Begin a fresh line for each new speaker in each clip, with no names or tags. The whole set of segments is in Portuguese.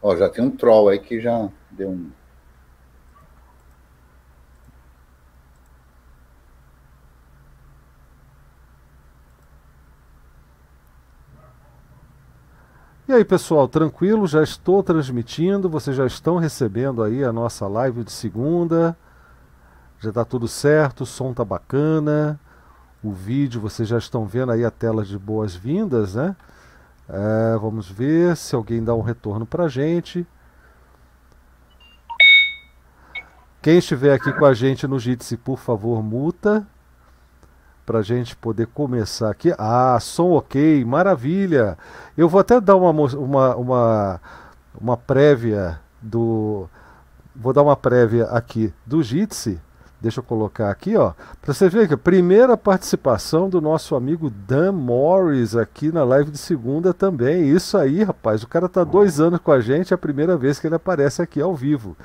Ó, já tem um troll aí que já deu um.
E aí, pessoal, tranquilo? Já estou transmitindo, vocês já estão recebendo aí a nossa live de segunda. Já está tudo certo, o som tá bacana. O vídeo, vocês já estão vendo aí a tela de boas-vindas, né? É, vamos ver se alguém dá um retorno para gente. Quem estiver aqui com a gente no Jitsi, por favor, muta para a gente poder começar aqui. Ah, som ok, maravilha. Eu vou até dar uma, uma, uma, uma prévia do. Vou dar uma prévia aqui do Jitsi. Deixa eu colocar aqui, ó, para você ver que a primeira participação do nosso amigo Dan Morris aqui na live de segunda também. Isso aí, rapaz, o cara tá dois anos com a gente, é a primeira vez que ele aparece aqui ao vivo.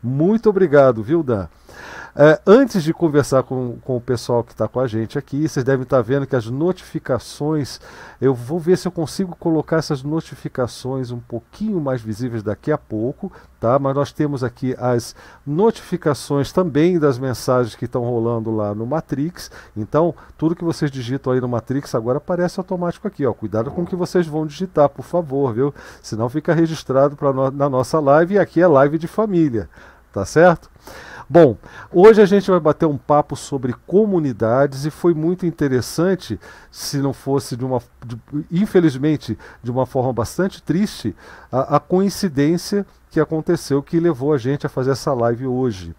Muito obrigado, viu, Dan? É, antes de conversar com, com o pessoal que está com a gente aqui, vocês devem estar tá vendo que as notificações, eu vou ver se eu consigo colocar essas notificações um pouquinho mais visíveis daqui a pouco, tá? Mas nós temos aqui as notificações também das mensagens que estão rolando lá no Matrix. Então, tudo que vocês digitam aí no Matrix agora aparece automático aqui, ó. Cuidado com o que vocês vão digitar, por favor, viu? Senão fica registrado no, na nossa live e aqui é live de família, tá certo? Bom, hoje a gente vai bater um papo sobre comunidades e foi muito interessante, se não fosse de uma, de, infelizmente, de uma forma bastante triste, a, a, coincidência que aconteceu que levou a gente a fazer essa live hoje.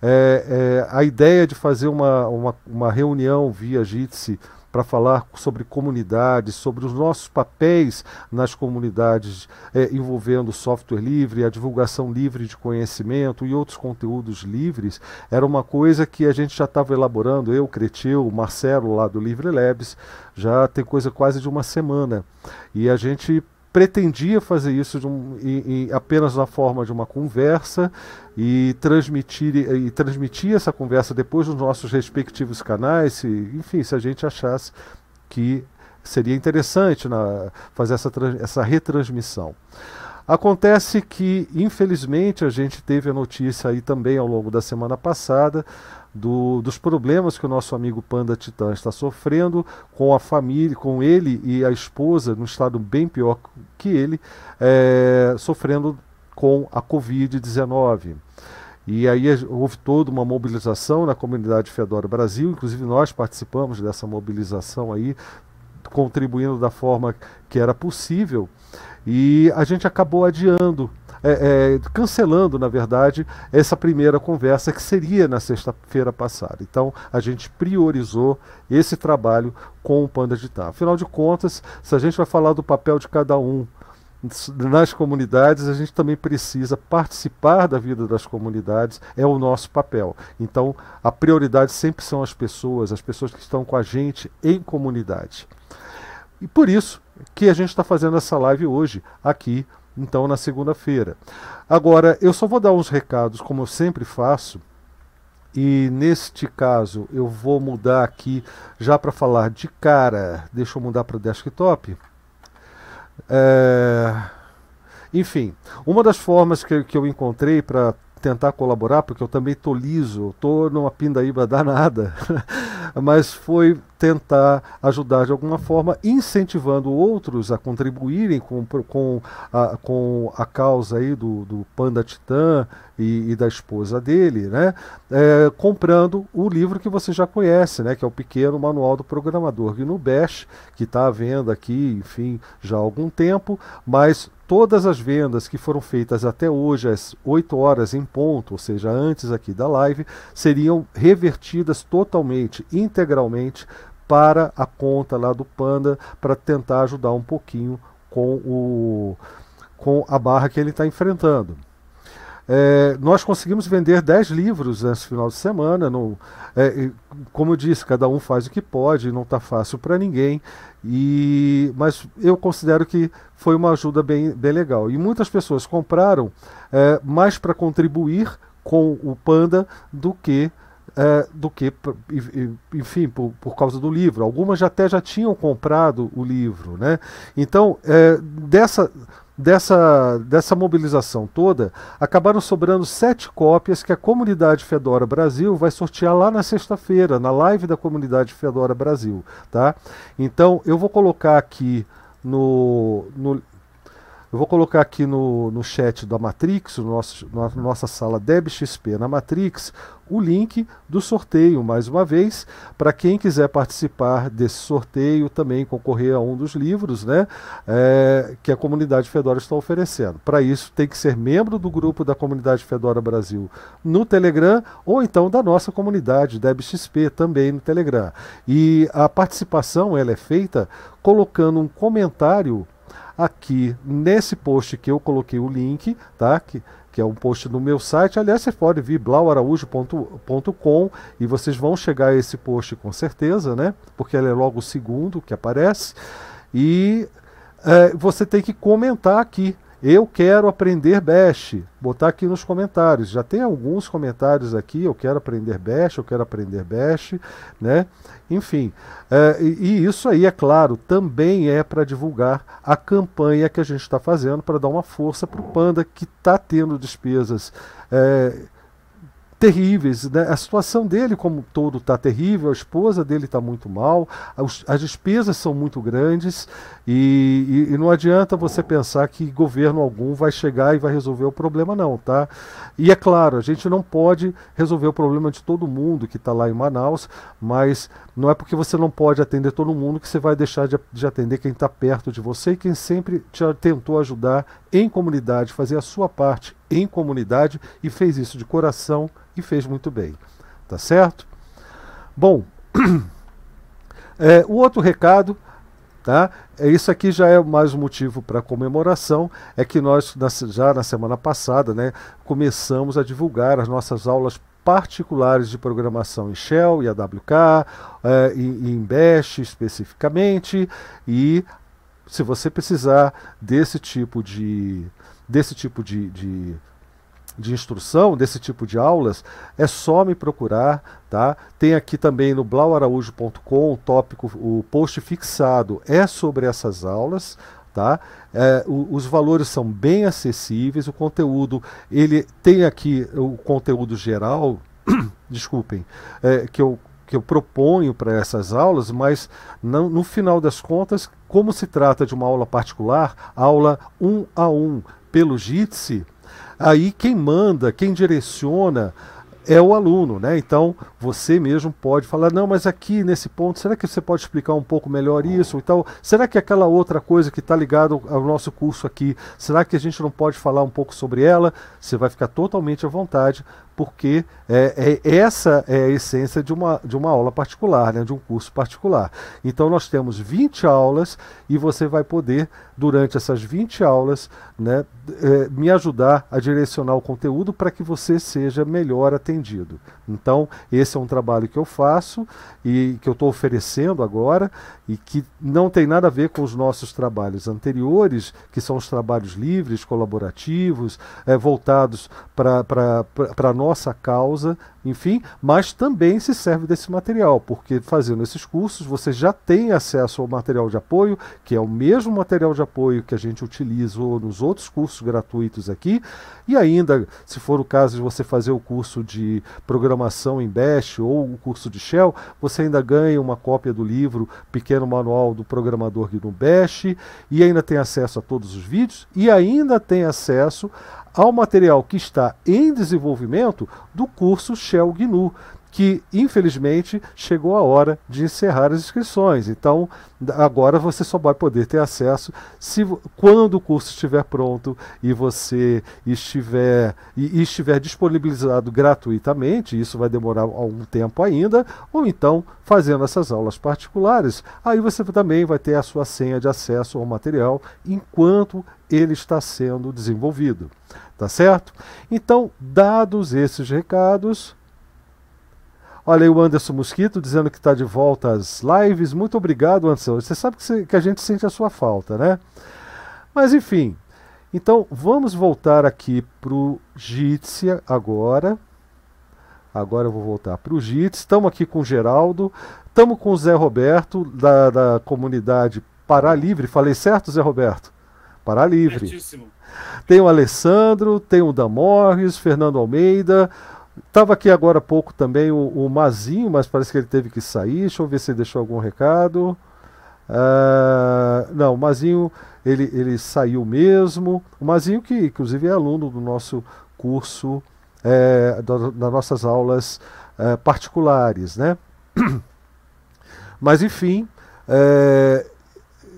É, é, a ideia de fazer uma, uma, uma reunião via Jitsi para falar sobre comunidades, sobre os nossos papéis nas comunidades é, envolvendo software livre, a divulgação livre de conhecimento e outros conteúdos livres, era uma coisa que a gente já estava elaborando, eu, Cretil, Marcelo lá do Livre Labs, já tem coisa quase de uma semana. E a gente pretendia fazer isso um, em, em, apenas na forma de uma conversa e transmitir, e transmitir essa conversa depois nos nossos respectivos canais, se, enfim, se a gente achasse que seria interessante na, fazer essa, essa retransmissão. Acontece que, infelizmente, a gente teve a notícia aí também ao longo da semana passada do, dos problemas que o nosso amigo Panda Titã está sofrendo com a família, com ele e a esposa, num estado bem pior que ele, é, sofrendo com a Covid-19. E aí houve toda uma mobilização na comunidade Fedora Brasil, inclusive nós participamos dessa mobilização aí, contribuindo da forma que era possível, e a gente acabou adiando é, é, cancelando, na verdade, essa primeira conversa que seria na sexta-feira passada. Então, a gente priorizou esse trabalho com o Panda Digital. Afinal de contas, se a gente vai falar do papel de cada um nas comunidades, a gente também precisa participar da vida das comunidades, é o nosso papel. Então, a prioridade sempre são as pessoas, as pessoas que estão com a gente em comunidade. E por isso que a gente está fazendo essa live hoje, aqui então na segunda-feira. Agora, eu só vou dar uns recados, como eu sempre faço, e neste caso eu vou mudar aqui já para falar de cara. Deixa eu mudar para desktop. É... Enfim, uma das formas que, que eu encontrei para tentar colaborar, porque eu também estou liso, estou numa pindaíba danada, mas foi tentar ajudar de alguma forma, incentivando outros a contribuírem com, com, a, com a causa aí do, do Panda Titã e, e da esposa dele, né? É, comprando o livro que você já conhece, né? que é o Pequeno Manual do Programador GNU Bash, que está à venda aqui, enfim, já há algum tempo, mas todas as vendas que foram feitas até hoje, às 8 horas em ponto, ou seja, antes aqui da live, seriam revertidas totalmente, integralmente para a conta lá do Panda para tentar ajudar um pouquinho com, o, com a barra que ele está enfrentando. É, nós conseguimos vender 10 livros nesse final de semana. No, é, como eu disse, cada um faz o que pode, não está fácil para ninguém. E, mas eu considero que foi uma ajuda bem, bem legal. E muitas pessoas compraram é, mais para contribuir com o Panda do que é, do que, enfim, por, por, causa do livro. Algumas já até já tinham comprado o livro, né? Então, é, dessa dessa, dessa mobilização toda, acabaram sobrando sete cópias que a comunidade Fedora Brasil vai sortear lá na sexta-feira, na live da comunidade Fedora Brasil. Tá? Então eu vou colocar aqui no, no eu vou colocar aqui no, no chat da Matrix, no nosso, na nossa sala DebXP na Matrix, o link do sorteio, mais uma vez, para quem quiser participar desse sorteio, também concorrer a um dos livros né, é, que a comunidade Fedora está oferecendo. Para isso, tem que ser membro do grupo da comunidade Fedora Brasil no Telegram ou então da nossa comunidade DebXP também no Telegram. E a participação ela é feita colocando um comentário aqui nesse post que eu coloquei o link, tá? Que, que é um post no meu site. Aliás, você pode vir blauaraújo.com e vocês vão chegar a esse post com certeza, né? Porque ele é logo o segundo que aparece. E é, você tem que comentar aqui. Eu quero aprender Bash. Botar aqui nos comentários. Já tem alguns comentários aqui. Eu quero aprender Bash, eu quero aprender Bash, né? Enfim, é, e, e, isso aí, é claro, também é para divulgar a campanha que a gente está fazendo para dar uma força para o Panda que está tendo despesas. É, terríveis. Né? A situação dele, como todo, está terrível, a esposa dele está muito mal, as, as, despesas são muito grandes e, e, e, não adianta você pensar que governo algum vai chegar e vai resolver o problema, não. Tá? E é claro, a gente não pode resolver o problema de todo mundo que está lá em Manaus, mas não é porque você não pode atender todo mundo que você vai deixar de, de atender quem está perto de você e quem sempre te tentou ajudar em comunidade, fazer a sua parte em comunidade e fez isso de coração e fez muito bem. Tá certo? Bom, é, o outro recado, tá? É, isso aqui já é mais um motivo para comemoração, é que nós já na semana passada, né, começamos a divulgar as nossas aulas particulares de programação em Shell e AWK, é, em, em Bash especificamente, e se você precisar desse tipo de desse tipo de, de, de, instrução, desse tipo de aulas, é só me procurar, tá? Tem aqui também no blauaraújo.com o tópico, o post fixado é sobre essas aulas, tá? É, o, os valores são bem acessíveis, o conteúdo, ele tem aqui o conteúdo geral, desculpem, é, que eu que eu proponho para essas aulas, mas não, no final das contas, como se trata de uma aula particular, aula um a um pelo Jitsi, aí quem manda, quem direciona é o aluno, né? Então você mesmo pode falar, não, mas aqui nesse ponto, será que você pode explicar um pouco melhor isso? Então, será que aquela outra coisa que está ligada ao nosso curso aqui, será que a gente não pode falar um pouco sobre ela? Você vai ficar totalmente à vontade porque é, é, essa é a essência de uma, de uma aula particular, né, de um curso particular. Então nós temos 20 aulas e você vai poder, durante essas 20 aulas, né, é, me ajudar a direcionar o conteúdo para que você seja melhor atendido. Então, esse é um trabalho que eu faço e que eu estou oferecendo agora e que não tem nada a ver com os nossos trabalhos anteriores, que são os trabalhos livres, colaborativos, é, voltados para a nossa causa, enfim, mas também se serve desse material, porque fazendo esses cursos você já tem acesso ao material de apoio, que é o mesmo material de apoio que a gente utilizou nos outros cursos gratuitos aqui, e ainda, se for o caso de você fazer o curso de programação em Bash ou o curso de Shell, você ainda ganha uma cópia do livro Pequeno Manual do Programador GNU Bash, e ainda tem acesso a todos os vídeos, e ainda tem acesso ao material que está em desenvolvimento do curso Shell GNU, que infelizmente chegou a hora de encerrar as inscrições. Então, agora você só vai poder ter acesso se quando o curso estiver pronto e você estiver e, e estiver disponibilizado gratuitamente, isso vai demorar algum tempo ainda, ou então fazendo essas aulas particulares, aí você também vai ter a sua senha de acesso ao material enquanto ele está sendo desenvolvido. Tá certo? Então, dados esses recados, Olha aí o Anderson Mosquito dizendo que está de volta às lives. Muito obrigado, Anderson. Você sabe que, você, que a gente sente a sua falta, né? Mas enfim. Então vamos voltar aqui para o Jitsi agora. Agora eu vou voltar para o Jitsi. Estamos aqui com o Geraldo. Estamos com o Zé Roberto, da, da comunidade Pará Livre. Falei certo, Zé Roberto? Para livre. Tem o Alessandro, tem o Damorres, Fernando Almeida. Estava aqui agora há pouco também o, o, Mazinho, mas parece que ele teve que sair. Deixa eu ver se ele deixou algum recado. Uh, não, o Mazinho ele, ele saiu mesmo. O Mazinho, que inclusive é aluno do nosso curso, é, das nossas aulas é, particulares, né? Mas enfim, é,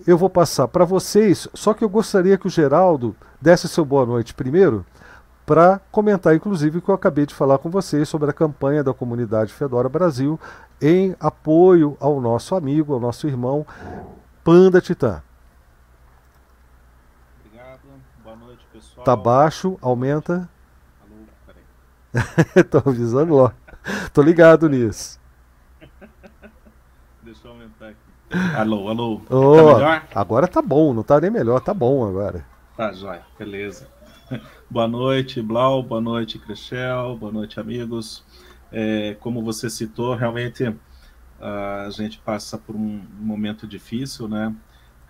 eu vou passar para vocês, só que eu gostaria que o Geraldo desse seu boa noite primeiro, para comentar, inclusive, o que eu acabei de falar com vocês sobre a campanha da comunidade Fedora Brasil em apoio ao nosso amigo, ao nosso irmão Panda Titã. Obrigado, boa noite, pessoal. Tá baixo, aumenta. Alô, peraí. Tô avisando logo. Tô ligado nisso.
Deixa eu aumentar aqui. Alô, alô. Oh, tá
melhor? Agora tá bom, não tá nem melhor, tá bom agora.
Tá jóia, beleza. boa noite, Blau, boa noite, Crechel, boa noite, amigos. É, como você citou, realmente a gente passa por um momento difícil, né?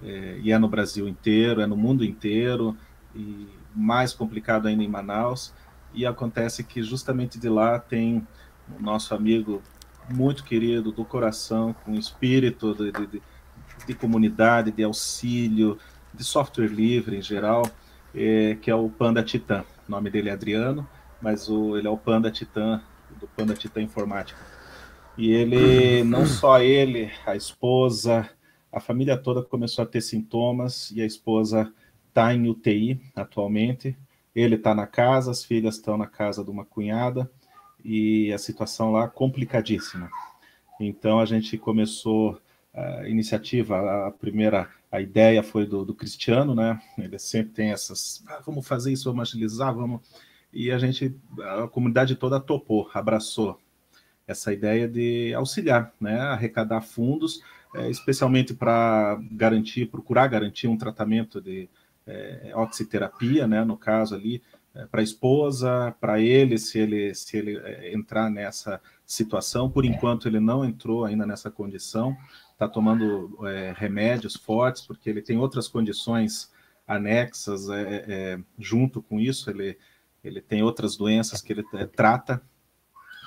É, e é no Brasil inteiro, é no mundo inteiro, e mais complicado ainda em Manaus. E acontece que justamente de lá tem o nosso amigo muito querido, do coração, com espírito de, de, de comunidade, de auxílio, de software livre em geral, é, que é o Panda Titan. O nome dele é Adriano, mas o, ele é o Panda Titan, do Panda Titan Informática. E ele, não só ele, a esposa, a família toda começou a ter sintomas e a esposa está em UTI atualmente. Ele está na casa, as filhas estão na casa de uma cunhada e a situação lá complicadíssima. Então a gente começou a iniciativa, a primeira, a ideia foi do, do Cristiano, né? Ele sempre tem essas, ah, vamos fazer isso, vamos agilizar, vamos. E a gente, a comunidade toda topou, abraçou essa ideia de auxiliar, né? Arrecadar fundos, é, especialmente para garantir, procurar garantir um tratamento de é, oxiterapia, né? No caso ali, para a esposa, para ele, se ele, se ele é, entrar nessa situação. Por enquanto, ele não entrou ainda nessa condição, está tomando é, remédios fortes, porque ele tem outras condições anexas é, é, junto com isso, ele, ele tem outras doenças que ele trata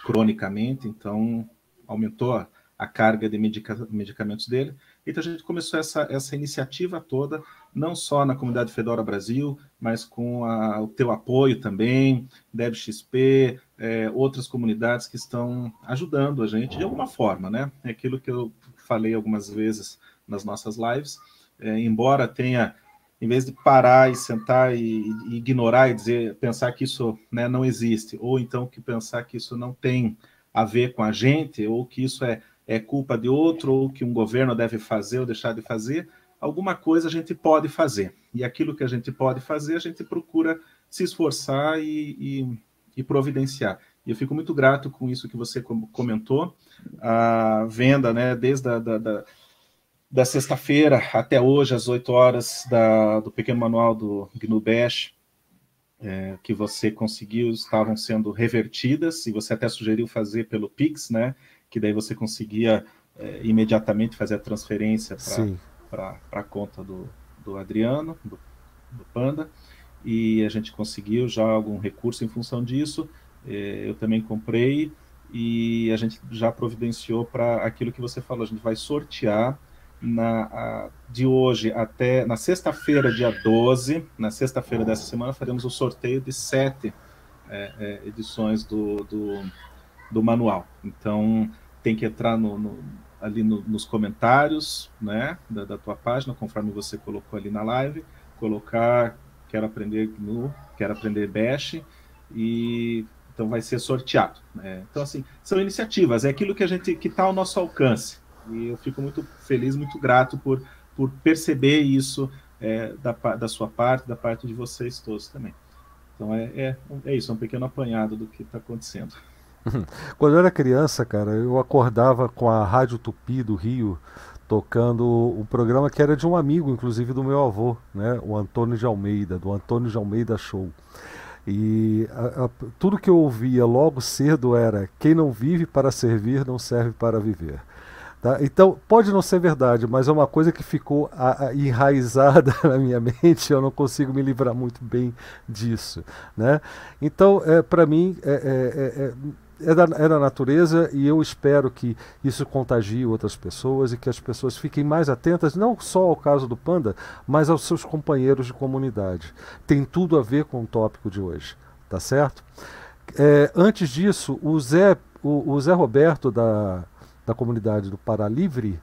cronicamente, então aumentou a, a carga de medica, medicamentos dele. Então a gente começou essa, essa iniciativa toda, não só na comunidade Fedora Brasil, mas com a, o teu apoio também, DevXP, é, outras comunidades que estão ajudando a gente de alguma forma, né? É aquilo que eu falei algumas vezes nas nossas lives, é, embora tenha, em vez de parar e sentar e, e ignorar e dizer, pensar que isso né, não existe, ou então que pensar que isso não tem a ver com a gente, ou que isso é é culpa de outro, ou que um governo deve fazer ou deixar de fazer, alguma coisa a gente pode fazer. E aquilo que a gente pode fazer, a gente procura se esforçar e, e, e providenciar. E eu fico muito grato com isso que você comentou. A venda, né, desde a da, da, da sexta-feira até hoje, às 8 horas, da, do pequeno manual do GNU Bash, é, que você conseguiu, estavam sendo revertidas, e você até sugeriu fazer pelo Pix, né? que daí você conseguia é, imediatamente fazer a transferência para a conta do, do Adriano, do, do, Panda, e a gente conseguiu já algum recurso em função disso. É, eu também comprei e a gente já providenciou para aquilo que você falou. A gente vai sortear na, a, de hoje até na sexta-feira, dia 12, na sexta-feira dessa semana, faremos o sorteio de sete é, é, edições do, do, do manual. Então, tem que entrar no, no, ali no, nos comentários né, da, da, tua página, conforme você colocou ali na live, colocar quero aprender no quero aprender Bash e então vai ser sorteado. Né? Então assim são iniciativas, é aquilo que a gente que está ao nosso alcance e eu fico muito feliz, muito grato por por perceber isso é, da, da sua parte, da parte de vocês todos também. Então é, é, é isso, é um pequeno apanhado do que está acontecendo.
Quando eu era criança, cara, eu acordava com a Rádio Tupi do Rio tocando um programa que era de um amigo, inclusive do meu avô, né? o Antônio de Almeida, do Antônio de Almeida Show. E a, a, tudo que eu ouvia logo cedo era: quem não vive para servir não serve para viver. Tá? Então, pode não ser verdade, mas é uma coisa que ficou a, a, enraizada na minha mente, eu não consigo me livrar muito bem disso. Né? Então, é, para mim, é, é, é, da, é da natureza e eu espero que isso contagie outras pessoas e que as pessoas fiquem mais atentas, não só ao caso do Panda, mas aos seus companheiros de comunidade. Tem tudo a ver com o tópico de hoje, tá certo? É, antes disso, o Zé, o, o Zé Roberto da da comunidade do Pará Livre.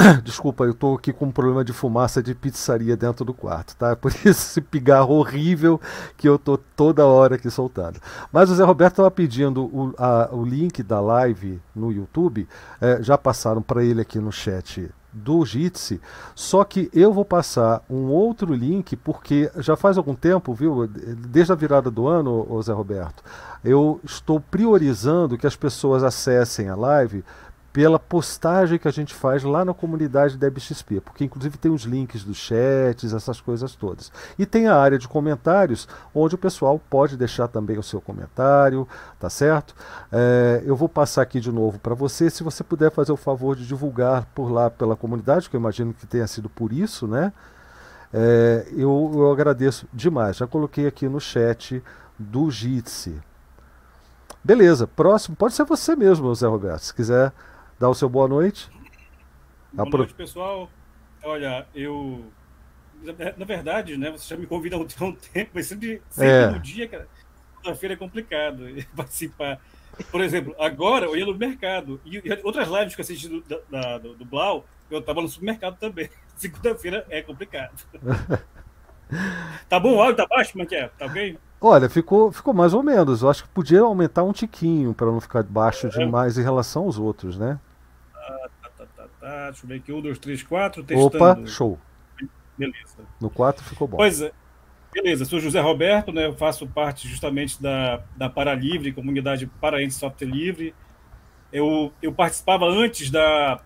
Desculpa, eu estou aqui com um problema de fumaça de pizzaria dentro do quarto, tá? Por isso esse pigarro horrível que eu tô toda hora aqui soltando. Mas o Zé Roberto estava pedindo o, a, o link da live no YouTube, é, já passaram para ele aqui no chat do Jitsi, só que eu vou passar um outro link, porque já faz algum tempo, viu, desde a virada do ano, Zé Roberto, eu estou priorizando que as pessoas acessem a live pela postagem que a gente faz lá na comunidade da EBXP, porque inclusive tem os links dos chats, essas coisas todas. E tem a área de comentários, onde o pessoal pode deixar também o seu comentário, tá certo? É, eu vou passar aqui de novo para você, se você puder fazer o favor de divulgar por lá pela comunidade, que eu imagino que tenha sido por isso, né? É, eu, eu agradeço demais. Já coloquei aqui no chat do Jitsi. Beleza, próximo, pode ser você mesmo, Zé Roberto, se quiser Dá o seu boa noite.
Boa Apro... noite, pessoal. Olha, eu. Na verdade, né? Você já me convida há um tempo, mas sempre, sempre é. no dia, cara. Segunda-feira é complicado participar. Por exemplo, agora eu ia no mercado. E, outras lives que eu assisti do, da, do, do Blau, eu estava no supermercado também. Segunda-feira é complicado. tá bom o áudio? Tá baixo? Como é que é? Tá ok?
Olha, ficou, ficou mais ou menos. Eu acho que podia aumentar um tiquinho para não ficar baixo é. demais em relação aos outros, né?
Tá, deixa eu ver aqui. Um, dois, três, quatro. Testando.
Opa, show.
Beleza.
No 4 ficou bom.
Pois é. Beleza, sou José Roberto, né? Eu faço parte justamente da, da Paralivre, comunidade Paraense Software Livre. Eu, eu participava antes da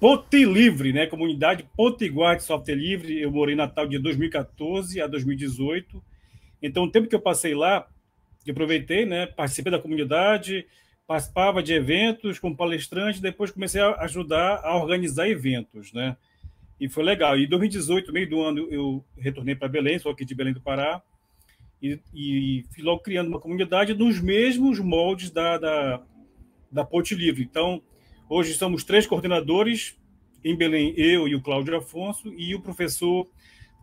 Ponte Livre, né? Comunidade Potiguar de Software Livre. Eu morei em Natal de 2014 a 2018. Então, o tempo que eu passei lá, eu aproveitei, né? Participei da comunidade, participava de eventos como palestrante, depois comecei a ajudar a organizar eventos, né? E foi legal. E em 2018, meio do ano, eu retornei para Belém, sou aqui de Belém do Pará, e, e fui logo criando uma comunidade nos mesmos moldes da, da, da Ponte Livre. Então, hoje somos três coordenadores em Belém, eu e o Cláudio Afonso, e o professor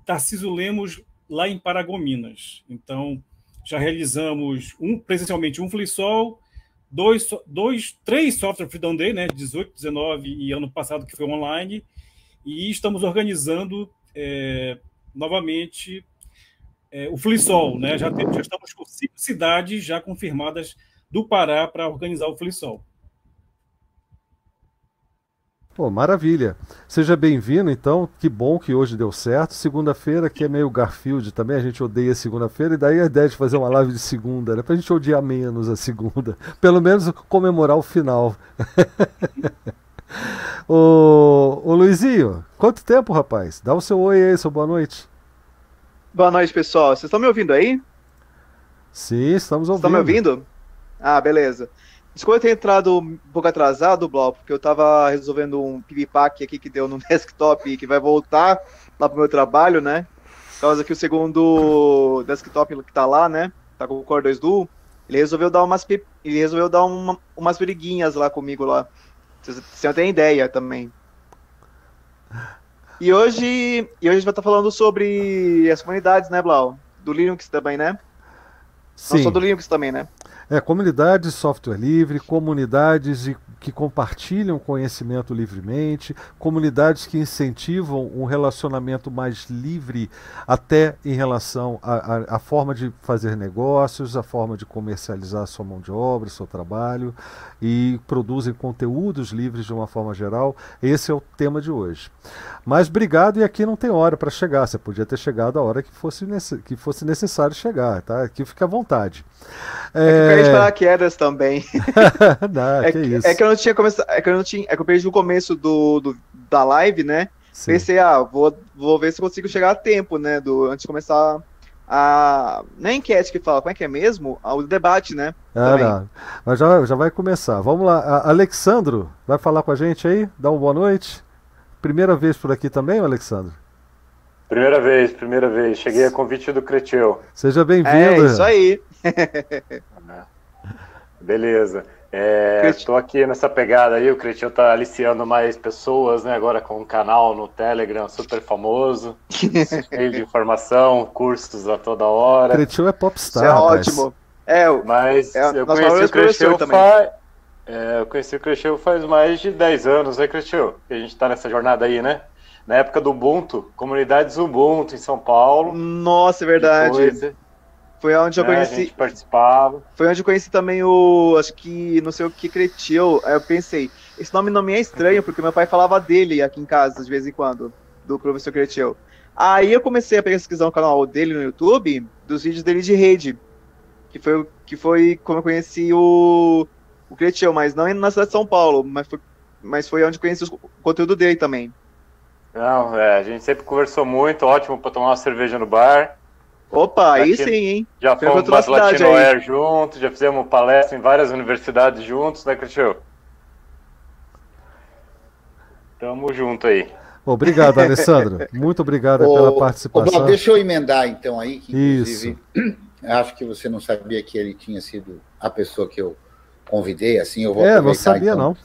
Tarciso Lemos, lá em Paragominas. Então, já realizamos um presencialmente um Flisol, dois, dois, três Software Freedom Day, né, 18, 19 e ano passado que foi online, e estamos organizando é, novamente é, o Flisol, né? Já, já estamos com cinco cidades já confirmadas do Pará para organizar o Flisol.
Pô, maravilha. Seja bem-vindo, então. Que bom que hoje deu certo. Segunda-feira, que é meio Garfield também, a gente odeia segunda-feira, e daí a ideia de fazer uma live de segunda, né? Pra gente odiar menos a segunda. Pelo menos comemorar o final. ô, ô Luizinho, quanto tempo, rapaz? Dá o seu oi aí, seu boa noite.
Boa noite, pessoal. Vocês estão me ouvindo aí?
Sim, estamos ouvindo.
Estão me ouvindo? Ah, beleza. Desculpa eu ter entrado um pouco atrasado, Blau, porque eu tava resolvendo um pipipack aqui que deu no desktop e que vai voltar lá pro meu trabalho, né? Por causa que o segundo desktop que tá lá, né? Tá com o Core 2 Duo, ele resolveu dar umas ele resolveu dar uma, umas briguinhas lá comigo lá. Você não tem ideia também. E hoje, e hoje a gente vai estar falando sobre as comunidades, né, Blau? Do Linux também, né?
Sim. Não
só do Linux também, né?
É, comunidades de software livre, comunidades de que compartilham conhecimento livremente, comunidades que incentivam um relacionamento mais livre, até em relação à forma de fazer negócios, a forma de comercializar sua mão de obra, seu trabalho, e produzem conteúdos livres de uma forma geral. Esse é o tema de hoje. Mas obrigado, e aqui não tem hora para chegar. Você podia ter chegado a hora que fosse, que fosse necessário chegar, tá? Aqui fica à vontade.
É, é que paraquedas também. não, é, que, isso. é que eu não tinha começado. É que eu não tinha. É que eu perdi o começo do, do da live, né? Sim. Pensei, ah, vou, vou ver se consigo chegar a tempo, né? Do, antes de começar a. Nem enquete que fala, como é que é mesmo? O debate, né?
Ah, não. Mas já, já vai começar. Vamos lá. A Alexandro, vai falar com a gente aí? Dá uma boa noite. Primeira vez por aqui também, Alexandro?
Primeira vez, primeira vez. Cheguei a convite do Creteu.
Seja bem-vindo.
É isso aí.
Beleza. Estou é, aqui nessa pegada aí, o Cretinho está aliciando mais pessoas, né? Agora com um canal no Telegram super famoso, cheio de informação, cursos a toda hora.
Cretinho é popstar.
Isso é ótimo. É,
mas é, eu conheci o Cretinho faz. É, eu conheci o Cretinho faz mais de 10 anos, né, Cretinho? Que a gente está nessa jornada aí, né? Na época do Ubuntu, comunidades Ubuntu em São Paulo.
Nossa, é verdade. Depois, foi onde eu é, conheci. A
gente participava.
Foi onde eu conheci também o. Acho que não sei o que Cretil. Aí eu pensei, esse nome não me é estranho, porque meu pai falava dele aqui em casa de vez em quando, do professor Cretil. Aí eu comecei a pesquisar o canal dele no YouTube, dos vídeos dele de rede. Que foi, que foi como eu conheci o, o Cretil, mas não na cidade de São Paulo, mas foi, mas foi onde eu conheci o conteúdo dele também.
Não, é, a gente sempre conversou muito, ótimo para tomar uma cerveja no bar.
Opa, aí sim, hein?
Já fomos para Latino Air juntos, já fizemos palestra em várias universidades juntos, né, Cristian? Tamo junto aí.
Obrigado, Alessandro. Muito obrigado pela participação.
deixa eu emendar então aí, que inclusive Isso. acho que você não sabia que ele tinha sido a pessoa que eu convidei, assim eu vou
É, não sabia então. não.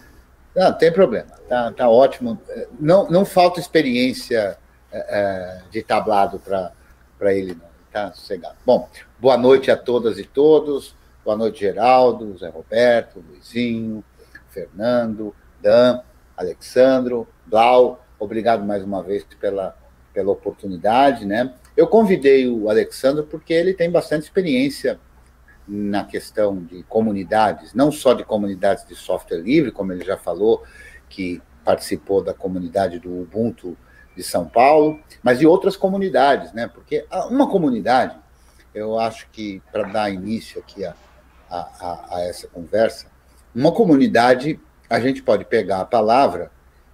Não, tem problema, tá, tá ótimo. Não, não falta experiência é, de tablado para ele, não tá sossegado. Bom, boa noite a todas e todos. Boa noite, Geraldo, Zé Roberto, Luizinho, Fernando, Dan, Alexandro, Blau. Obrigado mais uma vez pela, pela oportunidade, né? Eu convidei o Alexandro porque ele tem bastante experiência na questão de comunidades, não só de comunidades de software livre, como ele já falou, que participou da comunidade do Ubuntu de São Paulo, mas de outras comunidades, né? Porque uma comunidade, eu acho que para dar início aqui a, a, a, essa conversa, uma comunidade a gente pode pegar a palavra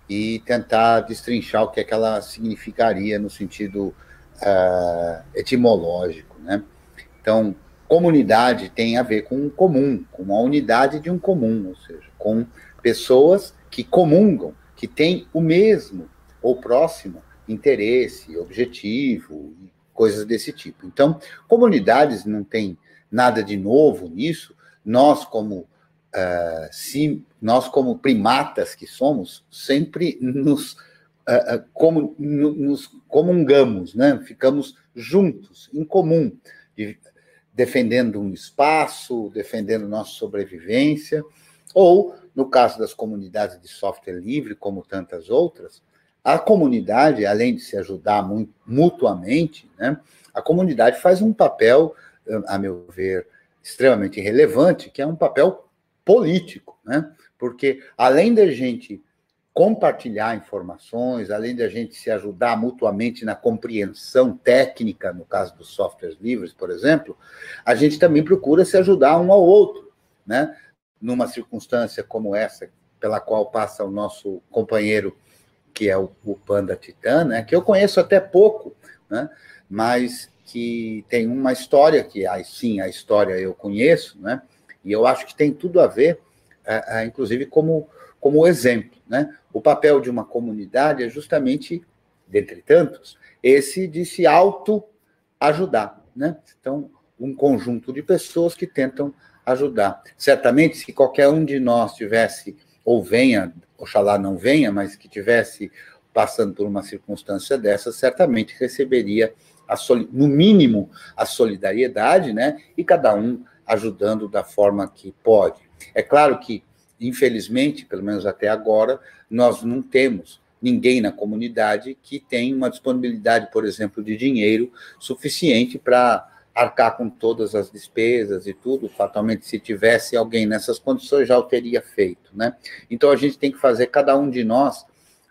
e tentar destrinchar o que, é que ela significaria no sentido uh, etimológico, né? Então, comunidade tem a ver com um comum, com a unidade de um comum, ou seja, com pessoas que comungam, que têm o mesmo ou próximo interesse, objetivo, coisas desse tipo. Então, comunidades não tem nada de novo nisso. Nós, como uh, nós como primatas que somos, sempre nos, uh, como, nos comungamos, né? ficamos juntos, em comum, defendendo um espaço, defendendo nossa sobrevivência, ou, no caso das comunidades de software livre, como tantas outras, a comunidade, além de se ajudar muito, mutuamente, né, a comunidade faz um papel, a meu ver, extremamente relevante, que é um papel político, né? Porque além da gente compartilhar informações, além da gente se ajudar mutuamente na compreensão técnica, no caso dos softwares livres, por exemplo, a gente também procura se ajudar um ao outro, né? Numa circunstância como essa, pela qual passa o nosso companheiro que é o, o Panda Titã, né, que eu conheço até pouco, né, mas que tem uma história que, sim, a história eu conheço, né, e eu acho que tem tudo a ver, é, é, inclusive, como, como exemplo. Né? O papel de uma comunidade é justamente, dentre tantos, esse de se auto-ajudar. Né? Então, um conjunto de pessoas que tentam ajudar. Certamente, se qualquer um de nós tivesse ou venha oxalá não venha, mas que tivesse passando por uma circunstância dessa, certamente receberia, a no mínimo, a solidariedade, né? E cada um ajudando da forma que pode. É claro que, infelizmente, pelo menos até agora, nós não temos ninguém na comunidade que tem uma disponibilidade, por exemplo, de dinheiro suficiente para arcar com todas as despesas e tudo, fatalmente se tivesse alguém nessas condições já o teria feito, né? Então a gente tem que fazer cada um de nós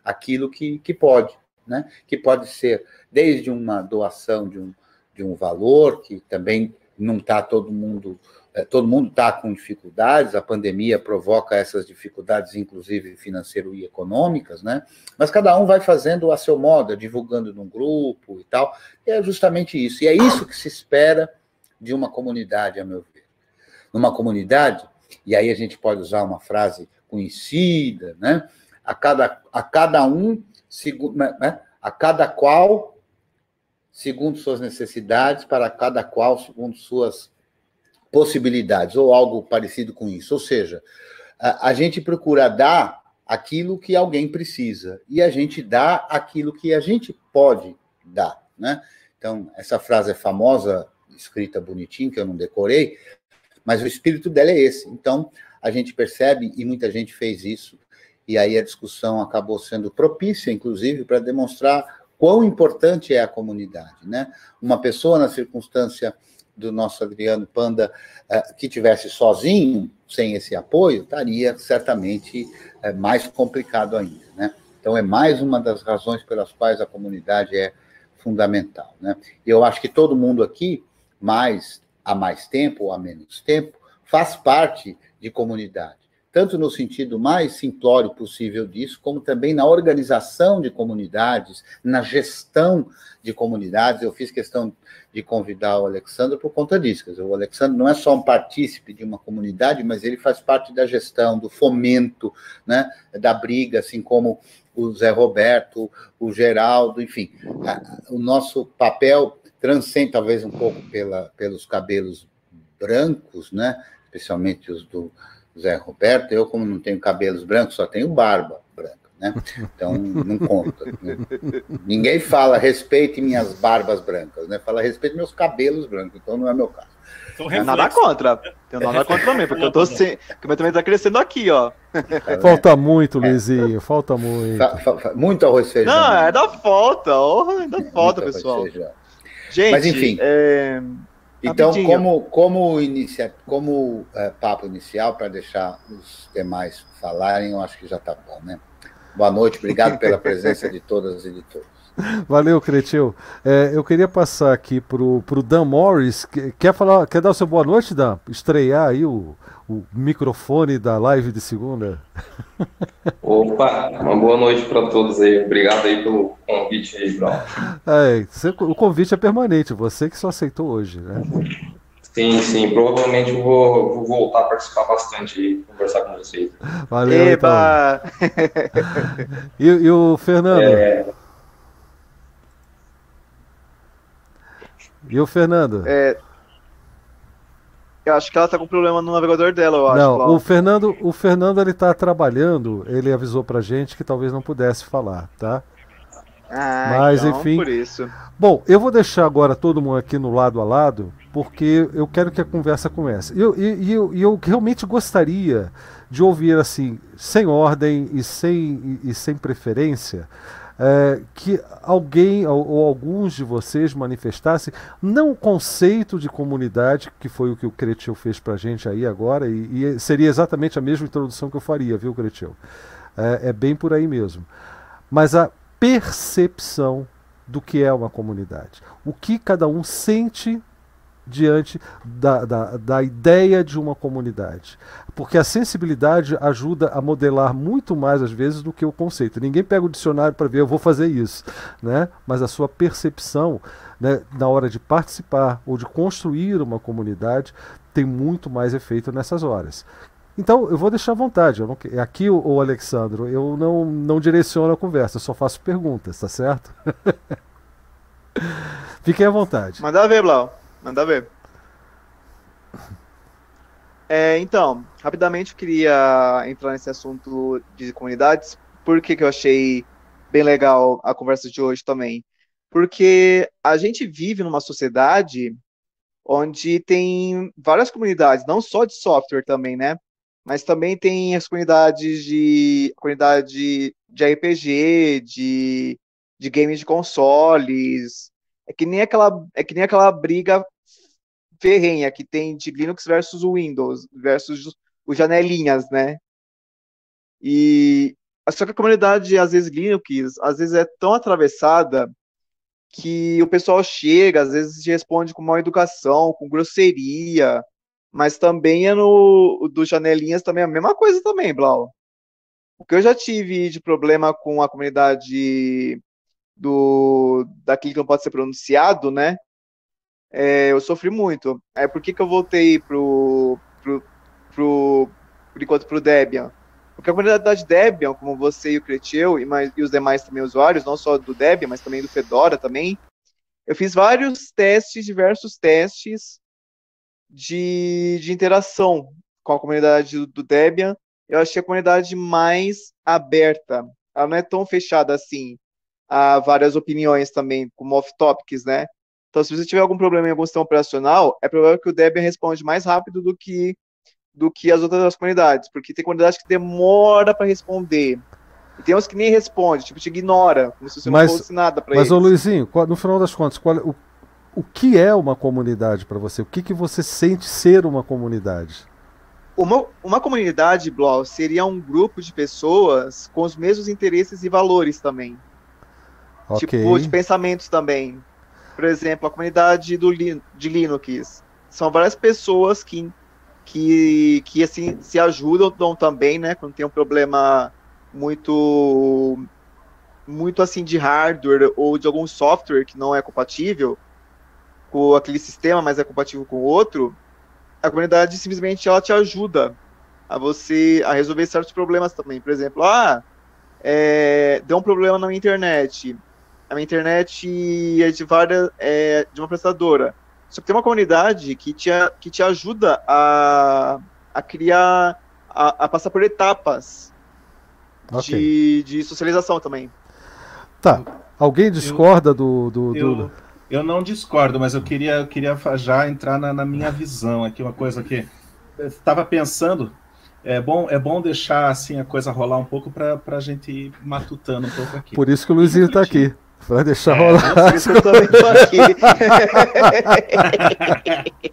aquilo que, que pode, né? Que pode ser desde uma doação de um, de um valor, que também não está todo mundo todo mundo está com dificuldades, a pandemia provoca essas dificuldades, inclusive financeiro e econômicas, né? Mas cada um vai fazendo a seu modo, divulgando num grupo e tal. E é justamente isso. E é isso que se espera de uma comunidade, a meu ver. Numa comunidade, e aí a gente pode usar uma frase conhecida, né? A cada, a cada um, né, né? a cada qual, segundo suas necessidades, para cada qual, segundo suas possibilidades, ou algo parecido com isso. Ou seja, a, a gente procura dar aquilo que alguém precisa e a gente dá aquilo que a gente pode dar, né? Então, essa frase é famosa, escrita bonitinho, que eu não decorei, mas o espírito dela é esse. Então, a gente percebe, e muita gente fez isso, e aí a discussão acabou sendo propícia, inclusive, para demonstrar quão importante é a comunidade, né? Uma pessoa na circunstância do nosso Adriano Panda eh, que tivesse sozinho, sem esse apoio, estaria certamente eh, mais complicado ainda, né? Então é mais uma das razões pelas quais a comunidade é fundamental, né? Eu acho que todo mundo aqui, mais há mais tempo ou há menos tempo, faz parte de comunidade tanto no sentido mais simplório possível disso, como também na organização de comunidades, na gestão de comunidades. Eu fiz questão de convidar o Alexandre por conta disso. Dizer, o Alexandre não é só um partícipe de uma comunidade, mas ele faz parte da gestão, do fomento, né, da briga, assim como o Zé Roberto, o Geraldo, enfim. O nosso papel transcende talvez um pouco pela, pelos cabelos brancos, né, especialmente os do Zé Roberto, eu, como não tenho cabelos brancos, só tenho barba branca, né? Então não conta. Né? Ninguém fala respeite minhas barbas brancas, né? Fala respeite meus cabelos brancos, então não é meu caso.
Tem nada contra. Tem nada contra também, porque eu tô sem. Porque meu também tá crescendo aqui, ó.
Falta muito, Luizinho. Falta muito. Fa,
fa, fa, muito arroz feijão.
Não, ainda falta. Oh, ainda falta, pessoal. Gente, Mas enfim. É...
Então, como, como, inicia, como é, papo inicial, para deixar os demais falarem, eu acho que já está bom, né? Boa noite, obrigado pela presença de todas e de todos.
Valeu, Cretil. É, eu queria passar aqui para o Dan Morris. Quer, falar, quer dar o seu boa noite, Dan? Estrear aí o, o microfone da live de segunda?
Opa, uma boa noite para todos aí. Obrigado aí pelo convite aí, Bruno.
É, você, o convite é permanente, você que só aceitou hoje, né?
Sim, sim. Provavelmente eu vou, vou voltar a participar bastante e conversar com vocês.
Valeu, Eba! então. e, e, o Fernando? É... E o Fernando?
É, eu acho que ela tá com problema no navegador dela, eu acho.
Não, o Fernando, o Fernando ele tá trabalhando, ele avisou pra gente que talvez não pudesse falar, tá?
Ah, Mas então, enfim. Por isso.
Bom, eu vou deixar agora todo mundo aqui no lado a lado, porque eu quero que a conversa comece. E eu, eu, eu, eu realmente gostaria de ouvir assim, sem ordem e sem, e, e sem preferência, é, que alguém ou, ou, alguns de vocês manifestassem não o conceito de comunidade, que foi o que o Cretil fez para a gente aí agora, e, e, seria exatamente a mesma introdução que eu faria, viu, Cretil? É, é bem por aí mesmo. Mas a percepção do que é uma comunidade. O que cada um sente diante da, da, da, ideia de uma comunidade. Porque a sensibilidade ajuda a modelar muito mais, às vezes, do que o conceito. Ninguém pega o dicionário para ver, eu vou fazer isso. Né? Mas a sua percepção, né, na hora de participar ou de construir uma comunidade, tem muito mais efeito nessas horas. Então, eu vou deixar à vontade. Não, aqui, o, Alexandro, eu não, não direciono a conversa, só faço perguntas, tá certo? Fiquem à vontade.
Manda ver, Blau. Manda ver. É, então, rapidamente eu queria entrar nesse assunto de comunidades, porque que eu achei bem legal a conversa de hoje também. Porque a gente vive numa sociedade onde tem várias comunidades, não só de software também, né? Mas também tem as comunidades de comunidade de RPG, de, de games de consoles, é que nem aquela, é que nem aquela briga ferrenha que tem de Linux versus Windows, versus os janelinhas, né? E só que a comunidade, às vezes, Linux, às vezes é tão atravessada que o pessoal chega, às vezes responde com mal educação, com grosseria, mas também é no do Janelinhas também é a mesma coisa também, Blau. O que eu já tive de problema com a comunidade do daquilo que não pode ser pronunciado, né? É, eu sofri muito. É por que, que eu voltei pro, pro, por enquanto pro Debian? Porque a comunidade Debian, como você e o Creteu e, mais, e os demais também usuários, não só do Debian, mas também do Fedora também, eu fiz vários testes, diversos testes de, de interação com a comunidade do, do Debian. Eu achei a comunidade mais aberta. Ela não é tão fechada assim a várias opiniões também, como off-topics, né? Então, se você tiver algum problema em algum sistema operacional, é provável que o Debian responde mais rápido do que do que as outras comunidades, porque tem comunidades que demora para responder. E tem uns que nem responde, tipo, te ignora, como se você mas, não fosse nada para eles.
Mas, ô Luizinho, no final das contas, qual, o, o que é uma comunidade para você? O que, que você sente ser uma comunidade?
Uma, uma comunidade, Blau, seria um grupo de pessoas com os mesmos interesses e valores também. Okay. Tipo, de pensamentos também. Por exemplo, a comunidade do, de Linux. São várias pessoas que que, que assim, se ajudam também, né? Quando tem um problema muito muito assim de hardware ou de algum software que não é compatível com aquele sistema, mas é compatível com outro, a comunidade simplesmente ela te ajuda a você a resolver certos problemas também. Por exemplo, ah, é, deu um problema na minha internet. A minha internet é de várias é, de uma prestadora. Só que tem uma comunidade que te, que te ajuda a, a criar, a, a passar por etapas okay. de, de socialização também.
Tá. Alguém discorda eu, do, do,
eu, do, Eu não discordo, mas eu queria, eu queria já entrar na, na minha visão aqui, uma coisa que estava pensando. É bom, é bom deixar assim a coisa rolar um pouco para a gente ir matutando um pouco aqui.
Por isso que o Luizinho está aqui. Vai deixar é, rolar. Eu também tô aqui.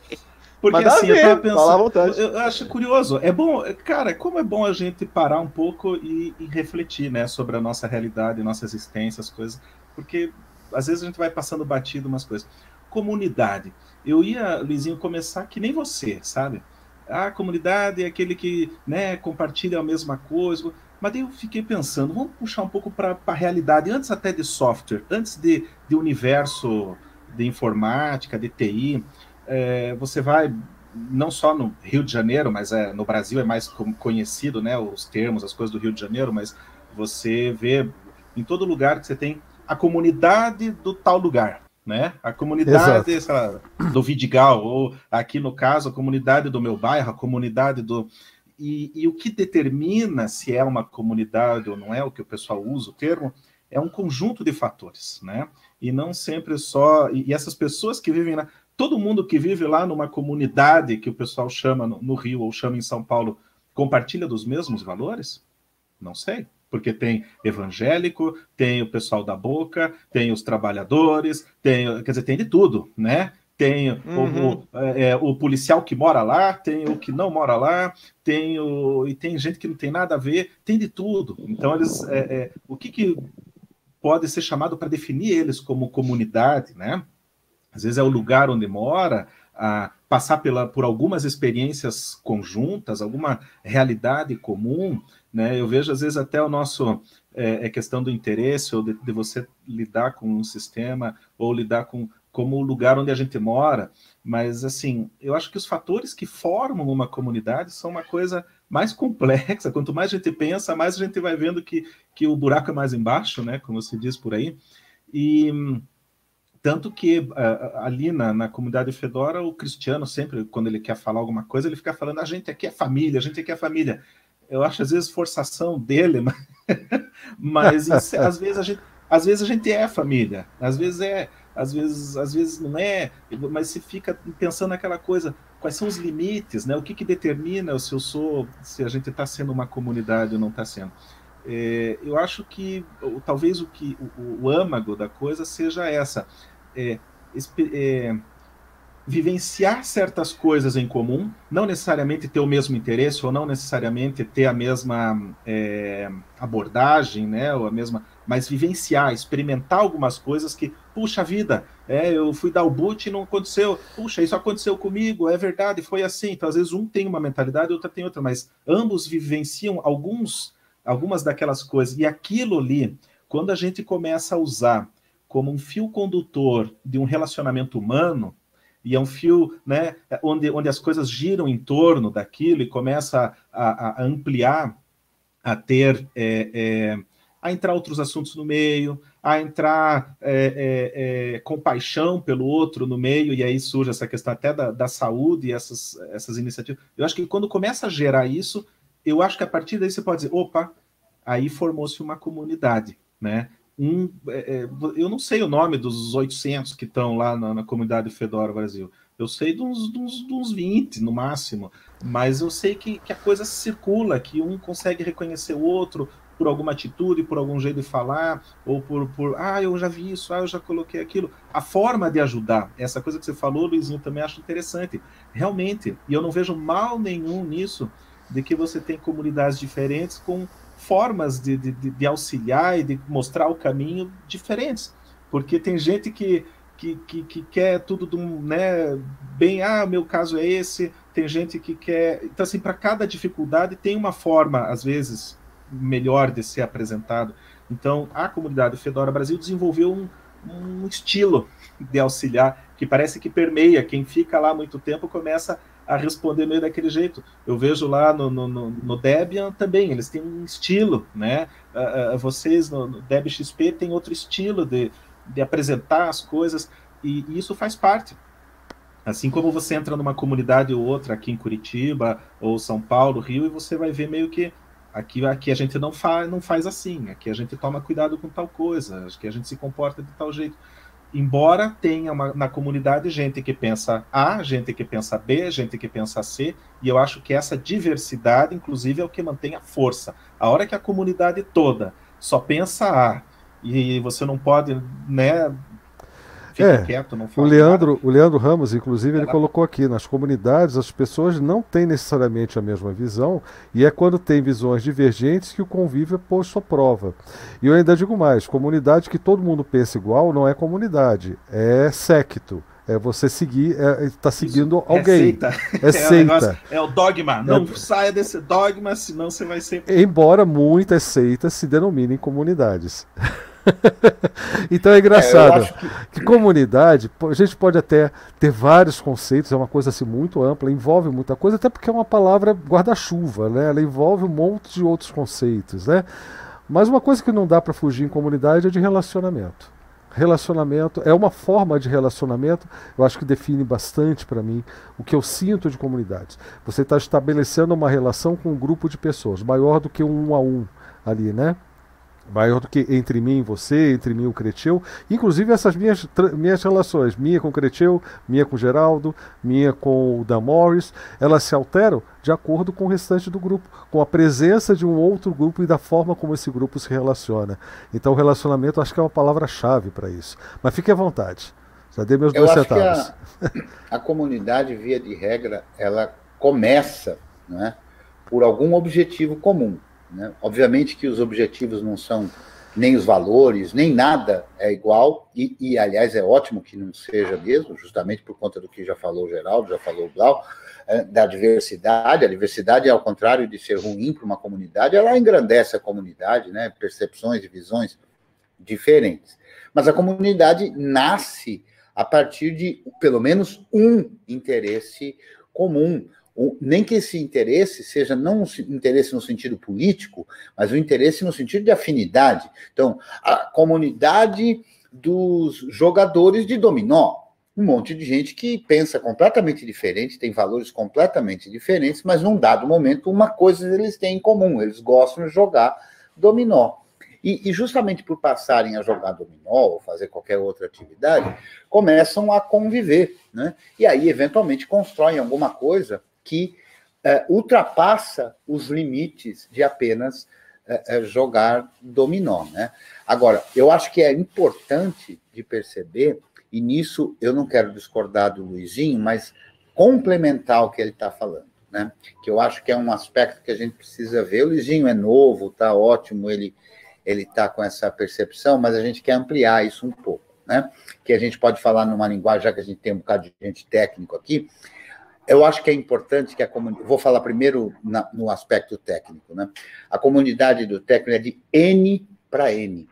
Porque Mas assim, ver, eu tava pensando. Eu acho curioso. É bom, cara, como é bom a gente parar um pouco e, e, refletir, né, sobre a nossa realidade, nossa existência, as coisas. Porque às vezes a gente vai passando batido umas coisas. Comunidade. Eu ia, Luizinho, começar que nem você, sabe? A comunidade é aquele que né, compartilha a mesma coisa. Mas daí eu fiquei pensando, vamos puxar um pouco para a realidade, antes até de software, antes de, de universo de informática, de TI. É, você vai não só no Rio de Janeiro, mas é, no Brasil é mais conhecido, né, os termos, as coisas do Rio de Janeiro, mas você vê em todo lugar que você tem a comunidade do tal lugar, né? A comunidade lá, do Vidigal, ou aqui no caso, a comunidade do meu bairro, a comunidade do. E, e, o que determina se é uma comunidade ou não é, o que o pessoal usa o termo, é um conjunto de fatores, né? E não sempre só. E, e essas pessoas que vivem lá, todo mundo que vive lá numa comunidade que o pessoal chama no, no Rio ou chama em São Paulo, compartilha dos mesmos valores? Não sei porque tem evangélico, tem o pessoal da boca, tem os trabalhadores, tem, quer dizer, tem de tudo, né? Tem uhum. o, o, é, é, o, policial que mora lá, tem o que não mora lá, tem o, e tem gente que não tem nada a ver, tem de tudo. Então, eles, é, é, o que, que pode ser chamado para definir eles como comunidade, né? Às vezes é o lugar onde mora, a passar pela, por algumas experiências conjuntas, alguma realidade comum, né? Eu vejo às vezes até o nosso é, é questão do interesse ou de, de você lidar com um sistema ou lidar com como o lugar onde a gente mora, mas assim, eu acho que os fatores que formam uma comunidade são uma coisa mais complexa. Quanto mais a gente pensa, mais a gente vai vendo que, que o buraco é mais embaixo, né? Como se diz por aí. E tanto que ali na, na comunidade Fedora, o Cristiano sempre, quando ele quer falar alguma coisa, ele fica falando: a gente aqui é família, a gente aqui é família. Eu acho às vezes forçação dele, mas, mas às vezes a gente às vezes a gente é família, às vezes é, às vezes, às vezes não é, mas se fica pensando naquela coisa, quais são os limites, né? O que, que determina se eu sou, se a gente está sendo uma comunidade ou não está sendo? É, eu acho que talvez o que o, o, âmago da coisa seja essa, é, é, vivenciar certas coisas em comum, não necessariamente ter o mesmo interesse ou não necessariamente ter a mesma é, abordagem, né? Ou a mesma mas vivenciar, experimentar algumas coisas que, puxa vida, é, eu fui dar o boot e não aconteceu, puxa, isso aconteceu comigo, é verdade, foi assim. Então, às vezes, um tem uma mentalidade, outra tem outra, mas ambos vivenciam alguns, algumas daquelas coisas. E aquilo ali, quando a gente começa a usar como um fio condutor de um relacionamento humano, e é um fio né, onde, onde as coisas giram em torno daquilo e começa a, a ampliar, a ter é, é, a entrar outros assuntos no meio, a entrar é, é, é, compaixão pelo outro no meio, e aí surge essa questão até da, da saúde e essas, essas iniciativas. Eu acho que quando começa a gerar isso, eu acho que a partir daí você pode dizer, opa, aí formou-se uma comunidade, né? Um, é, é eu não sei o nome dos 800 que estão lá na, na comunidade Fedora Brasil. Eu sei de uns, de, uns, de uns 20 no máximo, mas eu sei que, que a coisa circula, que um consegue reconhecer o outro, por alguma atitude, por algum jeito de falar, ou por, por ah, eu já vi isso, ah, eu já coloquei aquilo. A forma de ajudar, essa coisa que você falou, Luizinho, também acho interessante. Realmente, e eu não vejo mal nenhum nisso, de que você tem comunidades diferentes com formas de, de, de auxiliar e de mostrar o caminho diferentes. Porque tem gente que, que, que, que quer tudo um, né, bem, ah, meu caso é esse, tem gente que quer. Então, assim, para cada dificuldade tem uma forma, às vezes, melhor de ser apresentado. Então, a comunidade Fedora Brasil desenvolveu um, um estilo de auxiliar que parece que permeia. Quem fica lá muito tempo começa a responder meio daquele jeito. Eu vejo lá no, no, no Debian também, eles têm um estilo, né? Uh, uh, vocês no, no Debian XP têm outro estilo de, de apresentar as coisas, e, e, isso faz parte. Assim como você entra numa comunidade ou outra aqui em Curitiba, ou São Paulo, Rio, e você vai ver meio que Aqui, aqui a gente não faz, não faz assim, aqui a gente toma cuidado com tal coisa, aqui a gente se comporta de tal jeito. Embora tenha uma, na comunidade gente que pensa A, gente que pensa B, gente que pensa C, e eu acho que essa diversidade, inclusive, é o que mantém a força. A hora que a comunidade toda só pensa A, e você não pode né,
Fica é, quieto, não fala. O Leandro, o Leandro Ramos, inclusive, ele colocou aqui, nas comunidades as pessoas não têm necessariamente a mesma visão, e é quando tem visões divergentes que o convívio é posto à prova. E eu ainda digo mais, comunidade que todo mundo pensa igual não é comunidade, é secto. É você seguir, está é, tá seguindo Isso, alguém. É seita.
É, seita. É, o, é o dogma. Não é... saia desse dogma, senão você vai ser.
Embora muitas seitas se denominem comunidades. então é engraçado. É, que... que... comunidade, a gente pode até ter vários conceitos, é uma coisa assim muito ampla, envolve muita coisa, até porque é uma palavra guarda-chuva, né? Ela envolve um monte de outros conceitos, né? Mas uma coisa que não dá para fugir em comunidade é de relacionamento. Relacionamento é uma forma de relacionamento, eu acho que define bastante para mim o que eu sinto de comunidades. Você está estabelecendo uma relação com um grupo de pessoas, maior do que um a um ali, né? Maior do que entre mim e você, entre mim e o Creteu. Inclusive essas minhas, minhas relações, minha com o Creteu, minha com o Geraldo, minha com o Dan Morris, elas se alteram de acordo com o restante do grupo, com a presença de um outro grupo e da forma como esse grupo se relaciona. Então o relacionamento acho que é uma palavra-chave para isso. Mas fique à vontade. Já dei meus Eu dois centavos.
A, a comunidade, via de regra, ela começa né, por algum objetivo comum. Né? Obviamente que os objetivos não são nem os valores, nem nada é igual, e, e, aliás é ótimo que não seja mesmo, justamente por conta do que já falou o Geraldo, já falou o Blau, é, da diversidade. A diversidade, ao contrário de ser ruim para uma comunidade, ela engrandece a comunidade, né? percepções e visões diferentes. Mas a comunidade nasce a partir de pelo menos um interesse comum, nem que esse interesse seja não um interesse no sentido político, mas um interesse no sentido de afinidade. Então, a comunidade dos jogadores de dominó, um monte de gente que pensa completamente diferente, tem valores completamente diferentes, mas num dado momento uma coisa eles têm em comum, eles gostam de jogar dominó. E, e, justamente por passarem a jogar dominó ou fazer qualquer outra atividade, começam a conviver, né? E aí, eventualmente, constroem alguma coisa que é, ultrapassa os limites de apenas é, é, jogar dominó. Né? Agora, eu acho que é importante de perceber, e nisso eu não quero discordar do Luizinho, mas complementar o que ele está falando. Né? Que eu acho que é um aspecto que a gente precisa ver. O Luizinho é novo, tá ótimo, ele, ele está com essa percepção, mas a gente quer ampliar isso um pouco, né? Que a gente pode falar numa linguagem, já que a gente tem um bocado de gente técnico aqui, eu acho que é importante que a comunidade. Vou falar primeiro na, no aspecto técnico, né? A comunidade do técnico é de N para N.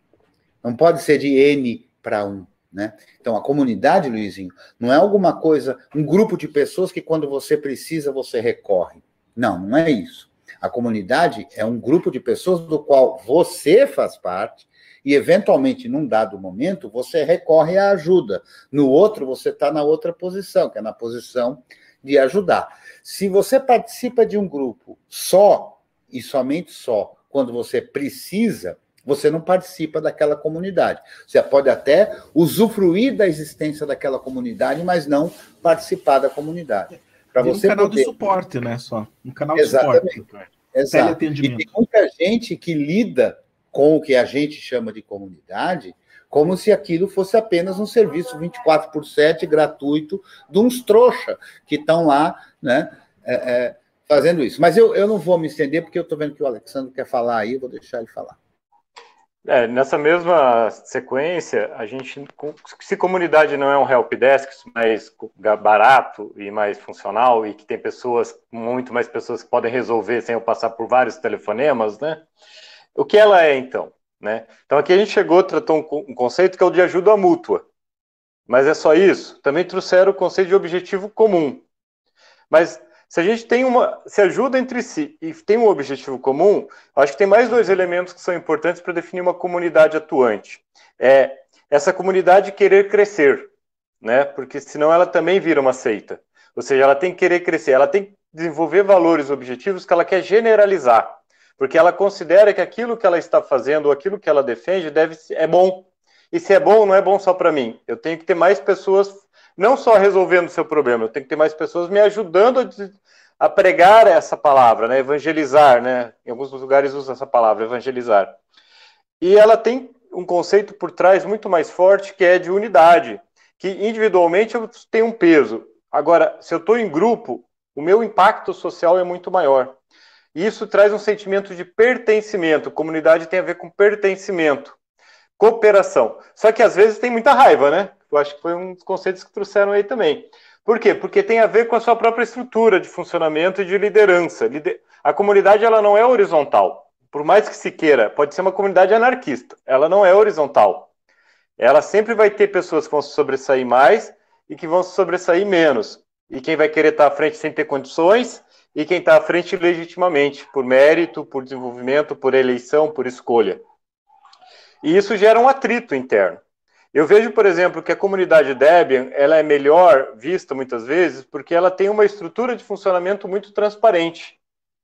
Não pode ser de N para 1. Né? Então, a comunidade, Luizinho, não é alguma coisa, um grupo de pessoas que quando você precisa, você recorre. Não, não é isso. A comunidade é um grupo de pessoas do qual você faz parte e, eventualmente, num dado momento, você recorre à ajuda. No outro, você está na outra posição, que é na posição de ajudar. Se você participa de um grupo só e somente só quando você precisa, você não participa daquela comunidade. Você pode até usufruir da existência daquela comunidade, mas não participar da comunidade.
Para você um canal poder... de suporte, né? Só um canal
Exatamente. de suporte. Exato. E tem muita gente que lida com o que a gente chama de comunidade como se aquilo fosse apenas um serviço 24 por 7 gratuito de uns trouxa que estão lá, né, é, é, fazendo isso. Mas eu, eu não vou me estender, porque eu estou vendo que o Alexandre quer falar aí, vou deixar ele falar.
É, nessa mesma sequência, a gente, se comunidade não é um helpdesk mais barato e mais funcional e que tem pessoas, muito mais pessoas que podem resolver sem eu passar por vários telefonemas, né? O que ela é então? Né? Então aqui a gente chegou, tratou um, conceito que é o de ajuda mútua. Mas é só isso? Também trouxeram o conceito de objetivo comum. Mas se a gente tem uma, se ajuda entre si e tem um objetivo comum, acho que tem mais dois elementos que são importantes para definir uma comunidade atuante. É essa comunidade querer crescer, né? Porque senão ela também vira uma seita. Ou seja, ela tem que querer crescer, ela tem que desenvolver valores objetivos que ela quer generalizar porque ela considera que aquilo que ela está fazendo, ou aquilo que ela defende, deve é bom. E se é bom, não é bom só para mim. Eu tenho que ter mais pessoas, não só resolvendo o seu problema, eu tenho que ter mais pessoas me ajudando a, pregar essa palavra, né? evangelizar, né? Em alguns lugares usa essa palavra, evangelizar. E ela tem um conceito por trás muito mais forte, que é de unidade, que individualmente eu tenho um peso. Agora, se eu estou em grupo, o meu impacto social é muito maior. Isso traz um sentimento de pertencimento. Comunidade tem a ver com pertencimento, cooperação. Só que às vezes tem muita raiva, né? Eu acho que foi um dos conceitos que trouxeram aí também. Por quê? Porque tem a ver com a sua própria estrutura de funcionamento e de liderança. A comunidade ela não é horizontal. Por mais que se queira, pode ser uma comunidade anarquista. Ela não é horizontal. Ela sempre vai ter pessoas que vão se sobressair mais e que vão se sobressair menos. E quem vai querer estar à frente sem ter condições e quem está à frente legitimamente, por mérito, por desenvolvimento, por eleição, por escolha. E isso gera um atrito interno. Eu vejo, por exemplo, que a comunidade Debian ela é melhor vista muitas vezes porque ela tem uma estrutura de funcionamento muito transparente,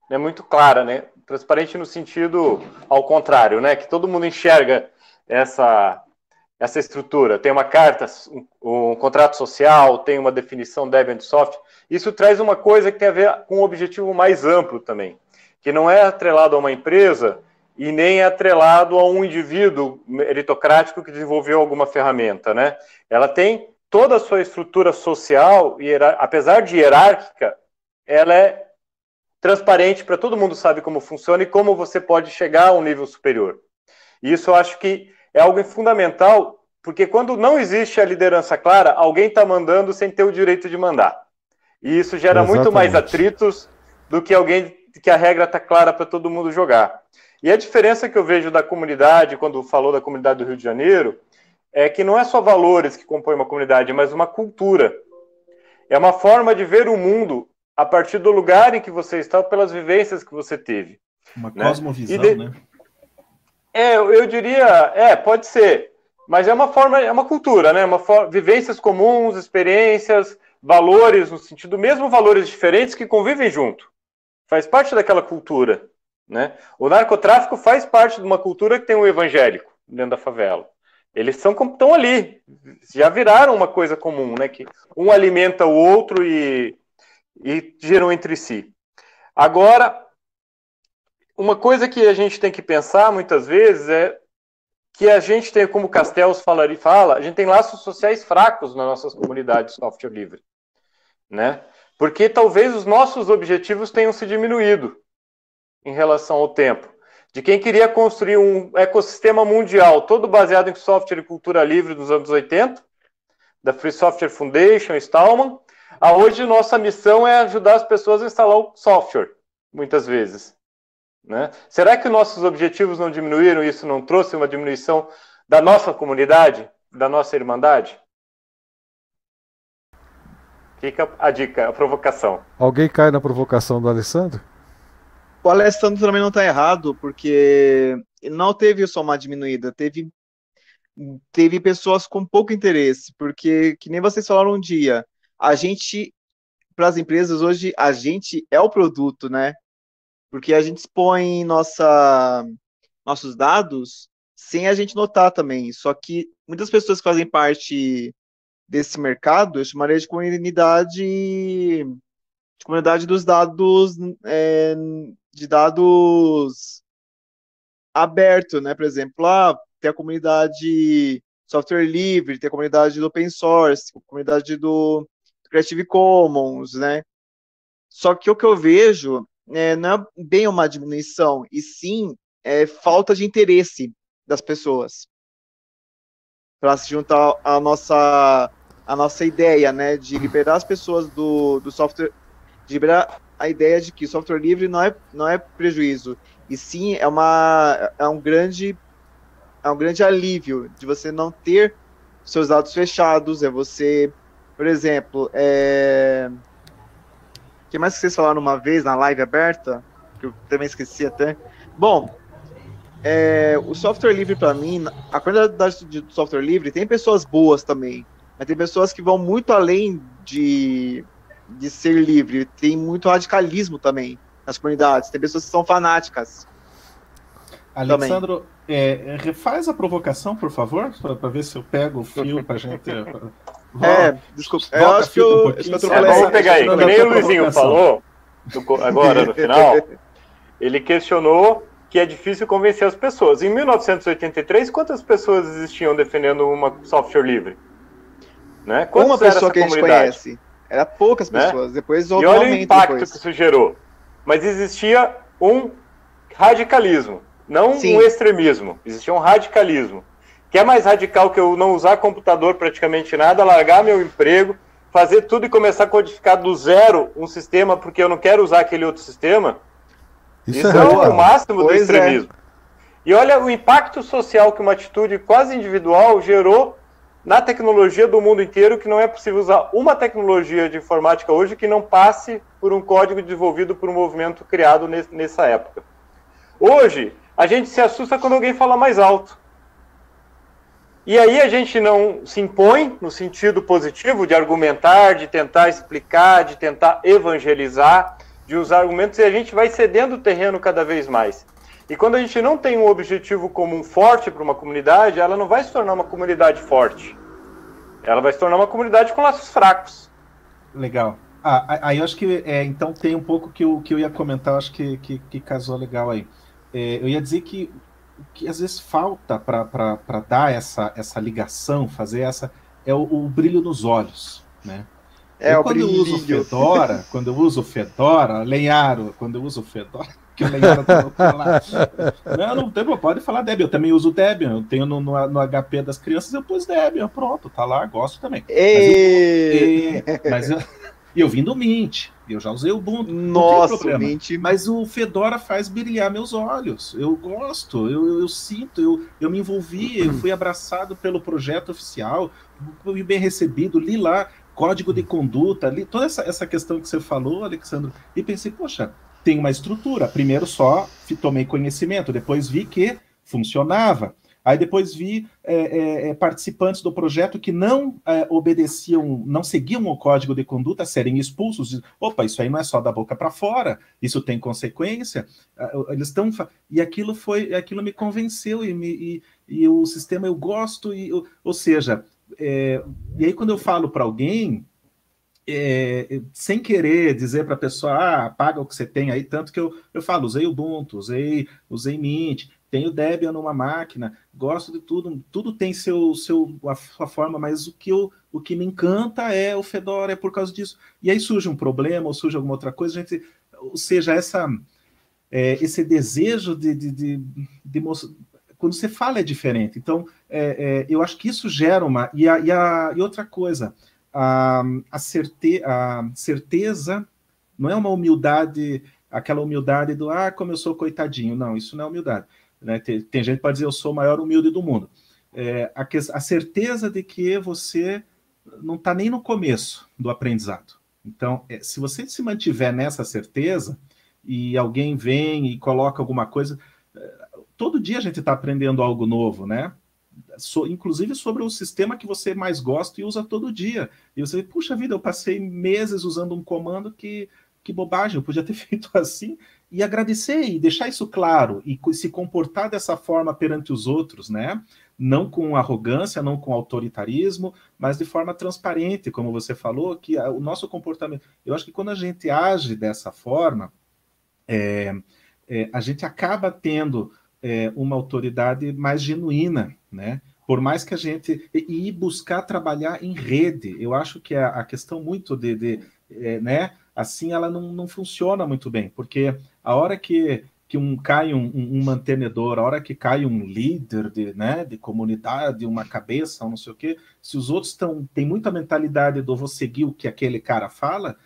né, muito clara, né? Transparente no sentido ao contrário, né? Que todo mundo enxerga essa essa estrutura. Tem uma carta, um, um contrato social, tem uma definição Debian Soft. Isso traz uma coisa que tem a ver com um objetivo mais amplo também, que não é atrelado a uma empresa e nem é atrelado a um indivíduo meritocrático que desenvolveu alguma ferramenta, né? Ela tem toda a sua estrutura social, e apesar de hierárquica, ela é transparente para todo mundo sabe como funciona e como você pode chegar a um nível superior. E isso eu acho que é algo fundamental, porque quando não existe a liderança clara, alguém está mandando sem ter o direito de mandar. E isso gera Exatamente. muito mais atritos do que alguém que a regra está clara para todo mundo jogar. E a diferença que eu vejo da comunidade, quando falou da comunidade do Rio de Janeiro, é que não é só valores que compõem uma comunidade, mas uma cultura. É uma forma de ver o mundo a partir do lugar em que você está, pelas vivências que você teve.
Uma né? cosmovisão, de... né?
É, eu diria, é, pode ser, mas é uma forma, é uma cultura, né? Uma for... vivências comuns, experiências, valores, no sentido mesmo valores diferentes que convivem junto. Faz parte daquela cultura. Né? O narcotráfico faz parte de uma cultura que tem o um evangélico dentro da favela. Eles são estão ali, já viraram uma coisa comum, né? Que um alimenta o outro e, e giram entre si. Agora, uma coisa que a gente tem que pensar muitas vezes é que a gente tem, como Castells fala, fala, a gente tem laços sociais fracos nas nossas comunidades de software livre, né? Porque talvez os nossos objetivos tenham se diminuído em relação ao tempo. de quem queria construir um ecossistema mundial todo baseado em software e cultura livre dos anos 80, da Free Software Foundation, Stallman, a hoje nossa missão é ajudar as pessoas a instalar o software, muitas vezes. Né? Será que nossos objetivos não diminuíram e isso não trouxe uma diminuição da nossa comunidade, da nossa irmandade? Fica a dica, a provocação.
Alguém cai na provocação do Alessandro?
O Alessandro também não está errado, porque não teve só uma diminuída, teve, teve pessoas com pouco interesse, porque, que nem vocês falaram um dia, a gente, para as empresas hoje, a gente é o produto, né? Porque a gente expõe nossa, nossos dados sem a gente notar também. Só que muitas pessoas que fazem parte desse mercado, eu chamaria de comunidade de comunidade dos dados é, de dados aberto, né? Por exemplo, lá ah, tem a comunidade software livre, tem a comunidade do open source, a comunidade do Creative Commons, né? Só que o que eu vejo é, não é bem uma diminuição, e sim é falta de interesse das pessoas para se juntar à nossa a nossa ideia, né, de liberar as pessoas do, do software, de liberar a ideia de que software livre não é, não é prejuízo, e sim é uma é um grande é um grande alívio de você não ter seus dados fechados, é você, por exemplo, é que mais que vocês falaram uma vez na live aberta, que eu também esqueci até. Bom, é, o software livre para mim, a quantidade de software livre tem pessoas boas também, mas tem pessoas que vão muito além de, de ser livre, tem muito radicalismo também nas comunidades, tem pessoas que são fanáticas.
Alexandro, é, refaz a provocação, por favor, para ver se eu pego o fio para gente.
É, desculpa, eu acho que eu, um eu
é, Vamos pegar aí, que nem o Luizinho falou, agora no final, ele questionou que é difícil convencer as pessoas. Em 1983, quantas pessoas existiam defendendo uma software livre?
Né? Quantas uma pessoa que a gente conhece. Era poucas né? pessoas. Né? Depois
e olha o impacto depois. que isso gerou. Mas existia um radicalismo, não Sim. um extremismo. Existia um radicalismo. Que é mais radical que eu não usar computador praticamente nada, largar meu emprego, fazer tudo e começar a codificar do zero um sistema porque eu não quero usar aquele outro sistema? Isso, Isso é, é o máximo pois do é. extremismo. É. E olha o impacto social que uma atitude quase individual gerou na tecnologia do mundo inteiro, que não é possível usar uma tecnologia de informática hoje que não passe por um código desenvolvido por um movimento criado nessa época. Hoje, a gente se assusta quando alguém fala mais alto. E aí a gente não se impõe no sentido positivo de argumentar, de tentar explicar, de tentar evangelizar, de usar argumentos e a gente vai cedendo o terreno cada vez mais. E quando a gente não tem um objetivo comum forte para uma comunidade, ela não vai se tornar uma comunidade forte. Ela vai se tornar uma comunidade com laços fracos.
Legal. Ah, aí eu acho que é, então tem um pouco que eu, que eu ia comentar, acho que, que, que casou legal aí. É, eu ia dizer que que às vezes falta para dar essa, essa ligação, fazer essa, é o, o brilho nos olhos, né? É, eu, quando eu uso Fedora, quando eu uso Fedora, Lenharo, quando eu uso Fedora, que o Lenharo colocou lá. Não, não tem, pode falar Debian, eu também uso Debian, eu tenho no, no, no HP das crianças, eu pus Debian, pronto, tá lá, gosto também.
E...
Mas eu, mas eu, eu vim do Mint, eu já usei o Ubuntu.
Nossa, Mint.
Mas o Fedora faz brilhar meus olhos. Eu gosto, eu, eu, eu, sinto, eu, eu me envolvi, eu fui abraçado pelo projeto oficial, fui bem recebido, li lá código de conduta, ali, toda essa, essa questão que você falou, Alexandre, e pensei, poxa, tem uma estrutura. Primeiro só tomei conhecimento, depois vi que funcionava. Aí depois vi é, é, é, participantes do projeto que não é, obedeciam, não seguiam o código de conduta, serem expulsos. Opa, isso aí não é só da boca para fora, isso tem consequência. Ah, eles estão e aquilo foi, aquilo me convenceu e, me, e, e o sistema eu gosto e, ou seja, é, e aí, quando eu falo para alguém, é, sem querer dizer para a pessoa, ah, paga o que você tem aí, tanto que eu, eu falo, usei Ubuntu, usei, usei Mint, tenho Debian numa máquina, gosto de tudo, tudo tem seu, seu, a sua forma, mas o que, eu, o que me encanta é o Fedora, é por causa disso. E aí surge um problema, ou surge alguma outra coisa, gente, ou seja, essa é, esse desejo de, de, de, de quando você fala é diferente. Então, é, é, eu acho que isso gera uma. E, a, e, a, e outra coisa, a, a, certe, a certeza não é uma humildade, aquela humildade do ah, como eu sou coitadinho. Não, isso não é humildade. Né? Tem, tem gente que pode dizer eu sou o maior humilde do mundo. É, a, a certeza de que você não está nem no começo do aprendizado. Então, é, se você se mantiver nessa certeza e alguém vem e coloca alguma coisa, todo dia a gente está aprendendo algo novo, né? So, inclusive sobre o sistema que você mais gosta e usa todo dia. E você, puxa vida, eu passei meses usando um comando que, que bobagem, eu podia ter feito assim, e agradecer e deixar isso claro, e se comportar dessa forma perante os outros, né? Não com arrogância, não com autoritarismo, mas de forma transparente, como você falou, que o nosso comportamento. Eu acho que quando a gente age dessa forma, é, é, a gente acaba tendo é, uma autoridade mais genuína, né? Por mais que a gente e, buscar trabalhar em rede, eu acho que a, a questão muito de, de é, né? Assim, ela não, não funciona muito bem, porque a hora que que um cai um, um, mantenedor, a hora que cai um líder de, né, de comunidade, uma cabeça, um não sei o quê, se os outros estão têm muita mentalidade do vou seguir o que aquele cara fala,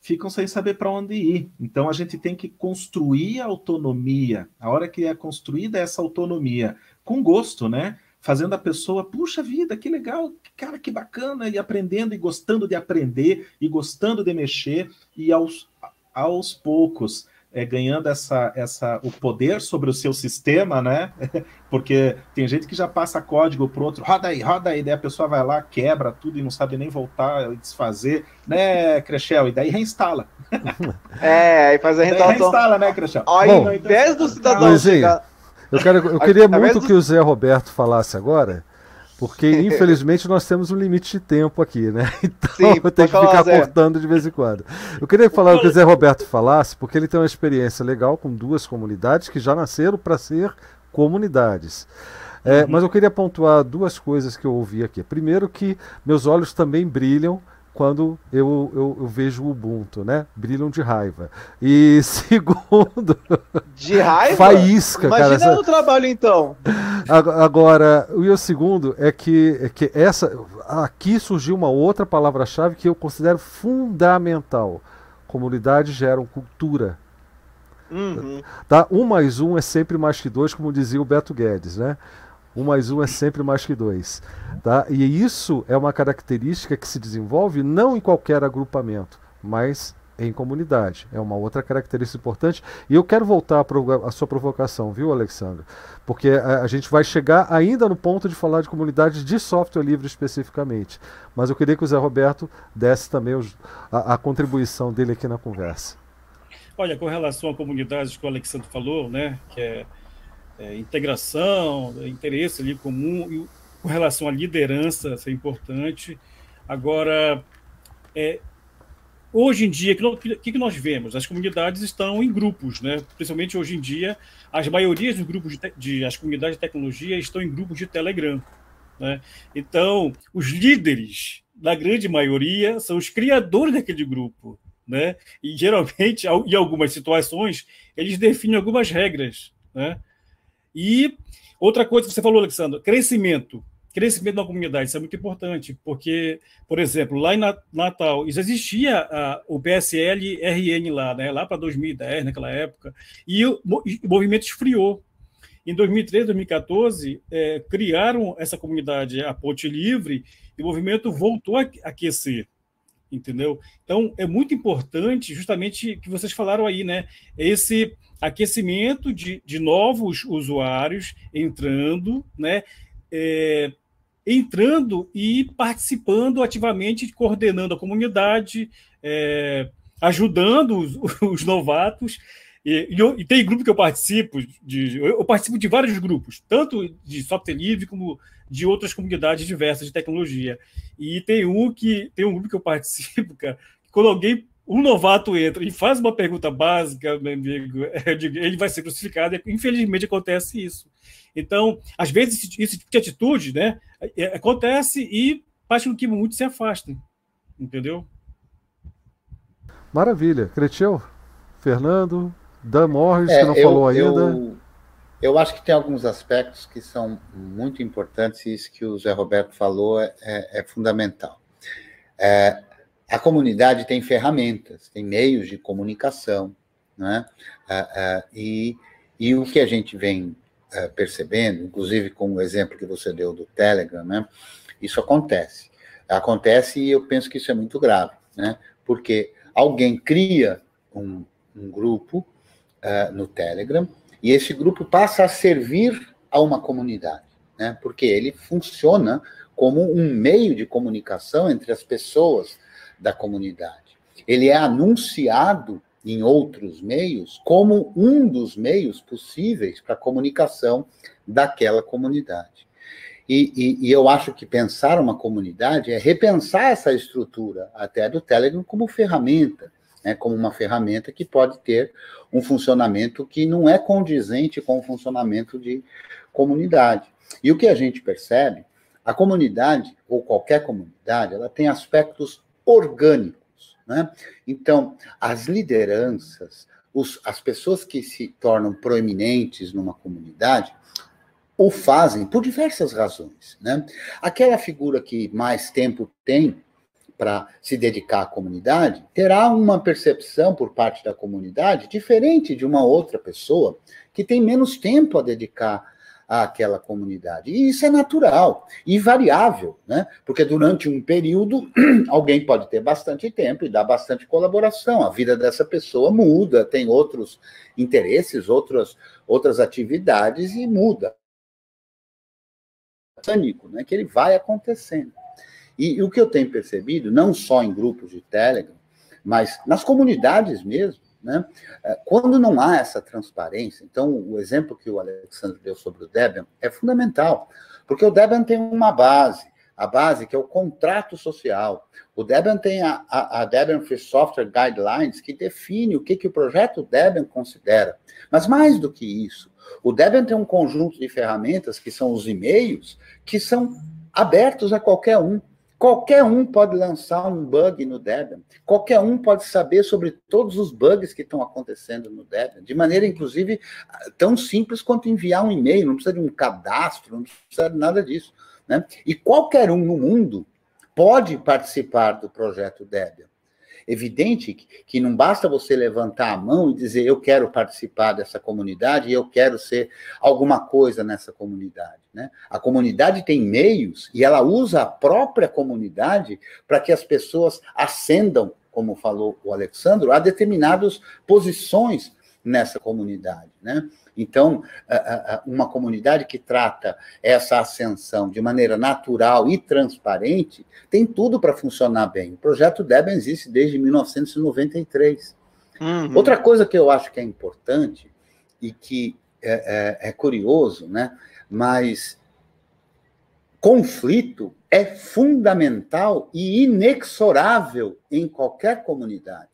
ficam sem saber para onde ir. Então a gente tem que construir a autonomia. A hora que é construída essa autonomia, com gosto, né? Fazendo a pessoa, puxa vida, que legal, cara, que bacana, e aprendendo e gostando de aprender e gostando de mexer, e aos, aos poucos é, ganhando essa, essa, o poder sobre o seu sistema, né? Porque tem gente que já passa código para outro, roda aí, roda aí, daí a pessoa vai lá, quebra tudo e não sabe nem voltar e desfazer, né, Crechel? E daí reinstala.
É, aí faz a reinstalação.
Reinstala, né, Crechel?
Ao invés do cidadão
chegar... Eu, quero, eu queria muito que o Zé Roberto falasse agora porque, infelizmente, nós temos um limite de tempo aqui, né? Então Sim, eu tenho que ficar Zé. cortando de vez em quando. Eu queria falar o que o Zé Roberto falasse, porque ele tem uma experiência legal com duas comunidades que já nasceram para ser comunidades. É, uhum. Mas eu queria pontuar duas coisas que eu ouvi aqui. Primeiro, que meus olhos também brilham quando eu, eu, eu, vejo o Ubuntu, né? Brilham de raiva. E segundo.
De raiva?
Faísca,
Imagina
cara.
o trabalho, então.
Agora, e o segundo é que, é que essa. Aqui surgiu uma outra palavra-chave que eu considero fundamental. Comunidades geram cultura. Uhum. Tá? Um mais um é sempre mais que dois, como dizia o Beto Guedes, né? Um mais um é sempre mais que dois. Tá? E isso é uma característica que se desenvolve não em qualquer agrupamento, mas em comunidade. É uma outra característica importante. E eu quero voltar à sua provocação, viu, Alexandre? Porque a, a, gente vai chegar ainda no ponto de falar de comunidades de software livre especificamente. Mas eu queria que o Zé Roberto desse também os, a, a contribuição dele aqui na conversa.
Olha, com relação a comunidades que o Alexandre falou, né, que é é, integração, interesse ali comum, e com relação à liderança, isso é importante. Agora, é, hoje em dia, o que, que, que, nós vemos? As comunidades estão em grupos, né? principalmente hoje em dia, as maiorias dos grupos de, de as comunidades de tecnologia estão em grupos de Telegram. Né? Então, os líderes, da grande maioria, são os criadores daquele grupo. Né? E geralmente, em algumas situações, eles definem algumas regras. Né? E outra coisa que você falou, Alexandre, crescimento. Crescimento na comunidade, isso é muito importante, porque, por exemplo, lá em Natal, já existia a, o PSL RN lá, né, lá para 2010, naquela época, e o, o movimento esfriou. Em 2013, 2014, é, criaram essa comunidade, a Ponte Livre, e o movimento voltou a aquecer entendeu? Então é muito importante, justamente que vocês falaram aí, né? Esse aquecimento de, de novos usuários entrando, né? É, entrando e participando ativamente, coordenando a comunidade, é, ajudando os, os novatos. E, e, eu, e, tem grupo que eu participo, de, eu participo de vários grupos, tanto de software livre como de outras comunidades diversas de tecnologia. E tem um que tem um grupo que eu participo, cara, que quando alguém um novato entra e faz uma pergunta básica, meu amigo, ele vai ser crucificado. Infelizmente acontece isso. Então, às vezes, esse tipo de atitude né, é, acontece e faz com que muitos se afastem. Entendeu?
Maravilha. Cretil, Fernando, Dan Morris, é, que não eu, falou ainda.
Eu, eu, acho que tem alguns aspectos que são muito importantes e isso que o Zé Roberto falou é, é, é fundamental. É, a comunidade tem ferramentas, tem meios de comunicação, né? e, e o que a gente vem percebendo, inclusive com o exemplo que você deu do Telegram, né? isso acontece. Acontece e eu penso que isso é muito grave, né? porque alguém cria um, um grupo no Telegram e esse grupo passa a servir a uma comunidade, né? porque ele funciona como um meio de comunicação entre as pessoas da comunidade. Ele é anunciado em outros meios como um dos meios possíveis para a comunicação daquela comunidade. E, e, e, eu acho que pensar uma comunidade é repensar essa estrutura até do Telegram como ferramenta, né, como uma ferramenta que pode ter um funcionamento que não é condizente com o funcionamento de comunidade. E o que a gente percebe, a comunidade, ou qualquer comunidade, ela tem aspectos orgânicos. Né? Então, as lideranças, os, as pessoas que se tornam proeminentes numa comunidade, o fazem por diversas razões. Né? Aquela figura que mais tempo tem para se dedicar à comunidade terá uma percepção por parte da comunidade diferente de uma outra pessoa que tem menos tempo a dedicar àquela comunidade. E isso é natural e variável, né? Porque durante um período alguém pode ter bastante tempo e dar bastante colaboração. A vida dessa pessoa muda, tem outros interesses, outras outras atividades e muda pânico, né, que ele vai acontecendo. E, e, o que eu tenho percebido, não só em grupos de Telegram, mas nas comunidades mesmo, né, é, quando não há essa transparência, então o exemplo que o Alexandre deu sobre o Debian é fundamental, porque o Debian tem uma base, a base que é o contrato social. O Debian tem a, a, a, Debian Free Software Guidelines, que define o que, que o projeto Debian considera. Mas mais do que isso, o Debian tem um conjunto de ferramentas, que são os e-mails, que são abertos a qualquer um. Qualquer um pode lançar um bug no Debian. Qualquer um pode saber sobre todos os bugs que estão acontecendo no Debian, de maneira, inclusive, tão simples quanto enviar um e-mail. Não precisa de um cadastro, não precisa de nada disso. Né? E qualquer um no mundo pode participar do projeto Debian. Evidente que não basta você levantar a mão e dizer eu quero participar dessa comunidade eu quero ser alguma coisa nessa comunidade. Né? A comunidade tem meios e ela usa a própria comunidade para que as pessoas ascendam, como falou o Alexandro, a determinadas posições nessa comunidade. Né? Então, uma comunidade que trata essa ascensão de maneira natural e transparente tem tudo para funcionar bem. O projeto Debian existe desde 1993. Uhum. Outra coisa que eu acho que é importante e que é, é, é curioso, né? mas conflito é fundamental e inexorável em qualquer comunidade.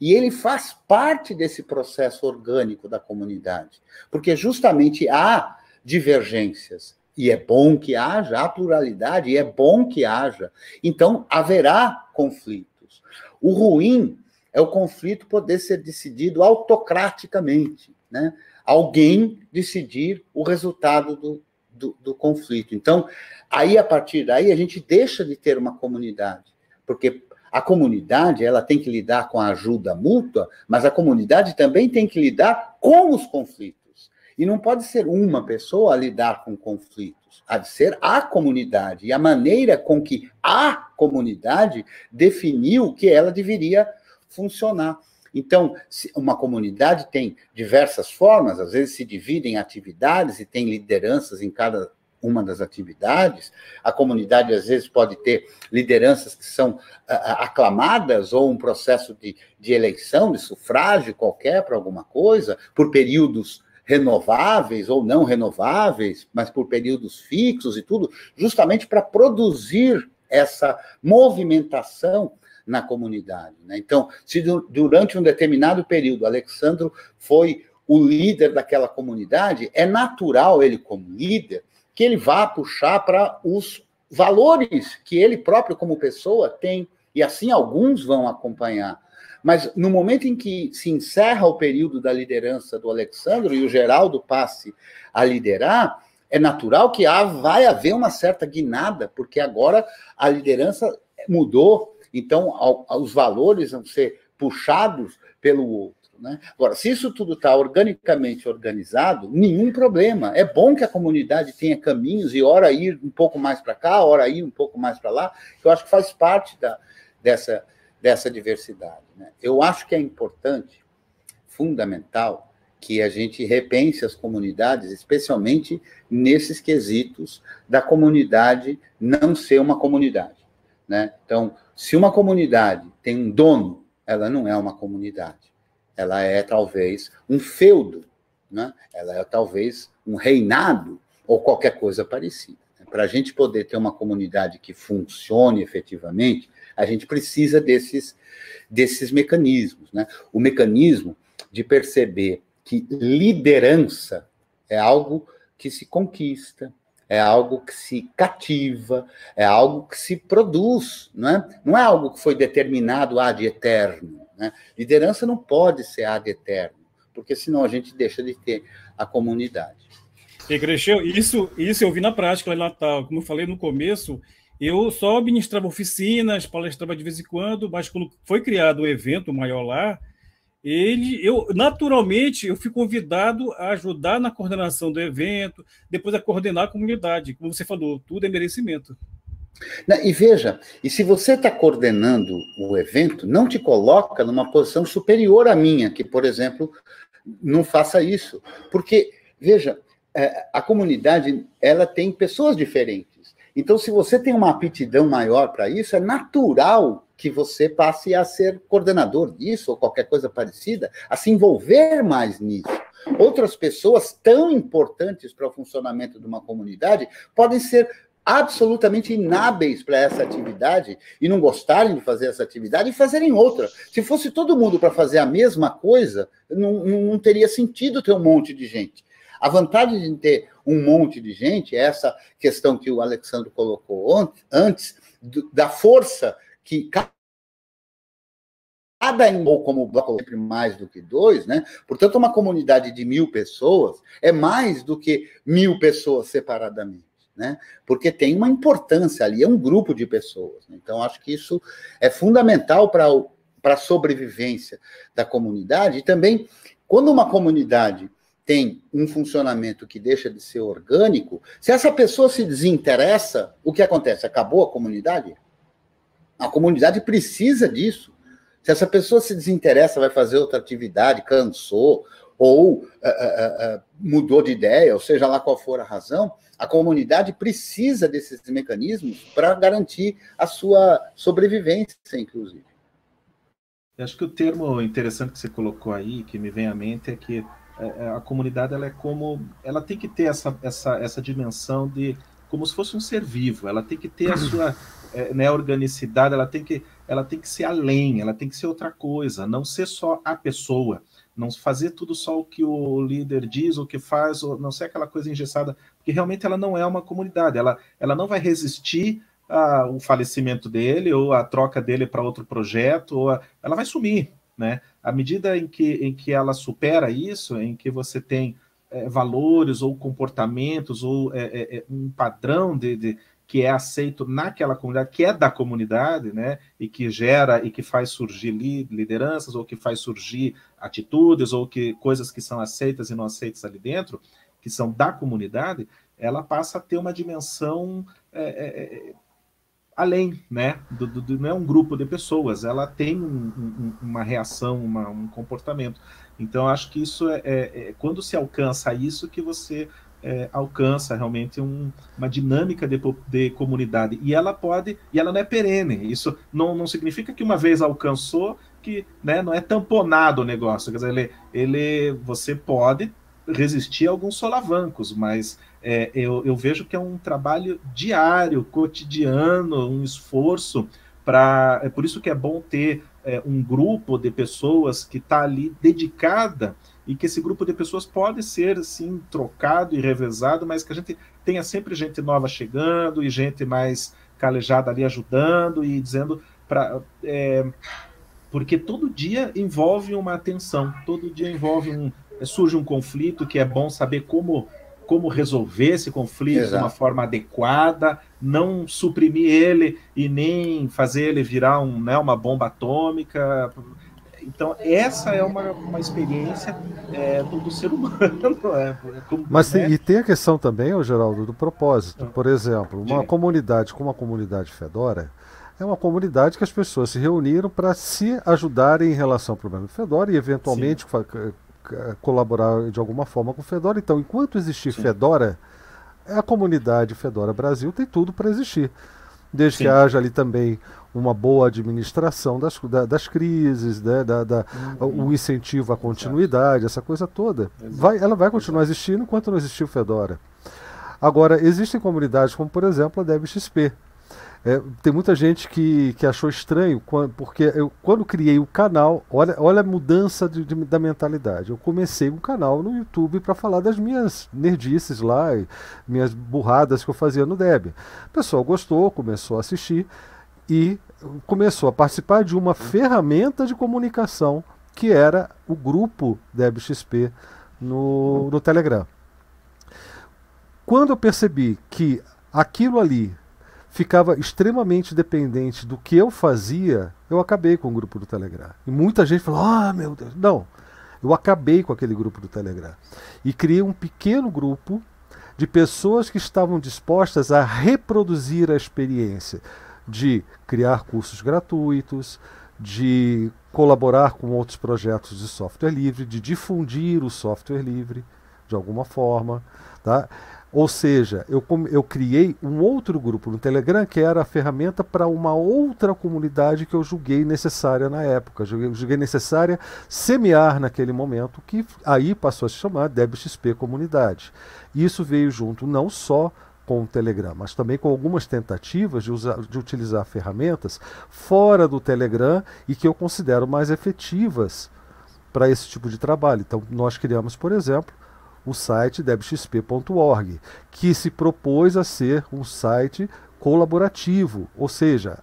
E ele faz parte desse processo orgânico da comunidade, porque justamente há divergências. E é bom que haja, há pluralidade, e é bom que haja. Então, haverá conflitos. O ruim é o conflito poder ser decidido autocraticamente, né? Alguém decidir o resultado do, do, do conflito. Então, aí, a partir daí, a gente deixa de ter uma comunidade, porque a comunidade ela tem que lidar com a ajuda mútua, mas a comunidade também tem que lidar com os conflitos. E não pode ser uma pessoa a lidar com conflitos, há de ser a comunidade e a maneira com que a comunidade definiu que ela deveria funcionar. Então, uma comunidade tem diversas formas, às vezes se divide em atividades e tem lideranças em cada uma das atividades. A comunidade, às vezes, pode ter lideranças que são aclamadas ou um processo de, de eleição, de sufrágio qualquer para alguma coisa, por períodos renováveis ou não renováveis, mas por períodos fixos e tudo, justamente para produzir essa movimentação na comunidade. Né? Então, se durante um determinado período Alexandro foi o líder daquela comunidade, é natural ele, como líder, que ele vá puxar para os valores que ele próprio, como pessoa, tem. E assim alguns vão acompanhar. Mas no momento em que se encerra o período da liderança do Alexandre e o Geraldo passe a liderar, é natural que há, vai haver uma certa guinada, porque agora a liderança mudou, então os valores vão ser puxados pelo outro. Né? Agora, se isso tudo está organicamente organizado, nenhum problema. É bom que a comunidade tenha caminhos e hora ir um pouco mais para cá, hora ir um pouco mais para lá, eu acho que faz parte da, dessa, dessa diversidade. Né? Eu acho que é importante, fundamental, que a gente repense as comunidades, especialmente nesses quesitos da comunidade não ser uma comunidade. Né? Então, se uma comunidade tem um dono, ela não é uma comunidade. Ela é talvez um feudo, né? ela é talvez um reinado ou qualquer coisa parecida. Para a gente poder ter uma comunidade que funcione efetivamente, a gente precisa desses, desses mecanismos. Né? O mecanismo de perceber que liderança é algo que se conquista, é algo que se cativa, é algo que se produz, não é? Não é algo que foi determinado ad eterno. Né? Liderança não pode ser ad eterno, porque senão a gente deixa de ter a comunidade.
E cresceu, isso, isso eu vi na prática lá em Natal. Como eu falei no começo, eu só ministrava oficinas, palestrava de vez em quando, mas quando foi criado um evento maior lá, ele, eu naturalmente eu fui convidado a ajudar na coordenação do evento, depois a coordenar a comunidade. Como você falou, tudo é merecimento.
E veja, e se você está coordenando o evento, não te coloca numa posição superior à minha, que, por exemplo, não faça isso. Porque, veja, é, a comunidade ela tem pessoas diferentes. Então, se você tem uma aptidão maior para isso, é natural que você passe a ser coordenador disso ou qualquer coisa parecida, a se envolver mais nisso. Outras pessoas tão importantes para o funcionamento de uma comunidade podem ser absolutamente inábeis para essa atividade e não gostarem de fazer essa atividade e fazerem outra. Se fosse todo mundo para fazer a mesma coisa, não, não, teria sentido ter um monte de gente. A vantagem de ter um monte de gente é essa questão que o Alexandre colocou antes, da força que cada ou como bloco sempre mais do que dois, né? Portanto, uma comunidade de mil pessoas é mais do que mil pessoas separadamente, né? Porque tem uma importância ali, é um grupo de pessoas. Né? Então, acho que isso é fundamental para a sobrevivência da comunidade e também quando uma comunidade tem um funcionamento que deixa de ser orgânico, se essa pessoa se desinteressa, o que acontece? Acabou a comunidade? A comunidade precisa disso. Se essa pessoa se desinteressa, vai fazer outra atividade, cansou, ou uh, uh, mudou de ideia, ou seja lá qual for a razão, a comunidade precisa desses mecanismos para garantir a sua sobrevivência, inclusive.
Eu acho que o termo interessante que você colocou aí, que me vem à mente, é que a comunidade ela é como ela tem que ter essa, essa, essa dimensão de como se fosse um ser vivo ela tem que ter a sua né, organicidade ela tem que ela tem que ser além ela tem que ser outra coisa não ser só a pessoa não fazer tudo só o que o líder diz o que faz ou não ser aquela coisa engessada porque realmente ela não é uma comunidade ela ela não vai resistir ao falecimento dele ou a troca dele para outro projeto ou a, ela vai sumir né? À medida em que, em que ela supera isso, em que você tem é, valores ou comportamentos ou é, é, um padrão de, de, que é aceito naquela comunidade, que é da comunidade, né? E que gera e que faz surgir lideranças ou que faz surgir atitudes ou que coisas que são aceitas e não aceitas ali dentro, que são da comunidade, ela passa a ter uma dimensão é, é, além, né? Do, do, não é um grupo de pessoas, ela tem um, um, uma reação, uma, um comportamento. Então, acho que isso é, é, é quando se alcança isso que você é, alcança realmente um, uma dinâmica de, de, comunidade. E ela pode, e ela não é perene. Isso não, não significa que uma vez alcançou, que né, não é tamponado o negócio. Quer dizer, ele, ele, você pode resistir a alguns solavancos, mas é, eu, eu, vejo que é um trabalho diário, cotidiano, um esforço para. É por isso que é bom ter é, um grupo de pessoas que está ali dedicada e que esse grupo de pessoas pode ser sim trocado e revezado, mas que a gente tenha sempre gente nova chegando e gente mais calejada ali ajudando e dizendo Pra, é, porque todo dia envolve uma tensão, todo dia envolve um. surge um conflito que é bom saber como como resolver esse conflito Exato. de uma forma adequada, não suprimir ele e nem fazer ele virar um, né, uma bomba atômica. Então, essa é uma, uma experiência é, do, do, ser humano. É,
como, Mas né? e tem a questão também, ô, Geraldo, do propósito. Ah. Por exemplo, uma comunidade como a comunidade Fedora é uma comunidade que as pessoas se reuniram para se ajudarem em relação ao problema do Fedora e, eventualmente, colaborar de alguma forma com o Fedora. Então, enquanto existir Sim. Fedora, a comunidade Fedora Brasil tem tudo para existir. Desde Sim. que haja ali também uma boa administração das, da, das crises, né, da, da uhum. o incentivo à continuidade, Exato. essa coisa toda. Vai, ela vai continuar Exato. existindo enquanto não existir o Fedora. Agora, existem comunidades como, por exemplo, a DebXP, é, tem muita gente que, que achou estranho, quando, porque eu, quando criei o canal, olha, olha a mudança de, de, da mentalidade. Eu comecei um canal no YouTube para falar das minhas nerdices lá, minhas burradas que eu fazia no Deb. O pessoal gostou, começou a assistir e começou a participar de uma ferramenta de comunicação que era o grupo DebXP no, no Telegram. Quando eu percebi que aquilo ali ficava extremamente dependente do que eu fazia, eu acabei com o grupo do Telegram. E muita gente falou: ah, meu Deus. Não, eu acabei com aquele grupo do Telegram. E criei um pequeno grupo de pessoas que estavam dispostas a reproduzir a experiência de criar cursos gratuitos, de colaborar com outros projetos de software livre, de difundir o software livre de alguma forma. Tá? Ou seja, eu, eu criei um outro grupo no Telegram que era a ferramenta para uma outra comunidade que eu julguei necessária na época. Eu julguei necessária semear naquele momento, que aí passou a se chamar DebXP Comunidade. Isso veio junto não só com o Telegram, mas também com algumas tentativas de, usar, de utilizar ferramentas fora do Telegram e que eu considero mais efetivas para esse tipo de trabalho. Então, nós criamos, por exemplo, o site debxp.org, que se propôs a ser um site colaborativo, ou seja,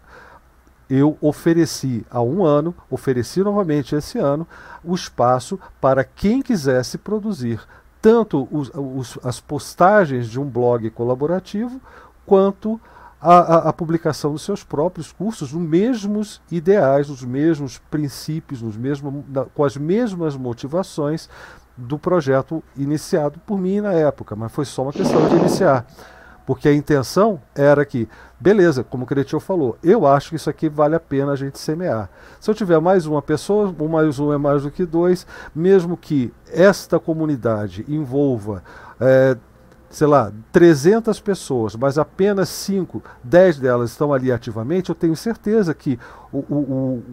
eu ofereci há um ano, ofereci novamente esse ano, o espaço para quem quisesse produzir tanto os, os, as postagens de um blog colaborativo, quanto a, a, a, publicação dos seus próprios cursos, os mesmos ideais, os mesmos princípios, os mesmos, com as mesmas motivações do projeto iniciado por mim na época, mas foi só uma questão de iniciar. Porque a intenção era que, beleza, como o Cretil falou, eu acho que isso aqui vale a pena a gente semear. Se eu tiver mais uma pessoa, um mais um é mais do que dois, mesmo que esta comunidade envolva, é, sei lá, 300 pessoas, mas apenas 5, 10 delas estão ali ativamente, eu tenho certeza que o, o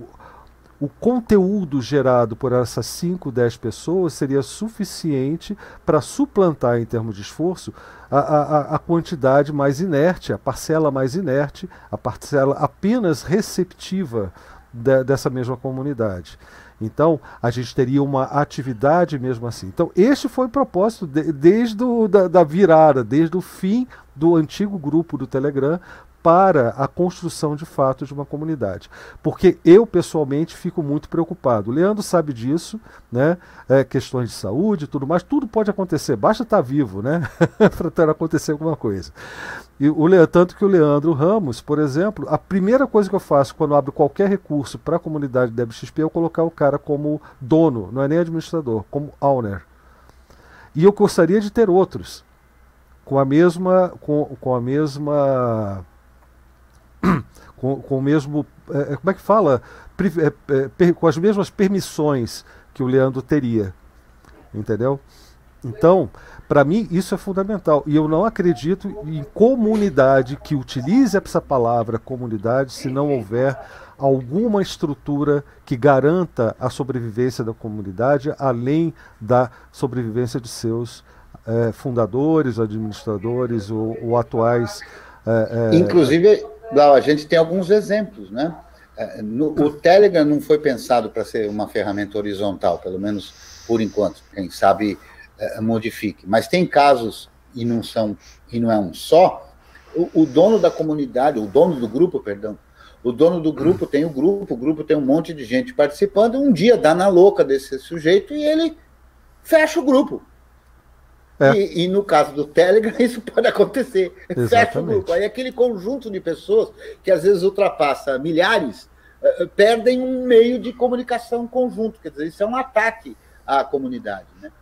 conteúdo gerado por essas 5, 10 pessoas seria suficiente para suplantar, em termos de esforço, a, a, a, quantidade mais inerte, a parcela mais inerte, a parcela apenas receptiva de, dessa mesma comunidade. Então, a gente teria uma atividade mesmo assim. Então, este foi o propósito de, desde o, da, da virada, desde o fim do antigo grupo do Telegram para a construção de fato de uma comunidade. Porque eu, pessoalmente, fico muito preocupado. O Leandro sabe disso, né? É, questões de saúde tudo mais, tudo pode acontecer, basta estar vivo, né? para acontecer alguma coisa. E o tanto que o Leandro Ramos, por exemplo, a primeira coisa que eu faço quando abro qualquer recurso para a comunidade DebXP é eu colocar o cara como dono, não é nem administrador, como owner. E eu gostaria de ter outros com a mesma com, com a mesma com, com o mesmo. É, é, como é que fala? É, é, com as mesmas permissões que o Leandro teria. Entendeu? Então, para mim, isso é fundamental. E eu não acredito em comunidade que utilize essa palavra comunidade se não houver alguma estrutura que garanta a sobrevivência da comunidade, além da sobrevivência de seus é, fundadores, administradores ou, ou atuais.
Inclusive, Blau, a gente tem alguns exemplos, né? É, no, o Telegram não foi pensado para ser uma ferramenta horizontal, pelo menos por enquanto. Quem sabe é, modifique. Mas tem casos e não são e não é um só. O, o, dono da comunidade, o dono do grupo, perdão, o dono do grupo tem o grupo, o grupo tem um monte de gente participando, um dia dá na louca desse sujeito e ele fecha o grupo. É. E, e, no caso do Telegram, isso pode acontecer. Exatamente. Fecha o grupo. Aí aquele conjunto de pessoas que às vezes ultrapassa milhares, uh, perdem um meio de comunicação conjunto. Quer dizer, isso é um ataque à comunidade. Né?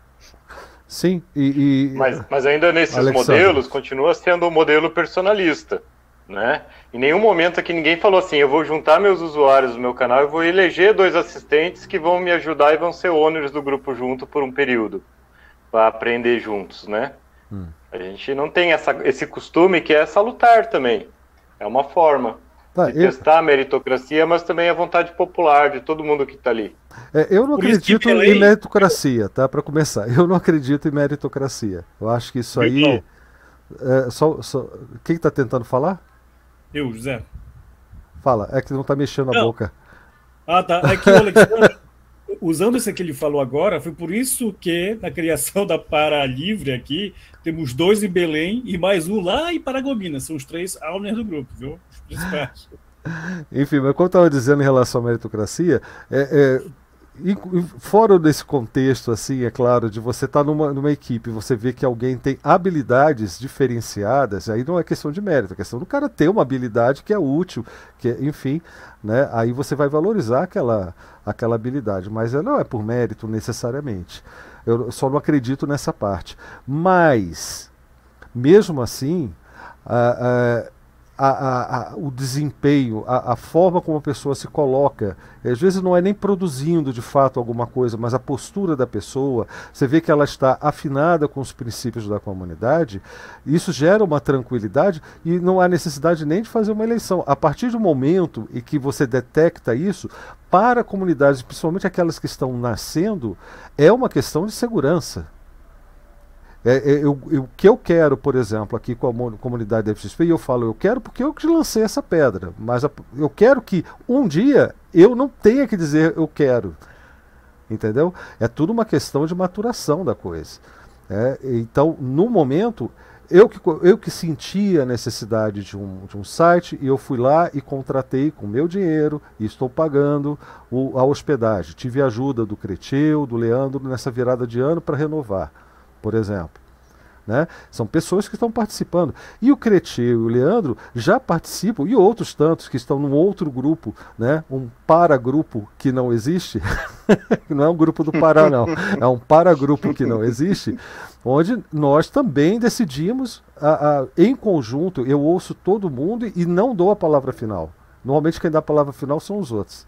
Sim, e.
e... Mas, mas ainda nesses Alexandre. modelos continua sendo um modelo personalista. Né? Em nenhum momento aqui ninguém falou assim: eu vou juntar meus usuários do meu canal e vou eleger dois assistentes que vão me ajudar e vão ser owners do grupo junto por um período para aprender juntos, né? Hum. A gente não tem essa, esse costume que é salutar também. É uma forma tá, de eu... testar a meritocracia, mas também a vontade popular de todo mundo que está ali.
É, eu não Por acredito em meritocracia, tá? Para começar, eu não acredito em meritocracia. Eu acho que isso aí. É, só, só... Quem está tentando falar?
Eu, José.
Fala, é que não está mexendo não. a boca.
Ah, tá. É que o Alexandre, usando isso que ele falou agora, foi por isso que na criação da Para Livre aqui, temos dois em Belém e mais um lá em Paragominas. São os três owners do grupo, viu?
Enfim, mas como eu estava dizendo em relação à meritocracia, é, é e, fora desse contexto, assim, é claro, de você estar tá numa, numa equipe, você vê que alguém tem habilidades diferenciadas, aí não é questão de mérito, é questão do cara ter uma habilidade que é útil, que é, enfim, né, aí você vai valorizar aquela, aquela habilidade, mas não é por mérito necessariamente. Eu só não acredito nessa parte. Mas, mesmo assim, uh, a, a, a, o desempenho, a, forma como a pessoa se coloca. Às vezes não é nem produzindo de fato alguma coisa, mas a postura da pessoa. Você vê que ela está afinada com os princípios da comunidade. Isso gera uma tranquilidade e não há necessidade nem de fazer uma eleição. A partir do momento em que você detecta isso, para comunidades, principalmente aquelas que estão nascendo, é uma questão de segurança. É, é, eu, eu, o que eu quero, por exemplo, aqui com a comunidade da FXP, e eu falo, eu quero porque eu que lancei essa pedra, mas a, eu quero que um dia eu não tenha que dizer eu quero. Entendeu? É tudo uma questão de maturação da coisa. É, então, no momento, eu que, eu que senti a necessidade de um, de um site, e eu fui lá e contratei com meu dinheiro e estou pagando o, a hospedagem. Tive ajuda do Creteu, do Leandro nessa virada de ano para renovar por exemplo. Né? São pessoas que estão participando. E o Cretê e o Leandro já participam, e outros tantos que estão num outro grupo, né? um paragrupo que não existe. não é um grupo do Pará, não. É um paragrupo que não existe, onde nós também decidimos, a, a, em conjunto, eu ouço todo mundo e não dou a palavra final. Normalmente quem dá a palavra final são os outros.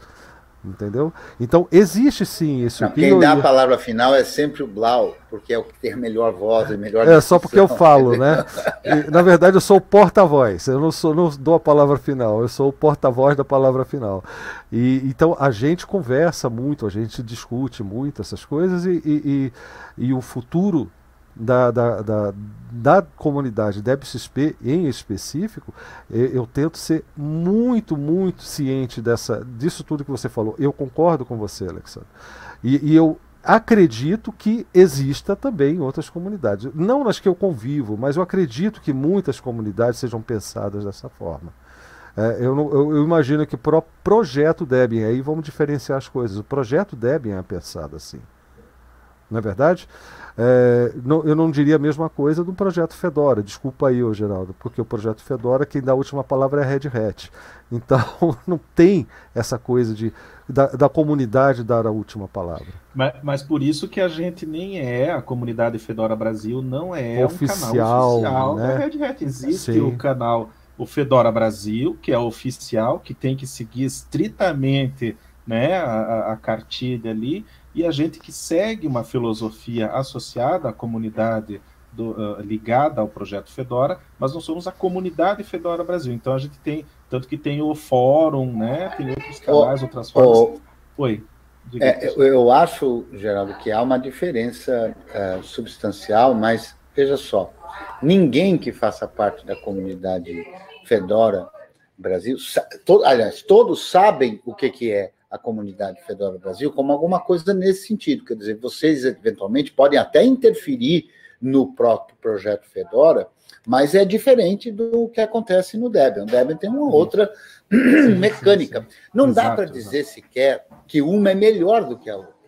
Entendeu? Então, existe sim isso.
Não, quem dá a palavra final é sempre o Blau, porque é o que tem a melhor voz e melhor.
É só porque eu falo, né? E, na verdade, eu sou o porta-voz. Eu não, sou, não dou a palavra final, eu sou o porta-voz da palavra final. E, então, a gente conversa muito, a gente discute muito essas coisas e, e, e o futuro da, da, da, da comunidade DebXP em específico, eu, tento ser muito, muito ciente dessa, disso tudo que você falou. Eu concordo com você, Alexandre. E, e eu acredito que exista também outras comunidades. Não nas que eu convivo, mas eu acredito que muitas comunidades sejam pensadas dessa forma. É, eu, eu, eu, imagino que pro projeto Debian, aí vamos diferenciar as coisas, o projeto Debian é pensado assim. Não é verdade? É, não, eu não diria a mesma coisa do projeto Fedora. Desculpa aí, ô Geraldo, porque o projeto Fedora, quem dá a última palavra é a Red Hat. Então, não tem essa coisa de da, da comunidade dar a última palavra.
Mas, mas, por isso que a gente nem é, a comunidade Fedora Brasil não é
oficial,
um canal oficial
né?
da Red Hat. Existe Sim. o canal, o Fedora Brasil, que é oficial, que tem que seguir estritamente né, a, a cartilha ali, e a gente que segue uma filosofia associada à comunidade do, uh, ligada ao projeto Fedora, mas não somos a comunidade Fedora Brasil. Então a gente tem, tanto que tem o fórum, né? Tem outros canais, outras formas. Oi.
É, eu acho, Geraldo, que há uma diferença uh, substancial, mas veja só, ninguém que faça parte da comunidade Fedora Brasil, to, aliás, todos sabem o que, que é a comunidade Fedora Brasil como alguma coisa nesse sentido. Quer dizer, vocês eventualmente podem até interferir no próprio projeto Fedora, mas é diferente do que acontece no Debian. O Debian tem uma outra sim, mecânica. Sim, sim. Não exato, dá para dizer sequer que uma é melhor do que a outra.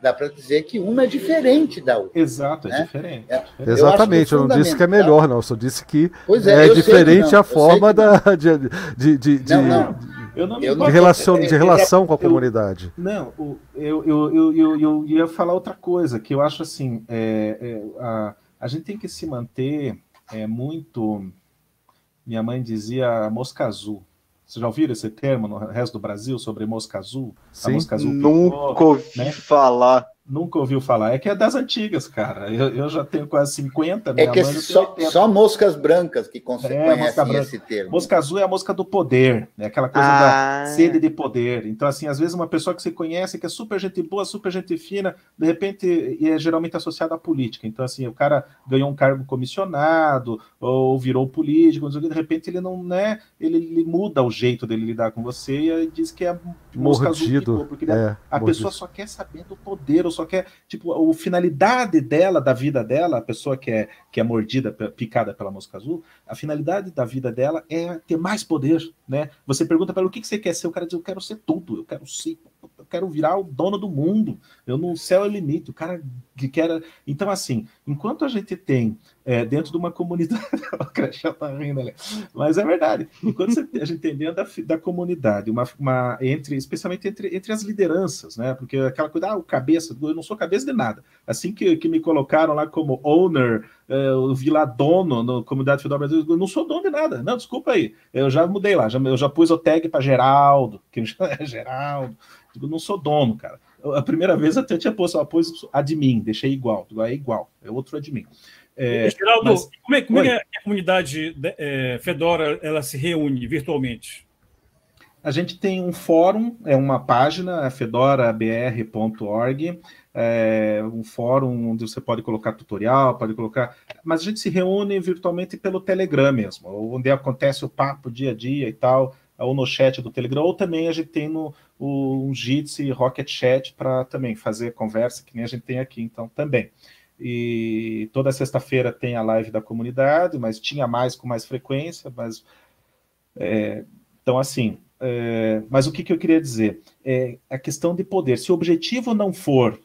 Dá para dizer que uma é diferente da outra.
Exato, é né? é diferente. É,
Exatamente, eu, eu, não disse que é melhor, não. Eu só disse que é, é diferente a forma da, de, de, de, de, não, não. Eu não eu de, relação, de relação com a comunidade.
Não, eu, eu, eu, eu, eu ia falar outra coisa, que eu acho assim, é, é, a, a gente tem que se manter é muito. Minha mãe dizia mosca azul. Vocês já ouviram esse termo no resto do Brasil sobre mosca azul?
Sim, mosca azul nunca ouvi né? falar.
Nunca ouviu falar. É que é das antigas, cara. Eu, eu já tenho quase 50.
É que é só, só, moscas brancas que conhecem é, esse termo.
Mosca azul é a mosca do poder, é aquela coisa ah. da sede de poder. Então, assim, às vezes uma pessoa que você conhece, que é super gente boa, super gente fina, de repente, e é geralmente associada à política. Então, assim, o cara ganhou um cargo comissionado, ou virou político, de repente ele não, né, ele, ele muda o jeito dele lidar com você e diz que é
mosca mordido, azul,
porque é, a mordido. pessoa só quer saber do poder, só quer, tipo, a finalidade dela, da vida dela, a pessoa que é, que é mordida, picada pela mosca azul, a finalidade da vida dela é ter mais poder, né? Você pergunta para ela o que, que você quer ser, o cara diz, eu quero ser tudo, eu quero ser, eu quero virar o dono do mundo, eu não céu é limite, o cara que quer... Então, assim, enquanto a gente tem é, dentro de uma comunidade. o Crachá tá rindo ali. Mas é verdade. Enquanto a gente tem dentro da, da comunidade, uma, uma, entre, especialmente entre, entre as lideranças, né? Porque aquela coisa, ah, o cabeça, eu não sou cabeça de nada. Assim que, que me colocaram lá como owner, é, eu vi lá dono na comunidade Federal Brasil, eu não sou dono de nada. Não, desculpa aí. Eu já mudei lá, já, eu já pus o tag para Geraldo, que já é Geraldo. Eu não sou dono, cara. A primeira vez até tinha posto, eu pus admin, deixei igual, é igual, é outro admin.
É, Geraldo, mas... como, é, como é, que a comunidade é, Fedora ela se reúne virtualmente?
A gente tem um fórum, é uma página, fedorabr.org, é um fórum onde você pode colocar tutorial, pode colocar. Mas a gente se reúne virtualmente pelo Telegram mesmo, onde acontece o papo dia a dia e tal, ou no chat do Telegram, ou também a gente tem no o, um Jitsi Rocket Chat para também fazer conversa, que nem a gente tem aqui, então também. E toda sexta-feira tem a live da comunidade, mas tinha mais com mais frequência, mas é, então assim. É, mas o que, que eu queria dizer? É a questão de poder. Se o objetivo não for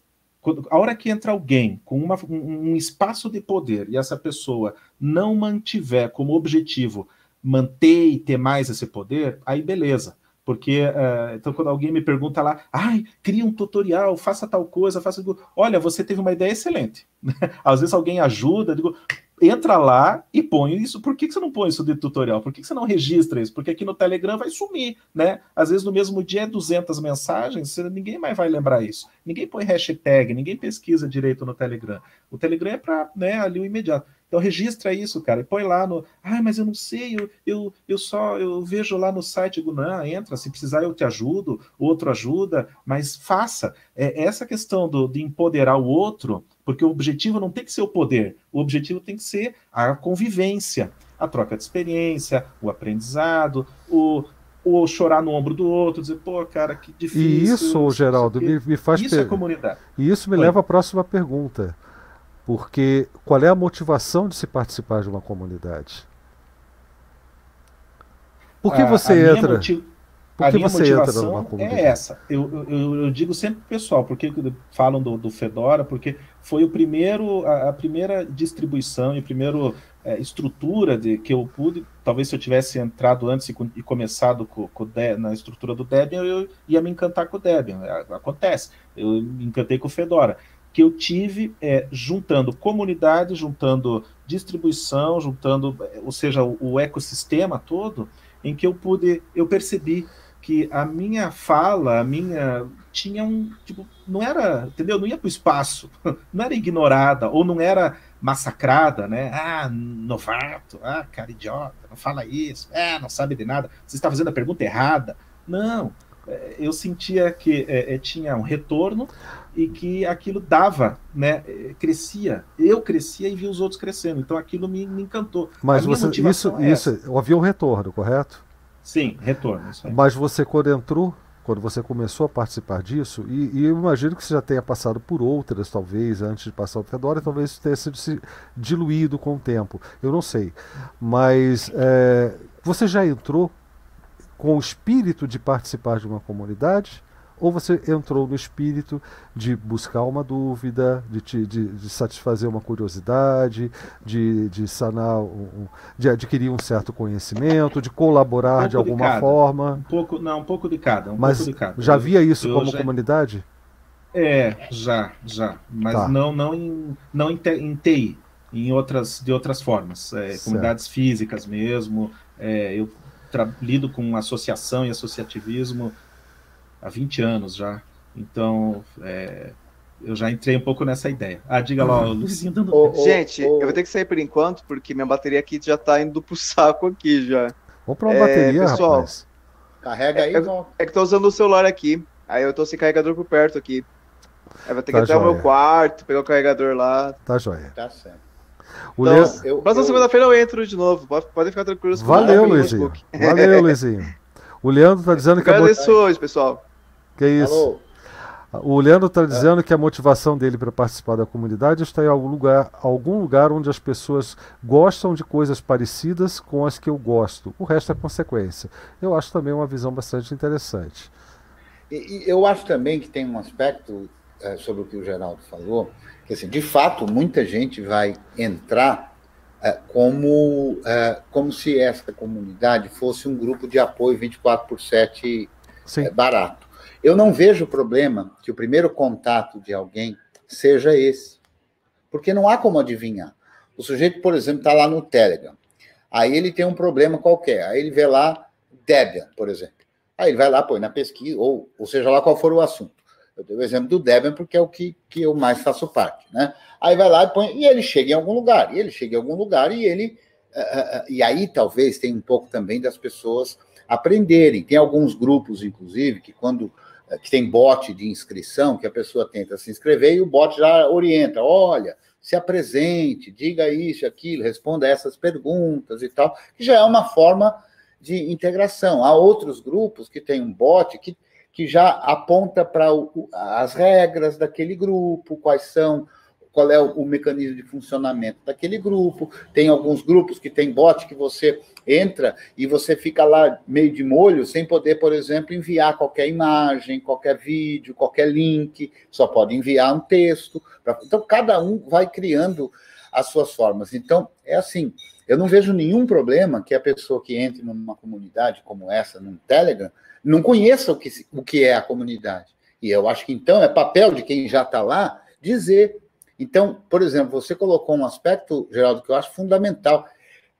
a hora que entra alguém com uma, um, um, espaço de poder e essa pessoa não mantiver como objetivo manter e ter mais esse poder, aí beleza. Porque, uh, então, quando alguém me pergunta lá, ai, cria um tutorial, faça tal coisa, faça. Olha, você teve uma ideia excelente. Às vezes alguém ajuda, digo, entra lá e põe isso. Por que, que você não põe isso de tutorial? Por que, que você não registra isso? Porque aqui no Telegram vai sumir, né? Às vezes no mesmo dia é 200 mensagens, ninguém mais vai lembrar isso. Ninguém põe hashtag, ninguém pesquisa direito no Telegram. O Telegram é para né, ali o imediato. Então registra isso, cara, e põe lá no. Ah, mas eu não sei, eu, eu, eu só eu vejo lá no site, digo, não, entra, se precisar eu te ajudo, o outro ajuda, mas faça. É, essa questão do, de empoderar o outro, porque o objetivo não tem que ser o poder, o objetivo tem que ser a convivência, a troca de experiência, o aprendizado, o, o chorar no ombro do outro, dizer, pô, cara, que difícil.
E isso, Geraldo, me, me faz.
Isso é comunidade.
E isso me leva à próxima pergunta. Porque qual é a motivação de se participar de uma comunidade? Por que você entra? Motiv...
Por que você entra numa comunidade? É essa. Eu, eu, eu digo sempre pessoal, porque falam do, do Fedora, porque foi o primeiro, a, a primeira distribuição e a primeira é, estrutura de, que eu pude. Talvez se eu tivesse entrado antes e, e começado com, com de, na estrutura do Debian, eu ia me encantar com o Debian. É, acontece. Eu me encantei com o Fedora que eu tive é, juntando comunidade, juntando distribuição, juntando, ou seja, o, o, ecossistema todo, em que eu pude, eu percebi que a minha fala, a minha tinha um tipo, não era, entendeu? Não ia para o espaço, não era ignorada ou não era massacrada, né? Ah, novato, ah, cara idiota, não fala isso, é, não sabe de nada, você está fazendo a pergunta errada. Não, é, eu sentia que é, tinha um retorno e que aquilo dava, né, crescia. Eu crescia e vi os outros crescendo. Então aquilo me, me encantou.
Mas você, isso, isso, havia um retorno, correto?
Sim, retorno.
Mas você quando entrou, quando você começou a participar disso, e, e, eu imagino que você já tenha passado por outras, talvez, antes de passar o Fedora, talvez isso tenha sido diluído com o tempo, eu não sei. Mas é, você já entrou com o espírito de participar de uma comunidade? Ou você entrou no espírito de buscar uma dúvida, de, te, de, de satisfazer uma curiosidade, de, de sanar, um, de adquirir um certo conhecimento, de colaborar um de alguma forma.
Um pouco, não, um pouco de cada. Um
Mas
pouco de cada.
já via isso como já... comunidade?
É, já, já. Mas tá. não, não, em, não em, em TI, em outras, de outras formas. É, comunidades físicas mesmo. É, eu lido com associação e associativismo há 20 anos já. Então, é, eu já entrei um pouco nessa ideia. Ah, diga lá, o Luizinho dando.
Oh, oh, Gente, oh. eu vou ter que sair por enquanto, porque minha bateria aqui já tá indo pro saco aqui já.
Vamos pra uma é, bateria, pessoal, rapaz.
Carrega aí,
é, é que tô usando o celular aqui. Aí eu tô sem carregador por perto aqui. Aí vou ter que tá ir até o meu quarto, pegar o carregador lá.
Tá joia.
Tá certo.
O então, eu, próxima eu... segunda-feira eu entro de novo. Podem ficar tranquilos.
Valeu, Luizinho. Valeu, Luizinho. O Leandro tá dizendo que.
Agradeço hoje, pessoal.
Que é isso? Alô? O Leandro está dizendo é. que a motivação dele para participar da comunidade está em algum lugar, algum lugar onde as pessoas gostam de coisas parecidas com as que eu gosto. O resto é consequência. Eu acho também uma visão bastante interessante.
E, e eu acho também que tem um aspecto é, sobre o que o Geraldo falou, que assim, de fato muita gente vai entrar é, como, é, como se essa comunidade fosse um grupo de apoio 24 por 7 é, barato. Eu não vejo problema que o primeiro contato de alguém seja esse, porque não há como adivinhar. O sujeito, por exemplo, está lá no Telegram, aí ele tem um problema qualquer, aí ele vê lá Debian, por exemplo. Aí ele vai lá, põe na pesquisa, ou, ou seja lá qual for o assunto. Eu dei o exemplo do Debian porque é o que, que eu mais faço parte, né? Aí vai lá e põe, e ele chega em algum lugar, e ele chega em algum lugar, e ele. Uh, uh, e aí talvez tem um pouco também das pessoas aprenderem. Tem alguns grupos, inclusive, que quando que tem bot de inscrição, que a pessoa tenta se inscrever e o bot já orienta, olha, se apresente, diga isso, aquilo, responda essas perguntas e tal, que já é uma forma de integração. Há outros grupos que têm um bot que, que já aponta para as regras daquele grupo, quais são qual é o, o, mecanismo de funcionamento daquele grupo. Tem alguns grupos que tem bot que você entra e você fica lá meio de molho, sem poder, por exemplo, enviar qualquer imagem, qualquer vídeo, qualquer link, só pode enviar um texto. Pra... Então, cada um vai criando as suas formas. Então, é assim. Eu não vejo nenhum problema que a pessoa que entre numa comunidade como essa, num Telegram, não conheça o que, o que é a comunidade. E eu acho que então é papel de quem já está lá dizer então, por exemplo, você colocou um aspecto, Geraldo, que eu acho fundamental,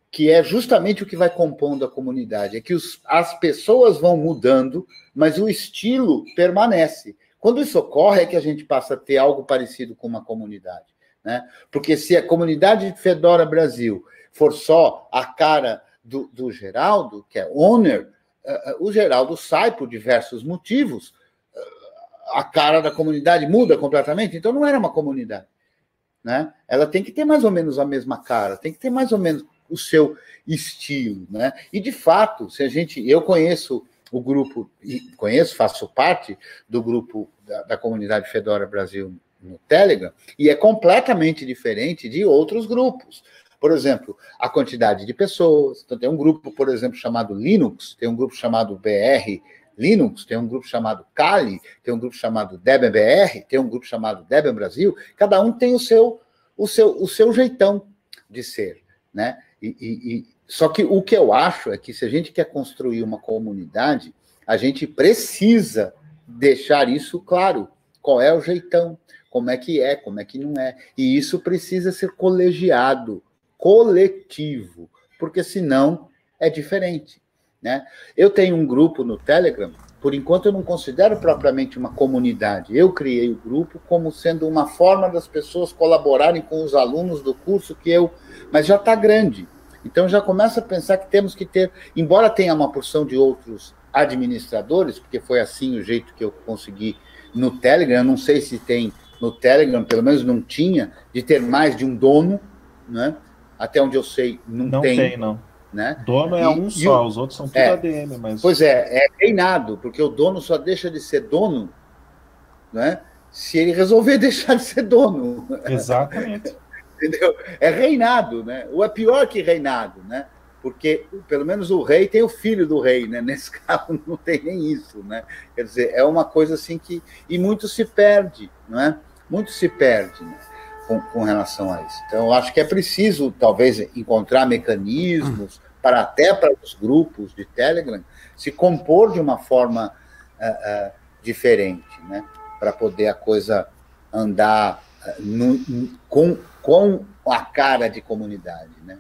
que é justamente o que vai compondo a comunidade, é que os, as pessoas vão mudando, mas o estilo permanece. Quando isso ocorre, é que a gente passa a ter algo parecido com uma comunidade. Né? Porque se a comunidade de Fedora Brasil for só a cara do, do Geraldo, que é owner, uh, o Geraldo sai por diversos motivos, uh, a cara da comunidade muda completamente, então não era uma comunidade né? Ela tem que ter mais ou menos a mesma cara, tem que ter mais ou menos o seu estilo, né? E de fato, se a gente, eu conheço o grupo, conheço, faço parte do grupo da, da comunidade Fedora Brasil no Telegram, e é completamente diferente de outros grupos. Por exemplo, a quantidade de pessoas. Então, tem um grupo, por exemplo, chamado Linux, tem um grupo chamado BR Linux, tem um grupo chamado Kali, tem um grupo chamado Debian BR, tem um grupo chamado Debian Brasil, cada um tem o seu, o seu, o seu jeitão de ser, né? E, e, e, só que o que eu acho é que se a gente quer construir uma comunidade, a gente precisa deixar isso claro. Qual é o jeitão? Como é que é? Como é que não é? E isso precisa ser colegiado, coletivo, porque senão é diferente. Né? Eu tenho um grupo no Telegram, por enquanto eu não considero propriamente uma comunidade. Eu criei o grupo como sendo uma forma das pessoas colaborarem com os alunos do curso que eu. Mas já está grande. Então já começa a pensar que temos que ter, embora tenha uma porção de outros administradores, porque foi assim o jeito que eu consegui no Telegram, eu não sei se tem no Telegram, pelo menos não tinha, de ter mais de um dono, né? Até onde eu sei, não, não tem.
tem não.
Né?
Dono é e, um só, o, os outros são tudo é, ADM. Mas...
Pois é, é reinado, porque o dono só deixa de ser dono né, se ele resolver deixar de ser dono.
Exatamente.
Entendeu? É reinado, né? Ou é pior que reinado, né? Porque pelo menos o rei tem o filho do rei, né? Nesse caso não tem nem isso, né? Quer dizer, é uma coisa assim que e muito se perde, não é? Muito se perde, né? Com, com relação a isso. Então, eu acho que é preciso, talvez, encontrar mecanismos para até para os grupos de Telegram se compor de uma forma uh, uh, diferente, né? Para poder a coisa andar uh, no, com, com a cara de comunidade, né?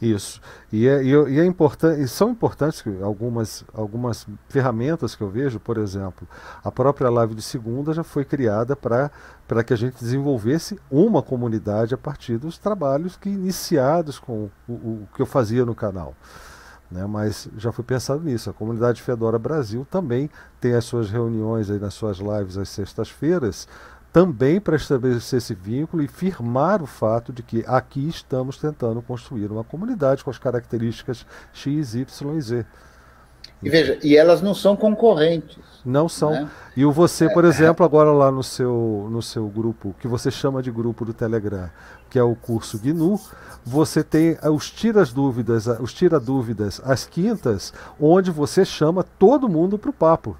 Isso. E, é, e, é importante, e são importantes algumas, algumas ferramentas que eu vejo, por exemplo, a própria live de segunda já foi criada para que a gente desenvolvesse uma comunidade a partir dos trabalhos que iniciados com o, o que eu fazia no canal. Né, mas já foi pensado nisso. A comunidade Fedora Brasil também tem as suas reuniões aí nas suas lives às sextas-feiras, também para estabelecer esse vínculo e firmar o fato de que aqui estamos tentando construir uma comunidade com as características X, Y e Z.
E veja, e elas não são concorrentes.
Não são. Né? E o você, por é, exemplo, agora lá no seu, no seu grupo, que você chama de grupo do Telegram, que é o curso GNU, você tem os tiras dúvidas, os tira dúvidas às quintas, onde você chama todo mundo para o papo.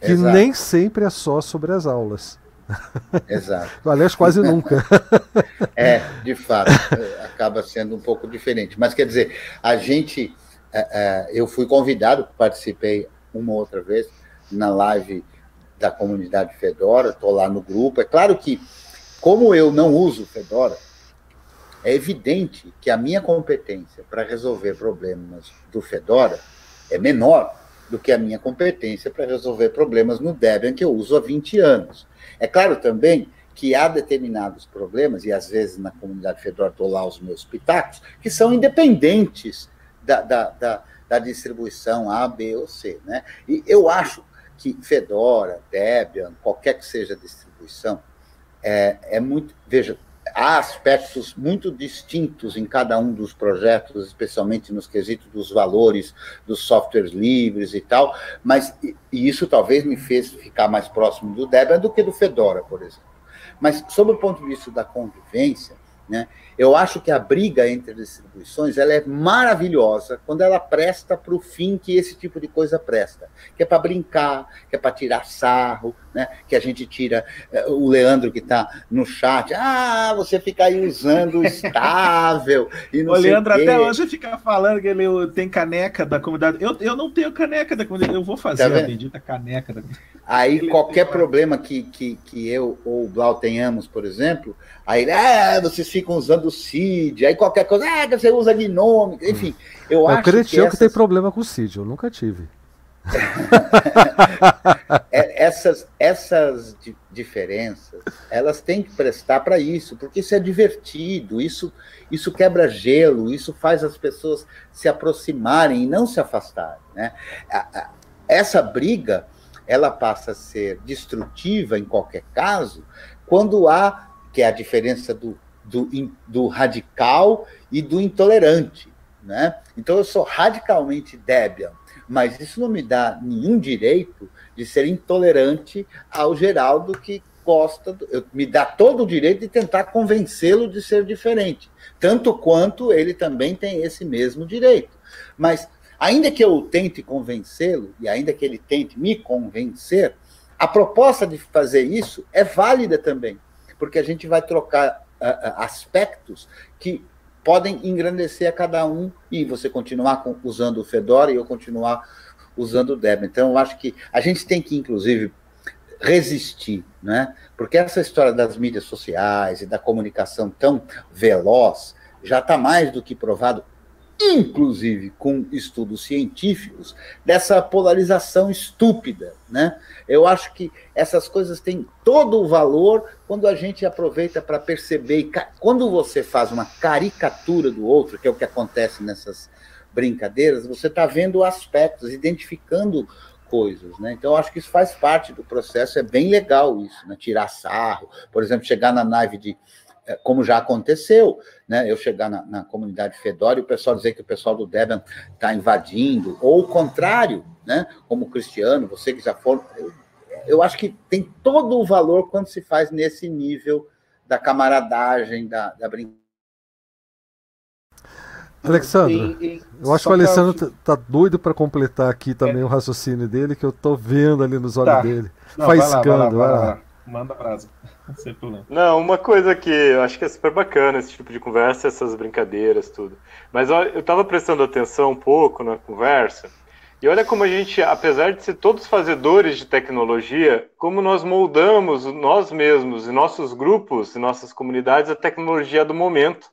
Que Exato. nem sempre é só sobre as aulas.
Exato.
Aliás, quase nunca.
é, de fato, acaba sendo um pouco diferente. Mas quer dizer, a gente, é, é, eu fui convidado, participei uma outra vez na live da comunidade Fedora, estou lá no grupo. É claro que, como eu não uso Fedora, é evidente que a minha competência para resolver problemas do Fedora é menor do que a minha competência para resolver problemas no Debian que eu uso há 20 anos. É claro também que há determinados problemas, e às vezes na comunidade Fedora estou lá os meus pitacos, que são independentes da, da, da, da, distribuição A, B ou C. Né? E eu acho que Fedora, Debian, qualquer que seja a distribuição, é, é muito. Veja, há aspectos muito distintos em cada um dos projetos, especialmente nos quesitos dos valores dos softwares livres e tal, mas e isso talvez me fez ficar mais próximo do Debian do que do Fedora, por exemplo. Mas, sob o ponto de vista da convivência, né, eu acho que a briga entre distribuições ela é maravilhosa quando ela presta para o fim que esse tipo de coisa presta, que é para brincar, que é para tirar sarro, né? que a gente tira eh, o Leandro que está no chat, ah, você fica aí usando estável e não o
Leandro até hoje fica falando que ele tem caneca da comunidade. Eu, eu não tenho caneca da comunidade, eu vou fazer tá a bendita caneca da
Aí ele qualquer problema que, que, que eu ou o Blau tenhamos, por exemplo, aí ah, vocês ficam usando o CID, aí qualquer coisa, ah, você usa Gnome, enfim. Eu, eu acho
acredito que, essas... que tem problema com o CID, eu nunca tive.
É, essas essas diferenças elas têm que prestar para isso porque isso é divertido isso isso quebra gelo isso faz as pessoas se aproximarem e não se afastarem né essa briga ela passa a ser destrutiva em qualquer caso quando há que é a diferença do do, do radical e do intolerante. Né? Então, eu sou radicalmente Debian, mas isso não me dá nenhum direito de ser intolerante ao Geraldo que gosta, do, eu, me dá todo o direito de tentar convencê-lo de ser diferente, tanto quanto ele também tem esse mesmo direito. Mas, ainda que eu tente convencê-lo, e ainda que ele tente me convencer, a proposta de fazer isso é válida também, porque a gente vai trocar aspectos que podem engrandecer a cada um e você continuar com, usando o Fedora e eu continuar usando o Debian. Então, eu acho que a gente tem que, inclusive, resistir, né? Porque essa história das mídias sociais e da comunicação tão veloz já está mais do que provado inclusive com estudos científicos, dessa polarização estúpida. Né? Eu acho que essas coisas têm todo o valor quando a gente aproveita para perceber. Quando você faz uma caricatura do outro, que é o que acontece nessas brincadeiras, você está vendo aspectos, identificando coisas, né? Então, acho que isso faz parte do processo, é bem legal isso, né? Tirar sarro, por exemplo, chegar na nave de é, como já aconteceu, né? Eu chegar na, na comunidade Fedora e o pessoal dizer que o pessoal do Debian está invadindo, ou o contrário, né? Como Cristiano, você que já for. Eu, eu acho que tem todo o valor quando se faz nesse nível da camaradagem, da, da brincadeira.
Alexandre, e, e, eu acho que o Alessandro pra... tá, tá doido para completar aqui também é. o raciocínio dele, que eu tô vendo ali nos olhos tá. dele. Não, Faiscando, vai lá. Vai lá.
Manda brasa.
Não, uma coisa que eu acho que é super bacana esse tipo de conversa, essas brincadeiras, tudo. Mas eu estava prestando atenção um pouco na conversa, e olha como a gente, apesar de ser todos fazedores de tecnologia, como nós moldamos nós mesmos, e nossos grupos, e nossas comunidades, a tecnologia do momento.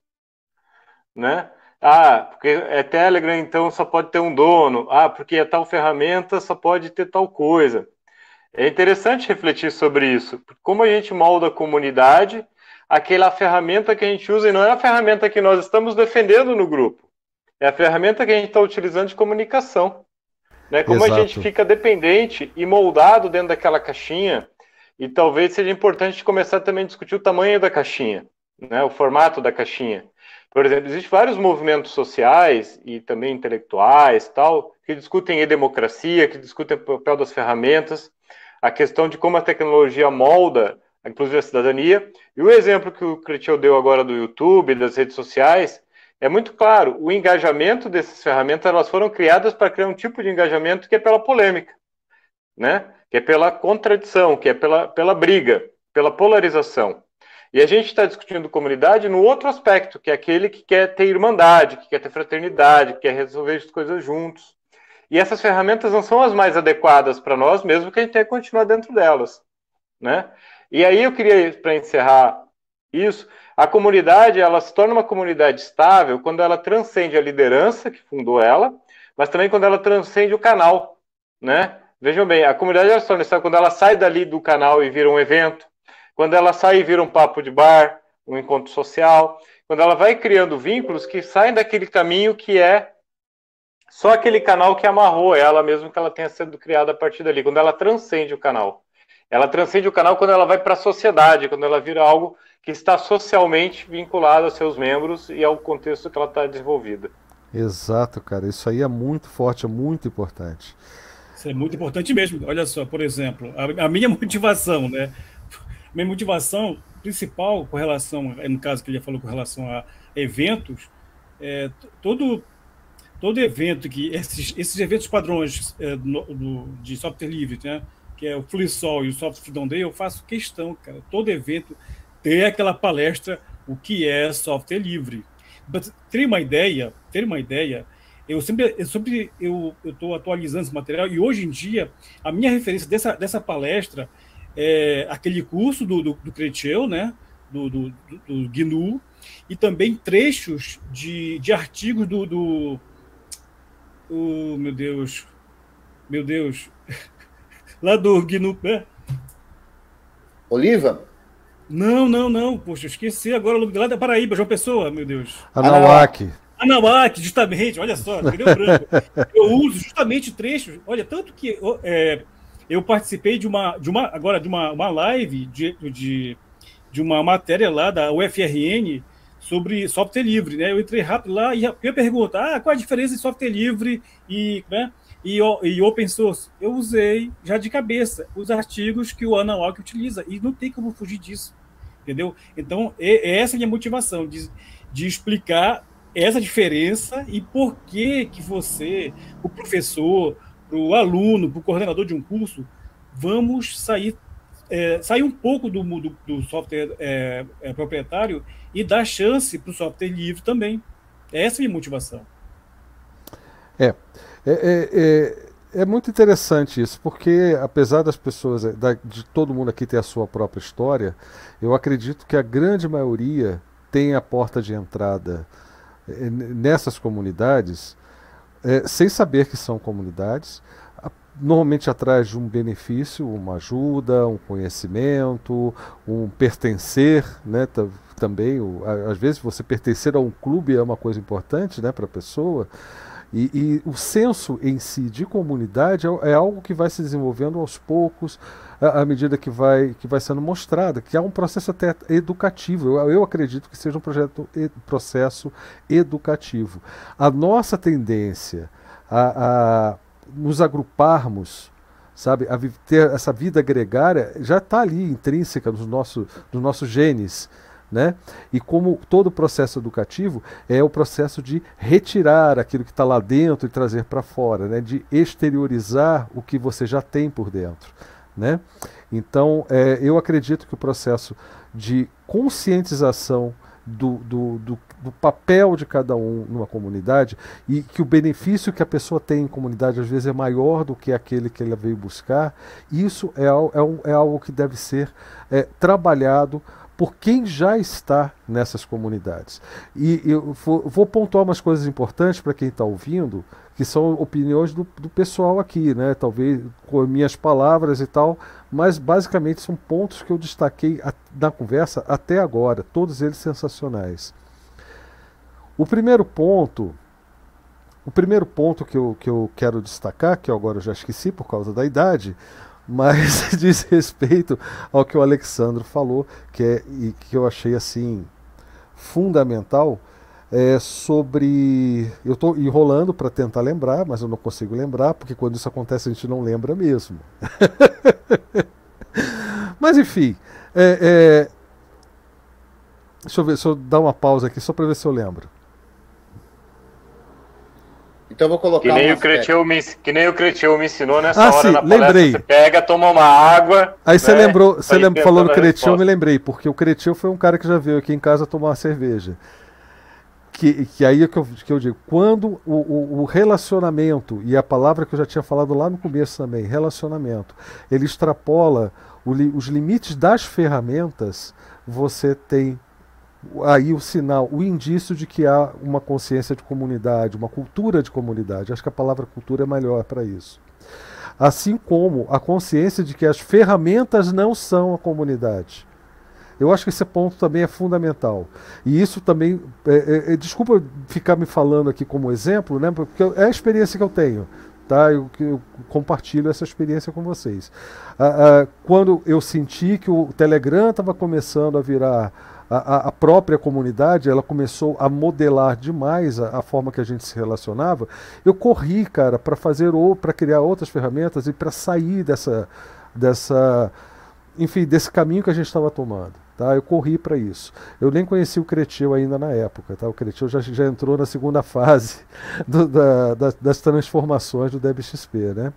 Né? Ah, porque é Telegram, então só pode ter um dono. Ah, porque é tal ferramenta, só pode ter tal coisa. É interessante refletir sobre isso. Como a gente molda a comunidade, aquela ferramenta que a gente usa, e não é a ferramenta que nós estamos defendendo no grupo, é a ferramenta que a gente está utilizando de comunicação. Né? Como Exato. a gente fica dependente e moldado dentro daquela caixinha, e talvez seja importante começar também a discutir o tamanho da caixinha, né? o formato da caixinha. Por exemplo, existem vários movimentos sociais e também intelectuais tal que discutem e-democracia, que discutem o papel das ferramentas, a questão de como a tecnologia molda, inclusive a cidadania. E o exemplo que o Cretiel deu agora do YouTube, das redes sociais, é muito claro. O engajamento dessas ferramentas elas foram criadas para criar um tipo de engajamento que é pela polêmica, né? que é pela contradição, que é pela, pela briga, pela polarização. E a gente está discutindo comunidade no outro aspecto, que é aquele que quer ter irmandade, que quer ter fraternidade, que quer resolver as coisas juntos. E essas ferramentas não são as mais adequadas para nós, mesmo que a gente tenha que continuar dentro delas. Né? E aí eu queria, para encerrar isso, a comunidade ela se torna uma comunidade estável quando ela transcende a liderança que fundou ela, mas também quando ela transcende o canal. Né? Vejam bem, a comunidade ela se torna estável quando ela sai dali do canal e vira um evento, quando ela sai e vira um papo de bar, um encontro social, quando ela vai criando vínculos que saem daquele caminho que é só aquele canal que amarrou ela, mesmo que ela tenha sido criada a partir dali, quando ela transcende o canal. Ela transcende o canal quando ela vai para a sociedade, quando ela vira algo que está socialmente vinculado aos seus membros e ao contexto que ela está desenvolvida.
Exato, cara. Isso aí é muito forte, é muito importante.
Isso é muito importante mesmo. Olha só, por exemplo, a, a minha motivação, né? minha motivação principal com relação, no caso que ele falou com relação a eventos, é, todo todo evento que esses, esses eventos padrões é, no, do, de software livre, né, que é o FreeSol e o Software Freedom Day, eu faço questão, cara, todo evento ter aquela palestra o que é software livre. Ter uma ideia, ter uma ideia, eu sempre eu sempre eu estou atualizando esse material e hoje em dia a minha referência dessa, dessa palestra é, aquele curso do, do, do Creteu, né, do, do, do, GNU, e também trechos de, de artigos do, do oh, meu Deus, meu Deus, lá do GNU, né?
Oliva?
Não, não, não, poxa, esqueci agora o nome lá da Paraíba, João Pessoa, meu Deus.
Anauac.
Anauac, justamente, olha só, Eu uso justamente trechos, olha, tanto que é, eu participei de uma, de uma agora de uma, uma live de, de, de uma matéria lá da UFRN sobre software livre, né? Eu entrei rápido lá e eu pergunto, ah, qual a diferença de software livre e, né, e, e open source? Eu usei já de cabeça os artigos que o Ana utiliza e não tem como fugir disso, entendeu? Então, é, essa é a minha motivação de, de explicar essa diferença e por que que você, o professor, o aluno, o coordenador de um curso, vamos sair, é, sair um pouco do, do, do software é, é, proprietário e dar chance para o software livre também. Essa é a minha motivação.
É, é, é, é, é muito interessante isso, porque apesar das pessoas, é, de todo mundo aqui ter a sua própria história, eu acredito que a grande maioria tem a porta de entrada nessas comunidades sem saber que são comunidades, normalmente atrás de um benefício, uma ajuda, um conhecimento, um pertencer, né, também, às vezes você pertencer a um clube é uma coisa importante, né, para a pessoa, E, e, o senso em si de comunidade é, é, algo que vai se desenvolvendo aos poucos, à, à medida que vai, que vai sendo mostrada, que é um processo até educativo. Eu, eu acredito que seja um projeto, processo educativo. A nossa tendência a, a nos agruparmos sabe? A ter essa vida gregária já está ali intrínseca nos, nosso, nos nossos genes. Né? E como todo processo educativo é o processo de retirar aquilo que está lá dentro e trazer para fora, né? de exteriorizar o que você já tem por dentro. Né? Então, é, eu acredito que o processo de conscientização do, do, do, do, papel de cada um numa comunidade e que o benefício que a pessoa tem em comunidade às vezes é maior do que aquele que ela veio buscar, isso é, é, é algo que deve ser é, trabalhado por quem já está nessas comunidades. E eu vou pontuar umas coisas importantes para quem está ouvindo, que são opiniões do, do, pessoal aqui, né? talvez com minhas palavras e tal, mas basicamente são pontos que eu destaquei a, na conversa até agora, todos eles sensacionais. O primeiro ponto, o primeiro ponto que eu, que eu quero destacar, que agora eu já esqueci por causa da idade, mas diz respeito ao que o Alexandre falou, que é e que eu achei assim fundamental, é sobre eu estou enrolando para tentar lembrar, mas eu não consigo lembrar porque quando isso acontece a gente não lembra mesmo. mas enfim, é, é... deixa eu ver, deixa eu dar uma pausa aqui só para ver se eu lembro.
Então eu vou colocar.
Que nem, o Cretil me, que nem o Cretil me ensinou nessa
ah,
hora
sim,
na
palestra. Lembrei.
Você pega, toma uma água.
Aí você né, lembrou, você lembra, falou no Cretil, eu me lembrei, porque o Cretil foi um cara que já veio aqui em casa tomar uma cerveja. Que, que aí é que eu, que eu digo, quando o, o, o, relacionamento, e a palavra que eu já tinha falado lá no começo também, relacionamento, ele extrapola os limites das ferramentas, você tem aí o sinal, o indício de que há uma consciência de comunidade, uma cultura de comunidade. Acho que a palavra cultura é melhor para isso. Assim como a consciência de que as ferramentas não são a comunidade. Eu acho que esse ponto também é fundamental. E isso também. É, é, é desculpa ficar me falando aqui como exemplo, né, porque é a experiência que eu tenho. Tá? Eu, eu compartilho essa experiência com vocês. Ah, ah, quando eu senti que o Telegram estava começando a virar a, a, própria comunidade ela começou a modelar demais a, a, forma que a gente se relacionava, eu corri, cara, para fazer ou para criar outras ferramentas e para sair dessa, dessa, enfim, desse caminho que a gente estava tomando. Tá? Eu corri para isso. Eu nem conheci o Cretil ainda na época. Tá? O Cretil já, já entrou na segunda fase do, da, da, das transformações do DebXP. Né?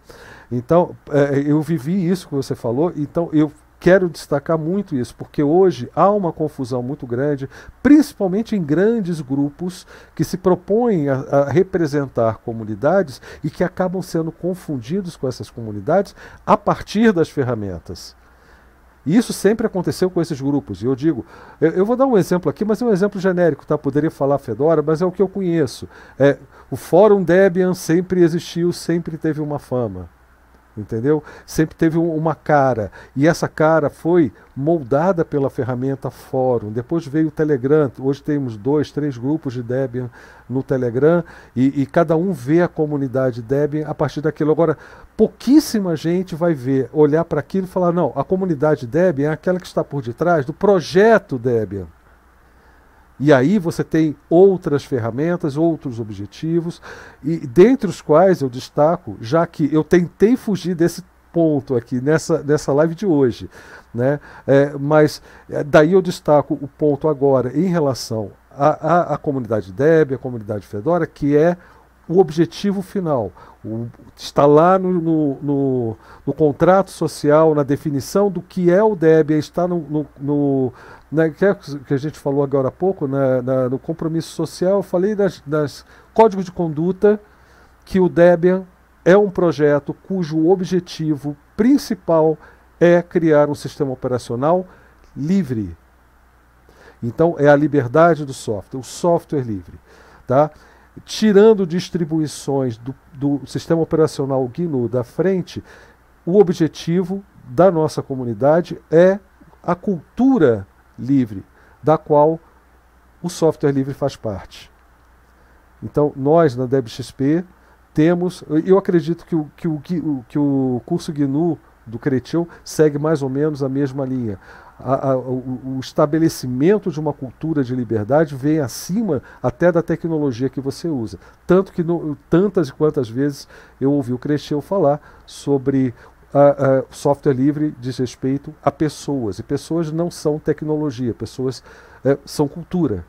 Então, é, eu vivi isso que você falou, então eu quero destacar muito isso, porque hoje há uma confusão muito grande, principalmente em grandes grupos que se propõem a, a, representar comunidades e que acabam sendo confundidos com essas comunidades a partir das ferramentas. E isso sempre aconteceu com esses grupos. E eu digo, eu, eu, vou dar um exemplo aqui, mas é um exemplo genérico, tá? Poderia falar Fedora, mas é o que eu conheço. É, o Fórum Debian sempre existiu, sempre teve uma fama entendeu? Sempre teve uma cara e essa cara foi moldada pela ferramenta Fórum. Depois veio o Telegram. Hoje temos dois, três grupos de Debian no Telegram e, e cada um vê a comunidade Debian a partir daquilo. Agora, pouquíssima gente vai ver, olhar para aquilo e falar: não, a comunidade Debian é aquela que está por detrás do projeto Debian. E aí você tem outras ferramentas, outros objetivos, e dentre os quais eu destaco, já que eu tentei fugir desse ponto aqui nessa, nessa live de hoje, né? É, mas é, daí eu destaco o ponto agora em relação à, comunidade Deb, à comunidade Fedora, que é o objetivo final. O, está lá no, no, no, no, contrato social, na definição do que é o Debian, está no, né, que, é, que a gente falou agora há pouco, né, na, no compromisso social, eu falei das, das códigos de conduta que o Debian é um projeto cujo objetivo principal é criar um sistema operacional livre. Então é a liberdade do software, o software livre, tá? Tirando distribuições do, do sistema operacional GNU da frente, o objetivo da nossa comunidade é a cultura livre, da qual o software livre faz parte. Então, nós na DebXP temos, eu acredito que o, que o, que o curso GNU do Cretil segue mais ou menos a mesma linha. A, a, o, o, estabelecimento de uma cultura de liberdade vem acima até da tecnologia que você usa. Tanto que no, tantas e quantas vezes eu ouvi o Cretil falar sobre a, software livre diz respeito a pessoas. E pessoas não são tecnologia, pessoas é, são cultura.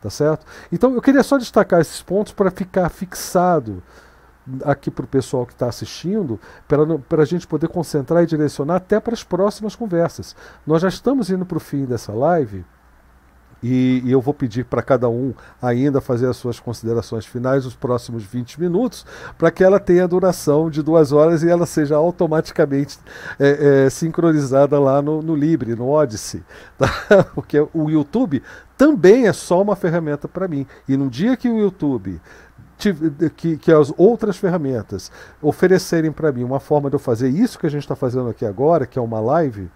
Tá certo? Então eu queria só destacar esses pontos para ficar fixado aqui para o pessoal que está assistindo, para a gente poder concentrar e direcionar até para as próximas conversas. Nós já estamos indo para o fim dessa live. E, e, eu vou pedir para cada um ainda fazer as suas considerações finais nos próximos 20 minutos, para que ela tenha duração de duas horas e ela seja automaticamente é, é, sincronizada lá no, no Libre, no Odyssey. Tá? Porque o YouTube também é só uma ferramenta para mim. E no dia que o YouTube que, que as outras ferramentas oferecerem para mim uma forma de eu fazer isso que a gente está fazendo aqui agora, que é uma live,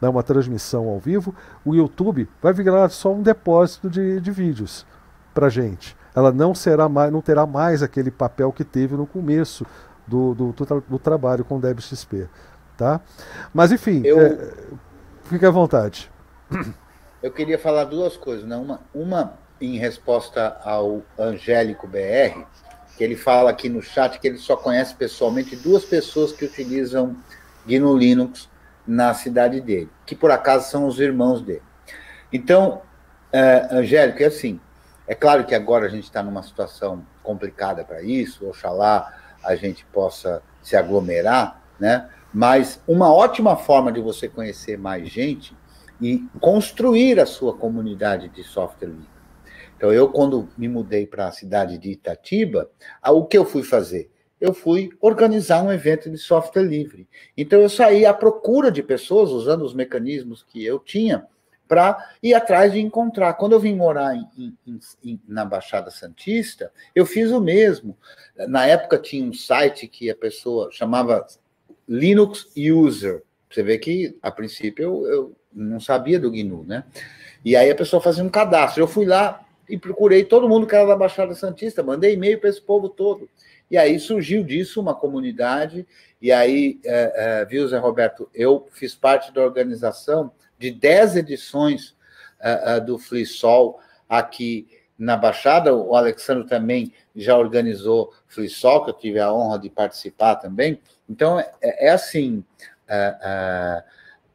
né, uma transmissão ao vivo, o YouTube vai virar só um depósito de, de vídeos para gente. Ela não será mais, não terá mais aquele papel que teve no começo do, do, do, do trabalho com o DebXP, tá? Mas enfim, eu... é, fique à vontade.
Eu queria falar duas coisas, né? Uma, uma em resposta ao Angélico BR, que ele fala aqui no chat que ele só conhece pessoalmente duas pessoas que utilizam GNU Linux na cidade dele, que por acaso são os irmãos dele. Então, é, Angélico, é assim, é claro que agora a gente está numa situação complicada para isso, oxalá a gente possa se aglomerar, né? Mas uma ótima forma de você conhecer mais gente e construir a sua comunidade de software livre. Então, eu, quando me mudei para a cidade de Itatiba, o que eu fui fazer? Eu fui organizar um evento de software livre. Então eu saí à procura de pessoas usando os mecanismos que eu tinha para ir atrás de encontrar. Quando eu vim morar em, em, em, na Baixada Santista, eu fiz o mesmo. Na época tinha um site que a pessoa chamava Linux User. Você vê que, a princípio, eu, eu não sabia do GNU, né? E aí a pessoa fazia um cadastro. Eu fui lá e procurei todo mundo que era da Baixada Santista, mandei e-mail para esse povo todo. E aí surgiu disso uma comunidade, e aí, é, é, viu, Zé Roberto, eu fiz parte da organização de 10 edições é, é, do FliSol aqui na Baixada, o Alexandre também já organizou FliSol, que eu tive a honra de participar também. Então, é, é assim, é, é,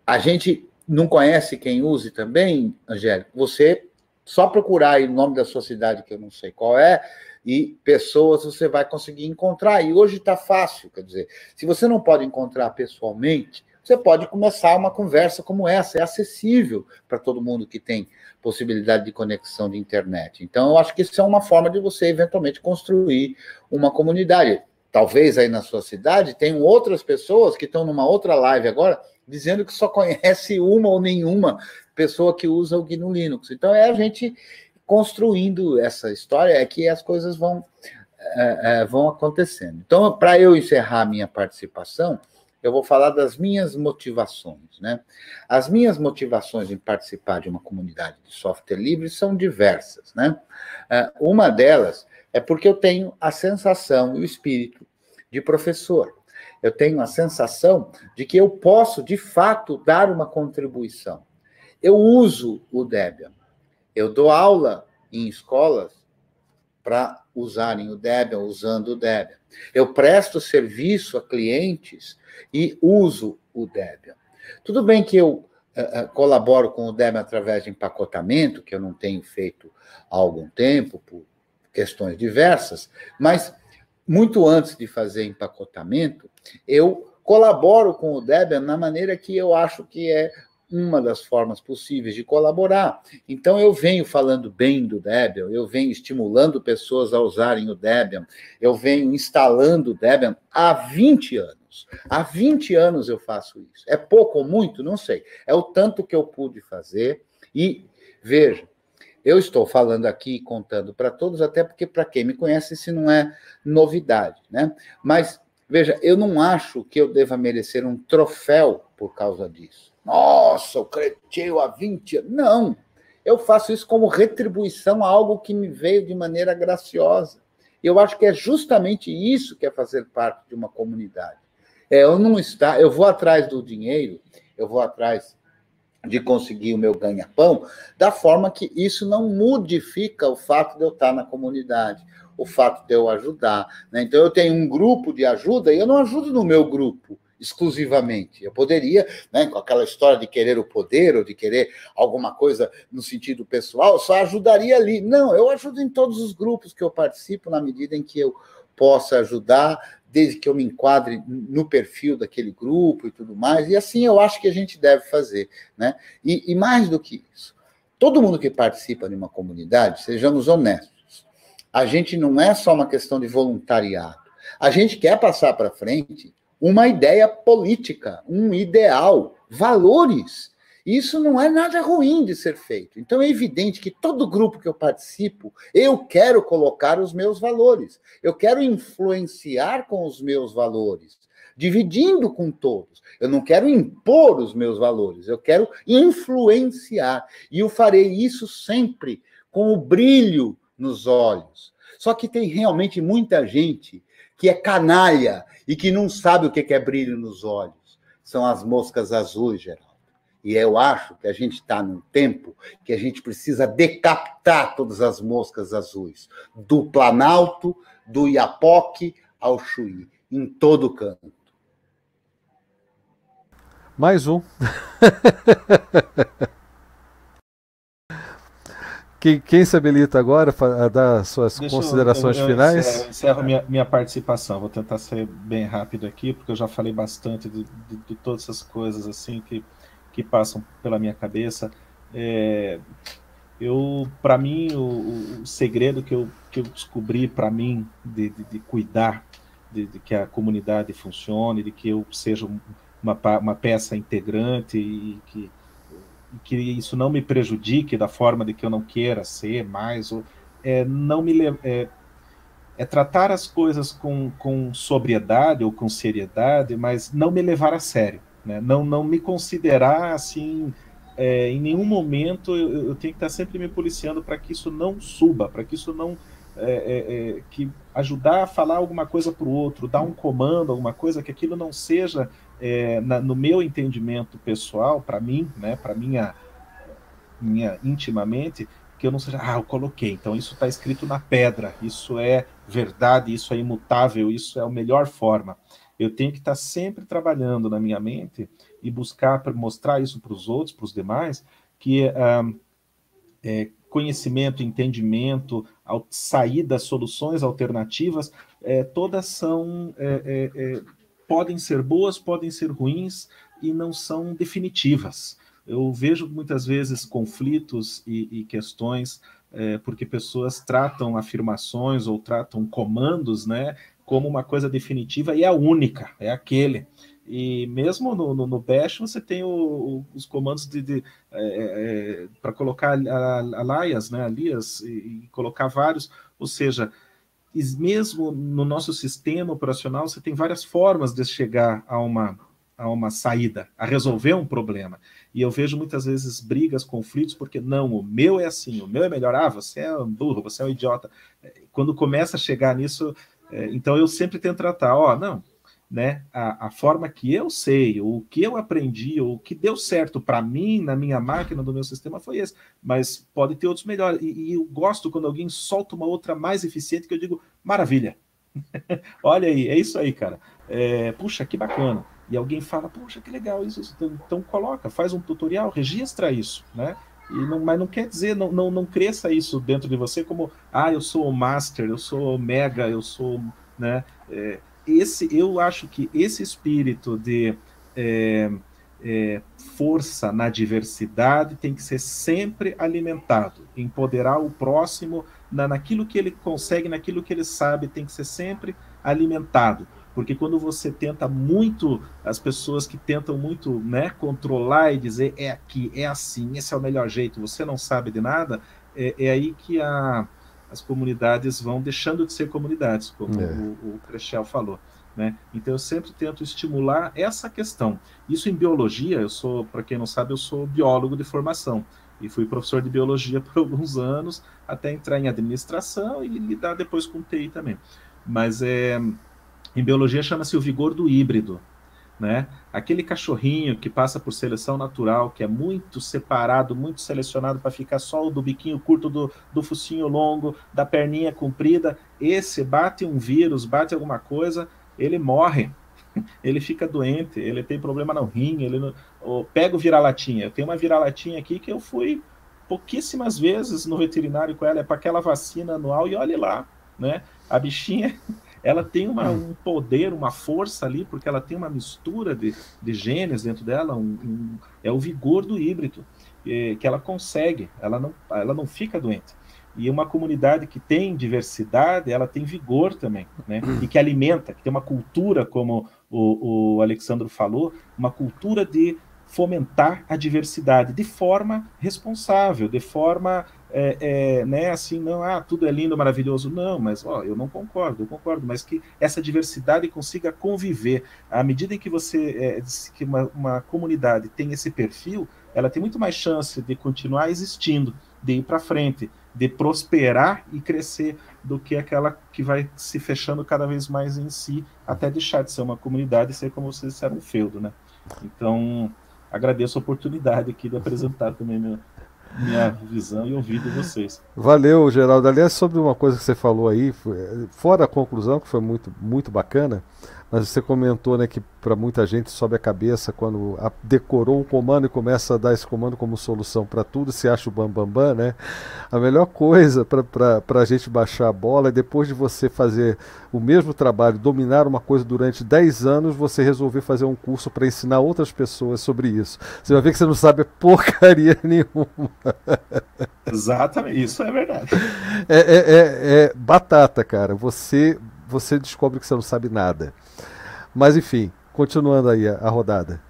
a gente não conhece quem use também, Angélico, você só procurar aí o nome da sua cidade, que eu não sei qual é, e pessoas você vai conseguir encontrar. E hoje está fácil, quer dizer, se você não pode encontrar pessoalmente, você pode começar uma conversa como essa, é acessível para todo mundo que tem possibilidade de conexão de internet. Então, eu acho que isso é uma forma de você eventualmente construir uma comunidade. Talvez aí na sua cidade tenham outras pessoas que estão numa outra live agora dizendo que só conhece uma ou nenhuma pessoa que usa o GNU Linux. Então é a gente construindo essa história é que as coisas vão, é, é, vão acontecendo. Então, para eu encerrar a minha participação, eu vou falar das minhas motivações. Né? As minhas motivações em participar de uma comunidade de software livre são diversas. Né? É, uma delas é porque eu tenho a sensação e o espírito de professor. Eu tenho a sensação de que eu posso, de fato, dar uma contribuição. Eu uso o Debian. Eu dou aula em escolas para usarem o Debian, usando o Debian. Eu presto serviço a clientes e uso o Debian. Tudo bem que eu uh, colaboro com o Debian através de empacotamento, que eu não tenho feito há algum tempo, por questões diversas, mas muito antes de fazer empacotamento, eu colaboro com o Debian na maneira que eu acho que é uma das formas possíveis de colaborar. Então, eu venho falando bem do Debian, eu venho estimulando pessoas a usarem o Debian, eu venho instalando o Debian há 20 anos. Há 20 anos eu faço isso. É pouco ou muito? Não sei. É o tanto que eu pude fazer. E, veja, eu estou falando aqui, contando para todos, até porque, para quem me conhece, isso não é novidade, né? Mas, veja, eu não acho que eu deva merecer um troféu por causa disso. Nossa, o Cretil há 20 anos. Não. Eu faço isso como retribuição a algo que me veio de maneira graciosa. Eu acho que é justamente isso que é fazer parte de uma comunidade. É, eu não está, eu vou atrás do dinheiro, eu vou atrás de conseguir o meu ganha-pão, da forma que isso não modifica o fato de eu estar na comunidade, o fato de eu ajudar. Né? Então, eu tenho um grupo de ajuda e eu não ajudo no meu grupo exclusivamente. Eu poderia, né, com aquela história de querer o poder ou de querer alguma coisa no sentido pessoal, só ajudaria ali. Não, eu ajudo em todos os grupos que eu participo na medida em que eu possa ajudar, desde que eu me enquadre no perfil daquele grupo e tudo mais. E assim eu acho que a gente deve fazer, né? E, e mais do que isso, todo mundo que participa de uma comunidade, sejamos honestos, a gente não é só uma questão de voluntariado. A gente quer passar para frente uma ideia política, um ideal, valores. Isso não é nada ruim de ser feito. Então é evidente que todo grupo que eu participo, eu quero colocar os meus valores. Eu quero influenciar com os meus valores, dividindo com todos. Eu não quero impor os meus valores, eu quero influenciar. E eu farei isso sempre com o brilho nos olhos. Só que tem realmente muita gente que é canalha e que não sabe o que é brilho nos olhos. São as moscas azuis, Geraldo. E eu acho que a gente está num tempo que a gente precisa decapitar todas as moscas azuis, do Planalto, do Iapoque ao Chuí, em todo canto.
Mais um. Quem, quem se habilita agora a dar suas Deixa considerações eu, eu, eu finais?
Encerro, encerro minha, minha, participação. Vou tentar ser bem rápido aqui, porque eu já falei bastante de, de, de todas essas coisas assim que, que passam pela minha cabeça. É, eu, para mim, o, o, segredo que eu, que eu descobri para mim de, de, de cuidar de, de, que a comunidade funcione, de que eu seja uma, uma peça integrante e que que isso não me prejudique da forma de que eu não queira ser mais, ou, é, não me é, é tratar as coisas com, com sobriedade ou com seriedade, mas não me levar a sério, né? não, não me considerar assim, é, em nenhum momento eu, eu, tenho que estar sempre me policiando para que isso não suba, para que isso não é, é, é que ajudar a falar alguma coisa para o outro, dar um comando, alguma coisa, que aquilo não seja é, na, no meu entendimento pessoal, para mim, né, para minha, minha intimamente, que eu não seja, ah, eu coloquei, então isso está escrito na pedra, isso é verdade, isso é imutável, isso é a melhor forma. Eu tenho que estar tá sempre trabalhando na minha mente e buscar mostrar isso para os outros, para os demais, que ah, é, conhecimento, entendimento, saídas, soluções alternativas, é, todas são é, é, é podem ser boas, podem ser ruins e não são definitivas. Eu vejo muitas vezes conflitos e, e questões é, porque pessoas tratam afirmações ou tratam comandos, né, como uma coisa definitiva e é a única, é aquele. E mesmo no, no, no Bash você tem o, o, os comandos de, de é, é, para colocar alias, né, alias e, e colocar vários, ou seja, e mesmo no nosso sistema operacional, você tem várias formas de chegar a uma, a uma saída, a resolver um problema. E eu vejo muitas vezes brigas, conflitos, porque não, o meu é assim, o meu é melhor. Ah, você é um burro, você é um idiota. Quando começa a chegar nisso, é, então eu sempre tento tratar, ó, não, né, a, a, forma que eu sei, o que eu aprendi, o que deu certo para mim, na minha máquina, do meu sistema, foi esse. Mas pode ter outros melhores. E, e eu gosto quando alguém solta uma outra mais eficiente, que eu digo, maravilha. Olha aí, é isso aí, cara. É, puxa, que bacana. E alguém fala, puxa, que legal isso. Então, então coloca, faz um tutorial, registra isso, né? Não, mas não quer dizer, não, não, não cresça isso dentro de você como, ah, eu sou o master, eu sou o mega, eu sou, né? É, esse, eu acho que esse espírito de é, é, força na diversidade tem que ser sempre alimentado. Empoderar o próximo na, naquilo que ele consegue, naquilo que ele sabe, tem que ser sempre alimentado. Porque quando você tenta muito, as pessoas que tentam muito né, controlar e dizer é aqui, é assim, esse é o melhor jeito, você não sabe de nada, é, é aí que a, as comunidades vão deixando de ser comunidades, como é. o, o Crechel falou. Né? Então eu sempre tento estimular essa questão. Isso em biologia, eu sou, para quem não sabe, eu sou biólogo de formação e fui professor de biologia por alguns anos até entrar em administração e lidar depois com TI também. Mas é, em biologia chama-se o vigor do híbrido, né? Aquele cachorrinho que passa por seleção natural, que é muito separado, muito selecionado para ficar só o do biquinho curto, do, do focinho longo, da perninha comprida, esse bate um vírus, bate alguma coisa, ele morre, ele fica doente, ele tem problema no rim, ele não, pega o vira-latinha. Eu tenho uma vira-latinha aqui que eu fui pouquíssimas vezes no veterinário com ela, é para aquela vacina anual, e olhe lá, né? A bichinha ela tem uma, um poder, uma força ali, porque ela tem uma mistura de, de genes dentro dela, um, um, é o vigor do híbrido, é, que ela consegue, ela não, ela não fica doente. E uma comunidade que tem diversidade, ela tem vigor também, né? E que alimenta, que tem uma cultura, como o, o Alexandro falou, uma cultura de fomentar a diversidade de forma responsável, de forma é, é, né, assim, não, ah, tudo é lindo, maravilhoso, não, mas ó, eu não concordo, eu concordo, mas que essa diversidade consiga conviver. À medida em que você, é, que uma, uma comunidade tem esse perfil, ela tem muito mais chance de continuar existindo, de ir para frente, de prosperar e crescer do que aquela que vai se fechando cada vez mais em si, até deixar de ser uma comunidade e ser, como vocês disseram, um feudo, né? Então, agradeço a oportunidade aqui de apresentar também minha, minha visão e ouvir de vocês.
Valeu, Geraldo. Aliás, sobre uma coisa que você falou aí, fora a conclusão, que foi muito, muito bacana, mas você comentou né, que para muita gente sobe a cabeça quando a, decorou um comando e começa a dar esse comando como solução para tudo, se acha o bambambam, bam, bam, né? A melhor coisa para a gente baixar a bola é depois de você fazer o mesmo trabalho, dominar uma coisa durante 10 anos, você resolver fazer um curso para ensinar outras pessoas sobre isso. Você vai ver que você não sabe porcaria nenhuma.
Exatamente, isso é verdade.
É, é, é, é batata, cara. Você, você descobre que você não sabe nada. Mas enfim, continuando aí a, a rodada.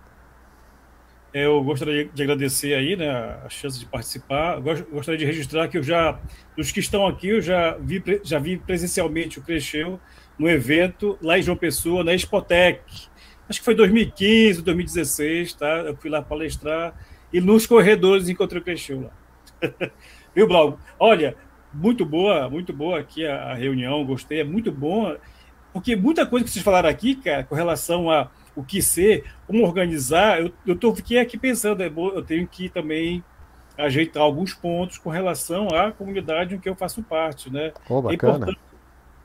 Eu gostaria de agradecer aí, né, a chance de participar. Gostaria de registrar que eu já, dos que estão aqui, eu já vi, já vi presencialmente o Cresceu no evento lá em João Pessoa, na Expotec. Acho que foi 2015, 2016, tá? Eu fui lá palestrar e nos corredores encontrei o Cresceu lá. Viu, Blau? Olha, muito boa, muito boa aqui a, a reunião, gostei, é muito boa porque muita coisa que vocês falaram aqui, cara, com relação a o que ser, como organizar, eu, eu tô, fiquei aqui pensando, é eu tenho que também ajeitar alguns pontos com relação à comunidade em que eu faço parte, né?
Oh, é importante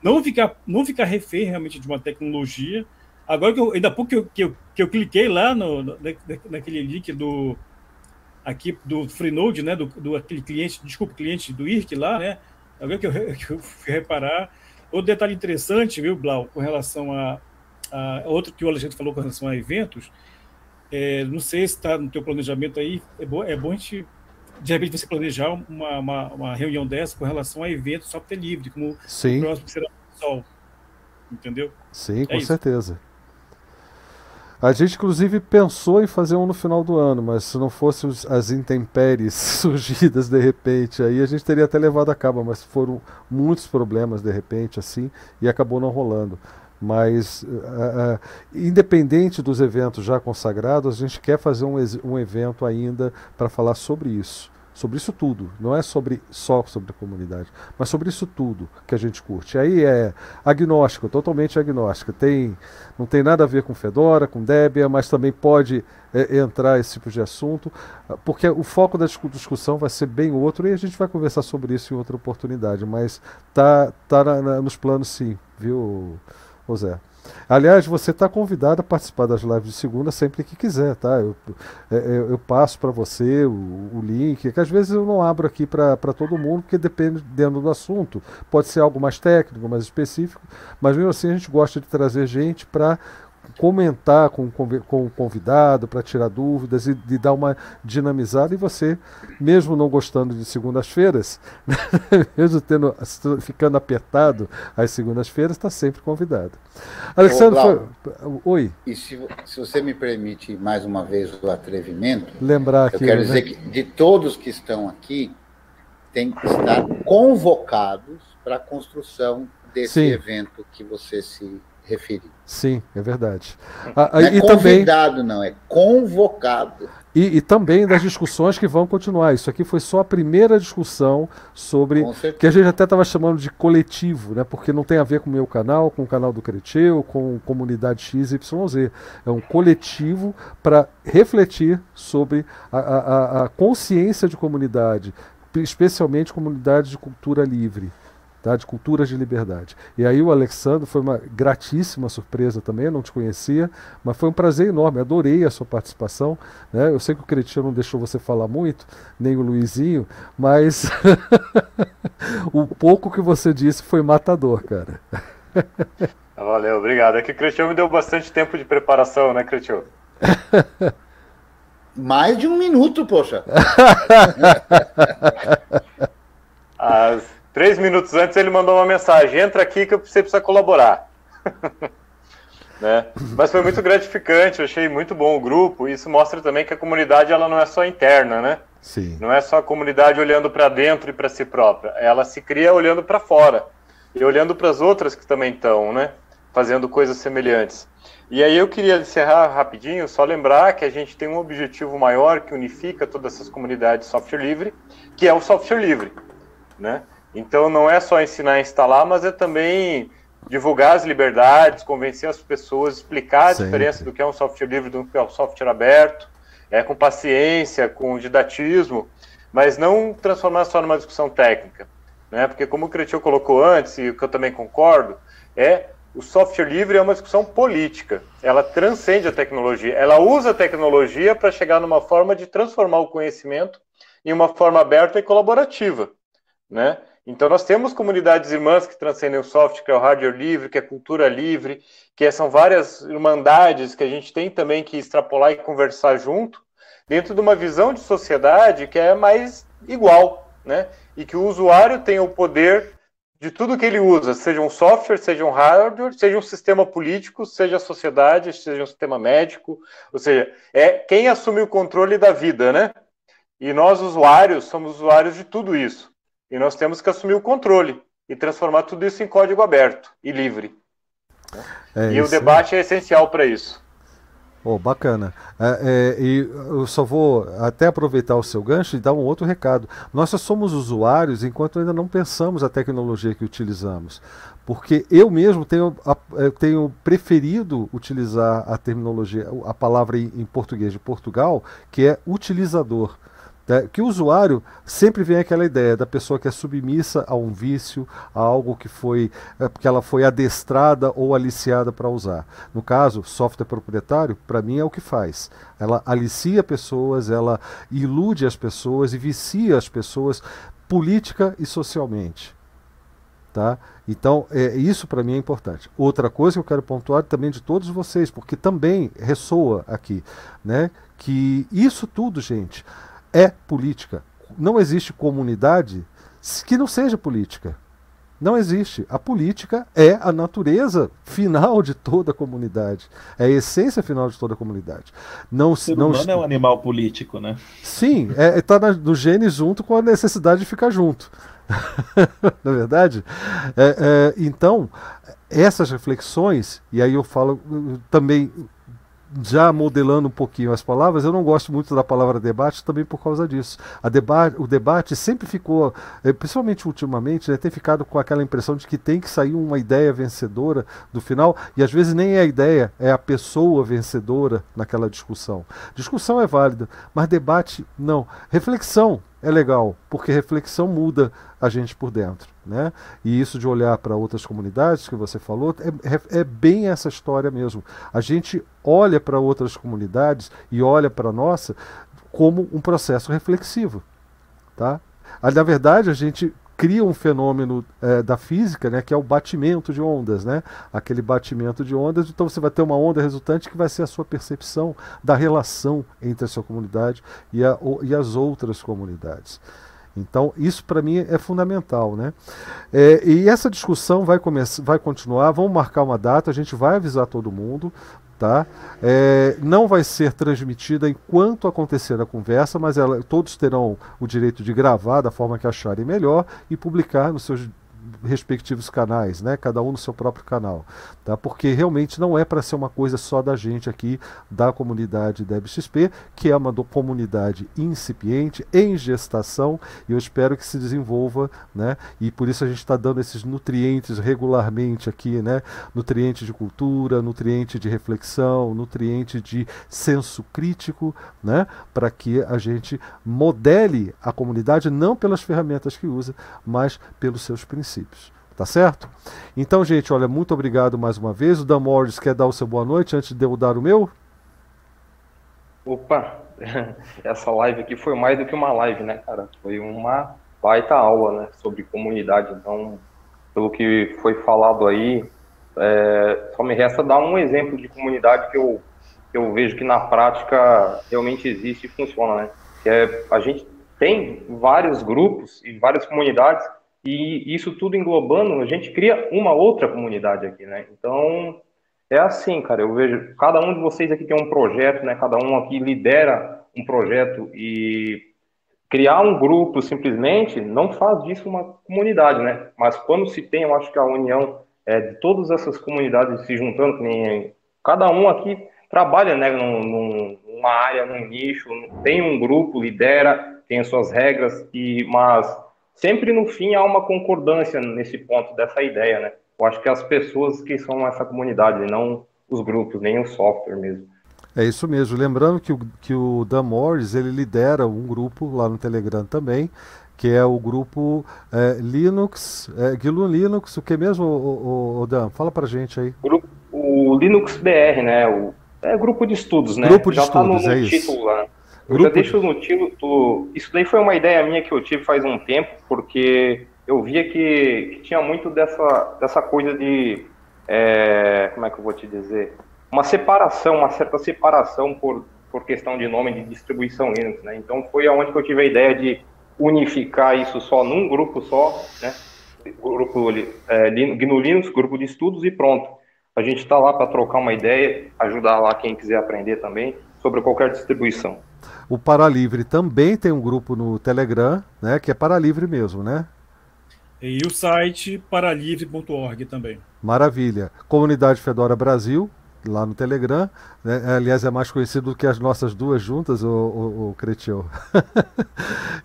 não ficar, não ficar refém realmente de uma tecnologia. Agora que eu, ainda pouco que eu, que eu, que eu cliquei lá no, na, naquele link do aqui do Freenode, né? Do, do aquele cliente, desculpa, cliente do IRC lá, né? Agora que eu, que eu fui reparar, Outro detalhe interessante, viu, Blau, com relação a, a outro que o Alexandre falou com relação a eventos, é, não sei se está no teu planejamento aí, é bom, é bom a gente, de repente, você planejar uma, uma, uma reunião dessa com relação a eventos software livre, como
Sim.
o próximo será o Sol. Entendeu?
Sim, é com isso. certeza. A gente, inclusive, pensou em fazer um no final do ano, mas se não fossem as intempéries surgidas de repente, aí a gente teria até levado a cabo, mas foram muitos problemas de repente, assim, e acabou não rolando. Mas, uh, uh, independente dos eventos já consagrados, a gente quer fazer um, um evento ainda para falar sobre isso sobre isso tudo. Não é sobre só sobre a comunidade, mas sobre isso tudo que a gente curte. Aí é agnóstico, totalmente agnóstico. Tem, não tem nada a ver com Fedora, com Debian, mas também pode é, entrar esse tipo de assunto, porque o foco da discussão vai ser bem outro e a gente vai conversar sobre isso em outra oportunidade. Mas tá, tá na, na, nos planos sim, viu, José? Aliás, você está convidado a participar das lives de segunda sempre que quiser, tá? Eu, eu, é, é, eu passo para você o, o, link, que às vezes eu não abro aqui para todo mundo, porque dependendo do assunto. Pode ser algo mais técnico, mais específico, mas mesmo assim a gente gosta de trazer gente para comentar com, com o convidado, para tirar dúvidas e de dar uma dinamizada. E você, mesmo não gostando de segundas-feiras, mesmo tendo, ficando apertado às segundas-feiras, está sempre convidado. Alexandre, foi... oi.
E se, se, você me permite mais uma vez o atrevimento,
lembrar
eu quero né? dizer que de todos que estão aqui, tem que estar convocados para a construção desse Sim. evento que você se referir.
Sim, é verdade.
Ah, não é convidado, também... não, é convocado.
E, e, também das discussões que vão continuar. Isso aqui foi só a primeira discussão sobre. Que a gente até estava chamando de coletivo, né? Porque não tem a ver com o meu canal, com o canal do Creteu, com comunidade XYZ. É um coletivo para refletir sobre a, a, a consciência de comunidade, especialmente comunidade de cultura livre tá? de culturas de liberdade. E aí o Alexandre foi uma gratíssima surpresa também, eu não te conhecia, mas foi um prazer enorme, adorei a sua participação. Né? Eu sei que o Cretino não deixou você falar muito, nem o Luizinho, mas o pouco que você disse foi matador, cara.
Valeu, obrigado. É que o Cristiano me deu bastante tempo de preparação, né, Cristiano?
Mais de um minuto, poxa.
As, Três minutos antes ele mandou uma mensagem: entra aqui que você precisa colaborar. né? Mas foi muito gratificante, eu achei muito bom o grupo. Isso mostra também que a comunidade ela não é só interna, né?
Sim.
Não é só a comunidade olhando para dentro e para si própria. Ela se cria olhando para fora e olhando para as outras que também estão, né? Fazendo coisas semelhantes. E aí eu queria encerrar rapidinho, só lembrar que a gente tem um objetivo maior que unifica todas essas comunidades software livre, que é o software livre, né? Então não é só ensinar a instalar, mas é também divulgar as liberdades, convencer as pessoas, explicar a Sempre. diferença do que é um software livre do que é um software aberto, é com paciência, com didatismo, mas não transformar só numa discussão técnica, né? Porque como o Cretil colocou antes e o que eu também concordo, é o software livre é uma discussão política. Ela transcende a tecnologia. Ela usa a tecnologia para chegar numa forma de transformar o conhecimento em uma forma aberta e colaborativa, né? Então, nós temos comunidades irmãs que transcendem o software, que é o hardware livre, que é cultura livre, que são várias irmandades que a gente tem também que extrapolar e conversar junto, dentro de uma visão de sociedade que é mais igual, né? E que o usuário tem o poder de tudo que ele usa, seja um software, seja um hardware, seja um sistema político, seja a sociedade, seja um sistema médico, ou seja, é quem assume o controle da vida, né? E nós, usuários, somos usuários de tudo isso. E nós temos que assumir o controle e transformar tudo isso em código aberto e livre. É e o debate é essencial para isso.
Oh, bacana. É, é, e eu só vou até aproveitar o seu gancho e dar um outro recado. Nós só somos usuários enquanto ainda não pensamos a tecnologia que utilizamos. Porque eu mesmo tenho, tenho preferido utilizar a terminologia, a palavra em português de Portugal, que é utilizador. Né? Que o usuário sempre vem aquela ideia da pessoa que é submissa a um vício, a algo que foi é, que ela foi adestrada ou aliciada para usar. No caso, software proprietário, para mim é o que faz. Ela alicia pessoas, ela ilude as pessoas e vicia as pessoas política e socialmente. Tá? Então, é, isso para mim é importante. Outra coisa que eu quero pontuar também de todos vocês, porque também ressoa aqui, né? que isso tudo, gente, é política. Não existe comunidade que não seja política. Não existe. A política é a natureza final de toda a comunidade. É a essência final de toda a comunidade. Não, o
ser não humano é um animal político, né?
Sim, está é, tá no gene junto com a necessidade de ficar junto. Na é verdade? É, é, então, essas reflexões, e aí eu falo também já modelando um pouquinho as palavras, eu não gosto muito da palavra debate também por causa disso. Deba o debate sempre ficou, eh, principalmente ultimamente, né, tem ficado com aquela impressão de que tem que sair uma ideia vencedora do final, e às vezes nem é a ideia, é a pessoa vencedora naquela discussão. Discussão é válida, mas debate não. Reflexão é legal, porque reflexão muda a gente por dentro. Né? E isso de olhar para outras comunidades que você falou, é, é, bem essa história mesmo. A gente olha para outras comunidades e olha para a nossa como um processo reflexivo. Tá? Na verdade, a gente cria um fenômeno é, da física, né, que é o batimento de ondas, né? Aquele batimento de ondas, então você vai ter uma onda resultante que vai ser a sua percepção da relação entre a sua comunidade e, a, e as outras comunidades. Então, isso para mim é fundamental. Né? É, e essa discussão vai, vai continuar, vamos marcar uma data, a gente vai avisar todo mundo. Tá? É, não vai ser transmitida enquanto acontecer a conversa, mas ela, todos terão o direito de gravar da forma que acharem melhor e publicar nos seus respectivos canais, né? Cada um no seu próprio canal, tá? Porque realmente não é para ser uma coisa só da gente aqui da comunidade DebXP, que é uma comunidade incipiente, em gestação, e eu espero que se desenvolva, né? E por isso a gente está dando esses nutrientes regularmente aqui, né? Nutriente de cultura, nutriente de reflexão, nutriente de senso crítico, né? Para que a gente modele a comunidade não pelas ferramentas que usa, mas pelos seus princípios. Tá certo? Então, gente, olha, muito obrigado mais uma vez. O Dan Morris quer dar o seu boa noite antes de eu dar o meu?
Opa, essa live aqui foi mais do que uma live, né, cara? Foi uma baita aula, né, sobre comunidade. Então, pelo que foi falado aí, é, só me resta dar um exemplo de comunidade que eu, que eu vejo que na prática realmente existe e funciona, né? Que é, a gente tem vários grupos e várias comunidades e isso tudo englobando, a gente cria uma outra comunidade aqui, né? Então, é assim, cara, eu vejo, cada um de vocês aqui tem um projeto, né? Cada um aqui lidera um projeto e criar um grupo simplesmente não faz disso uma comunidade, né? Mas quando se tem, eu acho que a união é, de todas essas comunidades se juntando, nem, cada um aqui trabalha, né, num, numa área, num nicho, tem um grupo, lidera, tem as suas regras, e, mas sempre no fim há uma concordância nesse ponto dessa ideia, né? Eu acho que as pessoas que são essa comunidade, não os grupos, nem o software mesmo.
É isso mesmo. Lembrando que o, que o Dan Morris ele lidera um grupo lá no Telegram também, que é o grupo é, Linux, é, GNU Linux, o que mesmo, o, o, o Dan? Fala pra gente aí.
Grupo, o Linux BR, né? O, é grupo de estudos, né?
Grupo de Já estudos, tá no, no é título isso. lá.
Eu já deixo no título. Isso daí foi uma ideia minha que eu tive faz um tempo, porque eu via que, que tinha muito dessa, dessa coisa de. É, como é que eu vou te dizer? Uma separação, uma certa separação por, por questão de nome de distribuição Linux, né? Então foi aonde que eu tive a ideia de unificar isso só num grupo só, né? Grupo é, GNU Linux, grupo de estudos e pronto. A gente está lá para trocar uma ideia, ajudar lá quem quiser aprender também sobre qualquer distribuição.
O Paralivre também tem um grupo no Telegram, né, que é Paralivre mesmo, né?
E o site paralivre.org também.
Maravilha. Comunidade Fedora Brasil, lá no Telegram. Né? Aliás, é mais conhecido do que as nossas duas juntas, o, o, o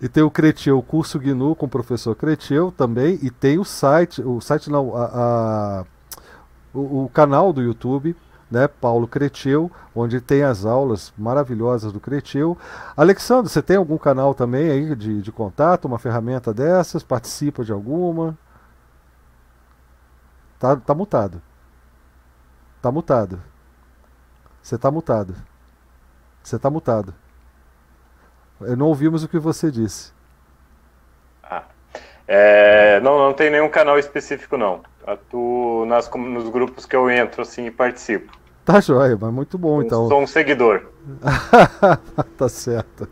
e tem o Cretiel Curso GNU com o professor Cretiel também. E tem o site, o site não, a, a o, o canal do YouTube né, Paulo Creteu, onde tem as aulas maravilhosas do Creteu. Alexandre, você tem algum canal também aí de, de contato, uma ferramenta dessas? Participa de alguma? Tá, tá mutado. Tá mutado. Você tá mutado. Você tá mutado. Não ouvimos o que você disse.
Ah. É, não, não tem nenhum canal específico, não. Atuo nas, nos grupos que eu entro assim e participo.
Tá joia, mas muito bom então.
Sou um seguidor.
tá certo.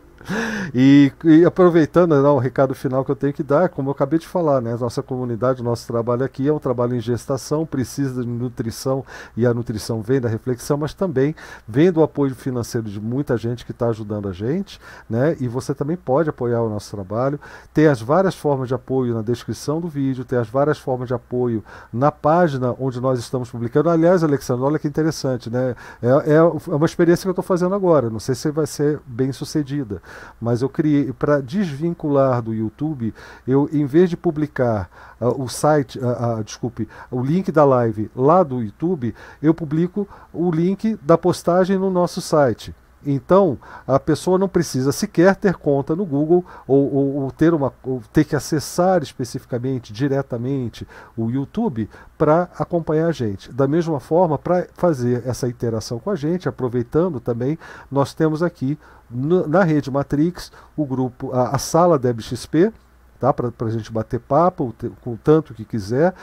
E, e, aproveitando né, o recado final que eu tenho que dar, como eu acabei de falar, né, nossa comunidade, nosso trabalho aqui é um trabalho em gestação, precisa de nutrição e a nutrição vem da reflexão, mas também vem do apoio financeiro de muita gente que está ajudando a gente, né, e você também pode apoiar o nosso trabalho. Tem as várias formas de apoio na descrição do vídeo, tem as várias formas de apoio na página onde nós estamos publicando. Aliás, Alexandre, olha que interessante, né? É, é, é uma experiência que eu estou fazendo agora, não sei se vai ser bem sucedida mas eu criei para desvincular do YouTube, eu em vez de publicar uh, o site, uh, uh, desculpe, o link da live lá do YouTube, eu publico o link da postagem no nosso site. Então, a pessoa não precisa sequer ter conta no Google ou, ou, ou ter, uma, ou ter que acessar especificamente, diretamente, o YouTube para acompanhar a gente. Da mesma forma, para fazer essa interação com a gente, aproveitando também, nós temos aqui no, na rede Matrix o grupo, a, a sala DebXP, tá? para a gente bater papo com o tanto que quiser.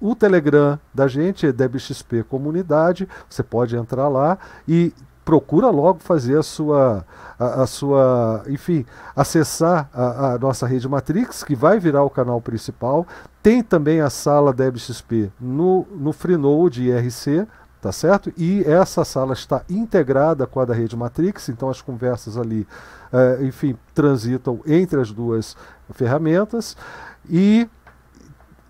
O Telegram da gente é DebXP Comunidade, você pode entrar lá e procura logo fazer a sua, a, a sua, enfim, acessar a, a, nossa rede Matrix, que vai virar o canal principal. Tem também a sala DebXP no, no Freenode IRC, tá certo? E essa sala está integrada com a da rede Matrix, então as conversas ali, é, enfim, transitam entre as duas ferramentas. E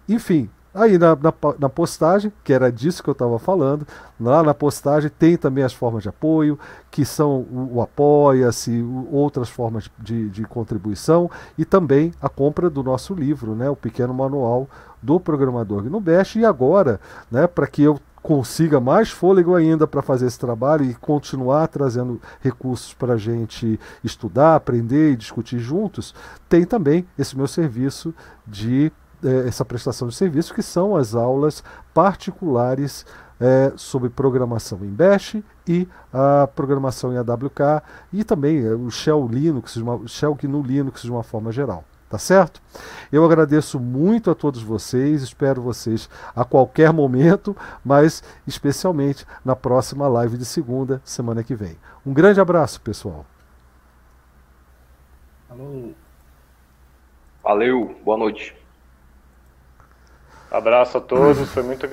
enfim, Aí na, na, na, postagem, que era disso que eu estava falando, lá na postagem tem também as formas de apoio, que são o, o Apoia-se, outras formas de, de, contribuição, e também a compra do nosso livro, né, o pequeno manual do programador Bash. E agora, né, para que eu consiga mais fôlego ainda para fazer esse trabalho e continuar trazendo recursos para a gente estudar, aprender e discutir juntos, tem também esse meu serviço de essa prestação de serviço, que são as aulas particulares é, sobre programação em Bash e a programação em AWK e também é, o Shell Linux, uma, Shell GNU Linux de uma forma geral. Tá certo? Eu agradeço muito a todos vocês, espero vocês a qualquer momento, mas especialmente na próxima live de segunda, semana que vem. Um grande abraço, pessoal.
Alô. Valeu, boa noite.
Abraço a todos, foi muito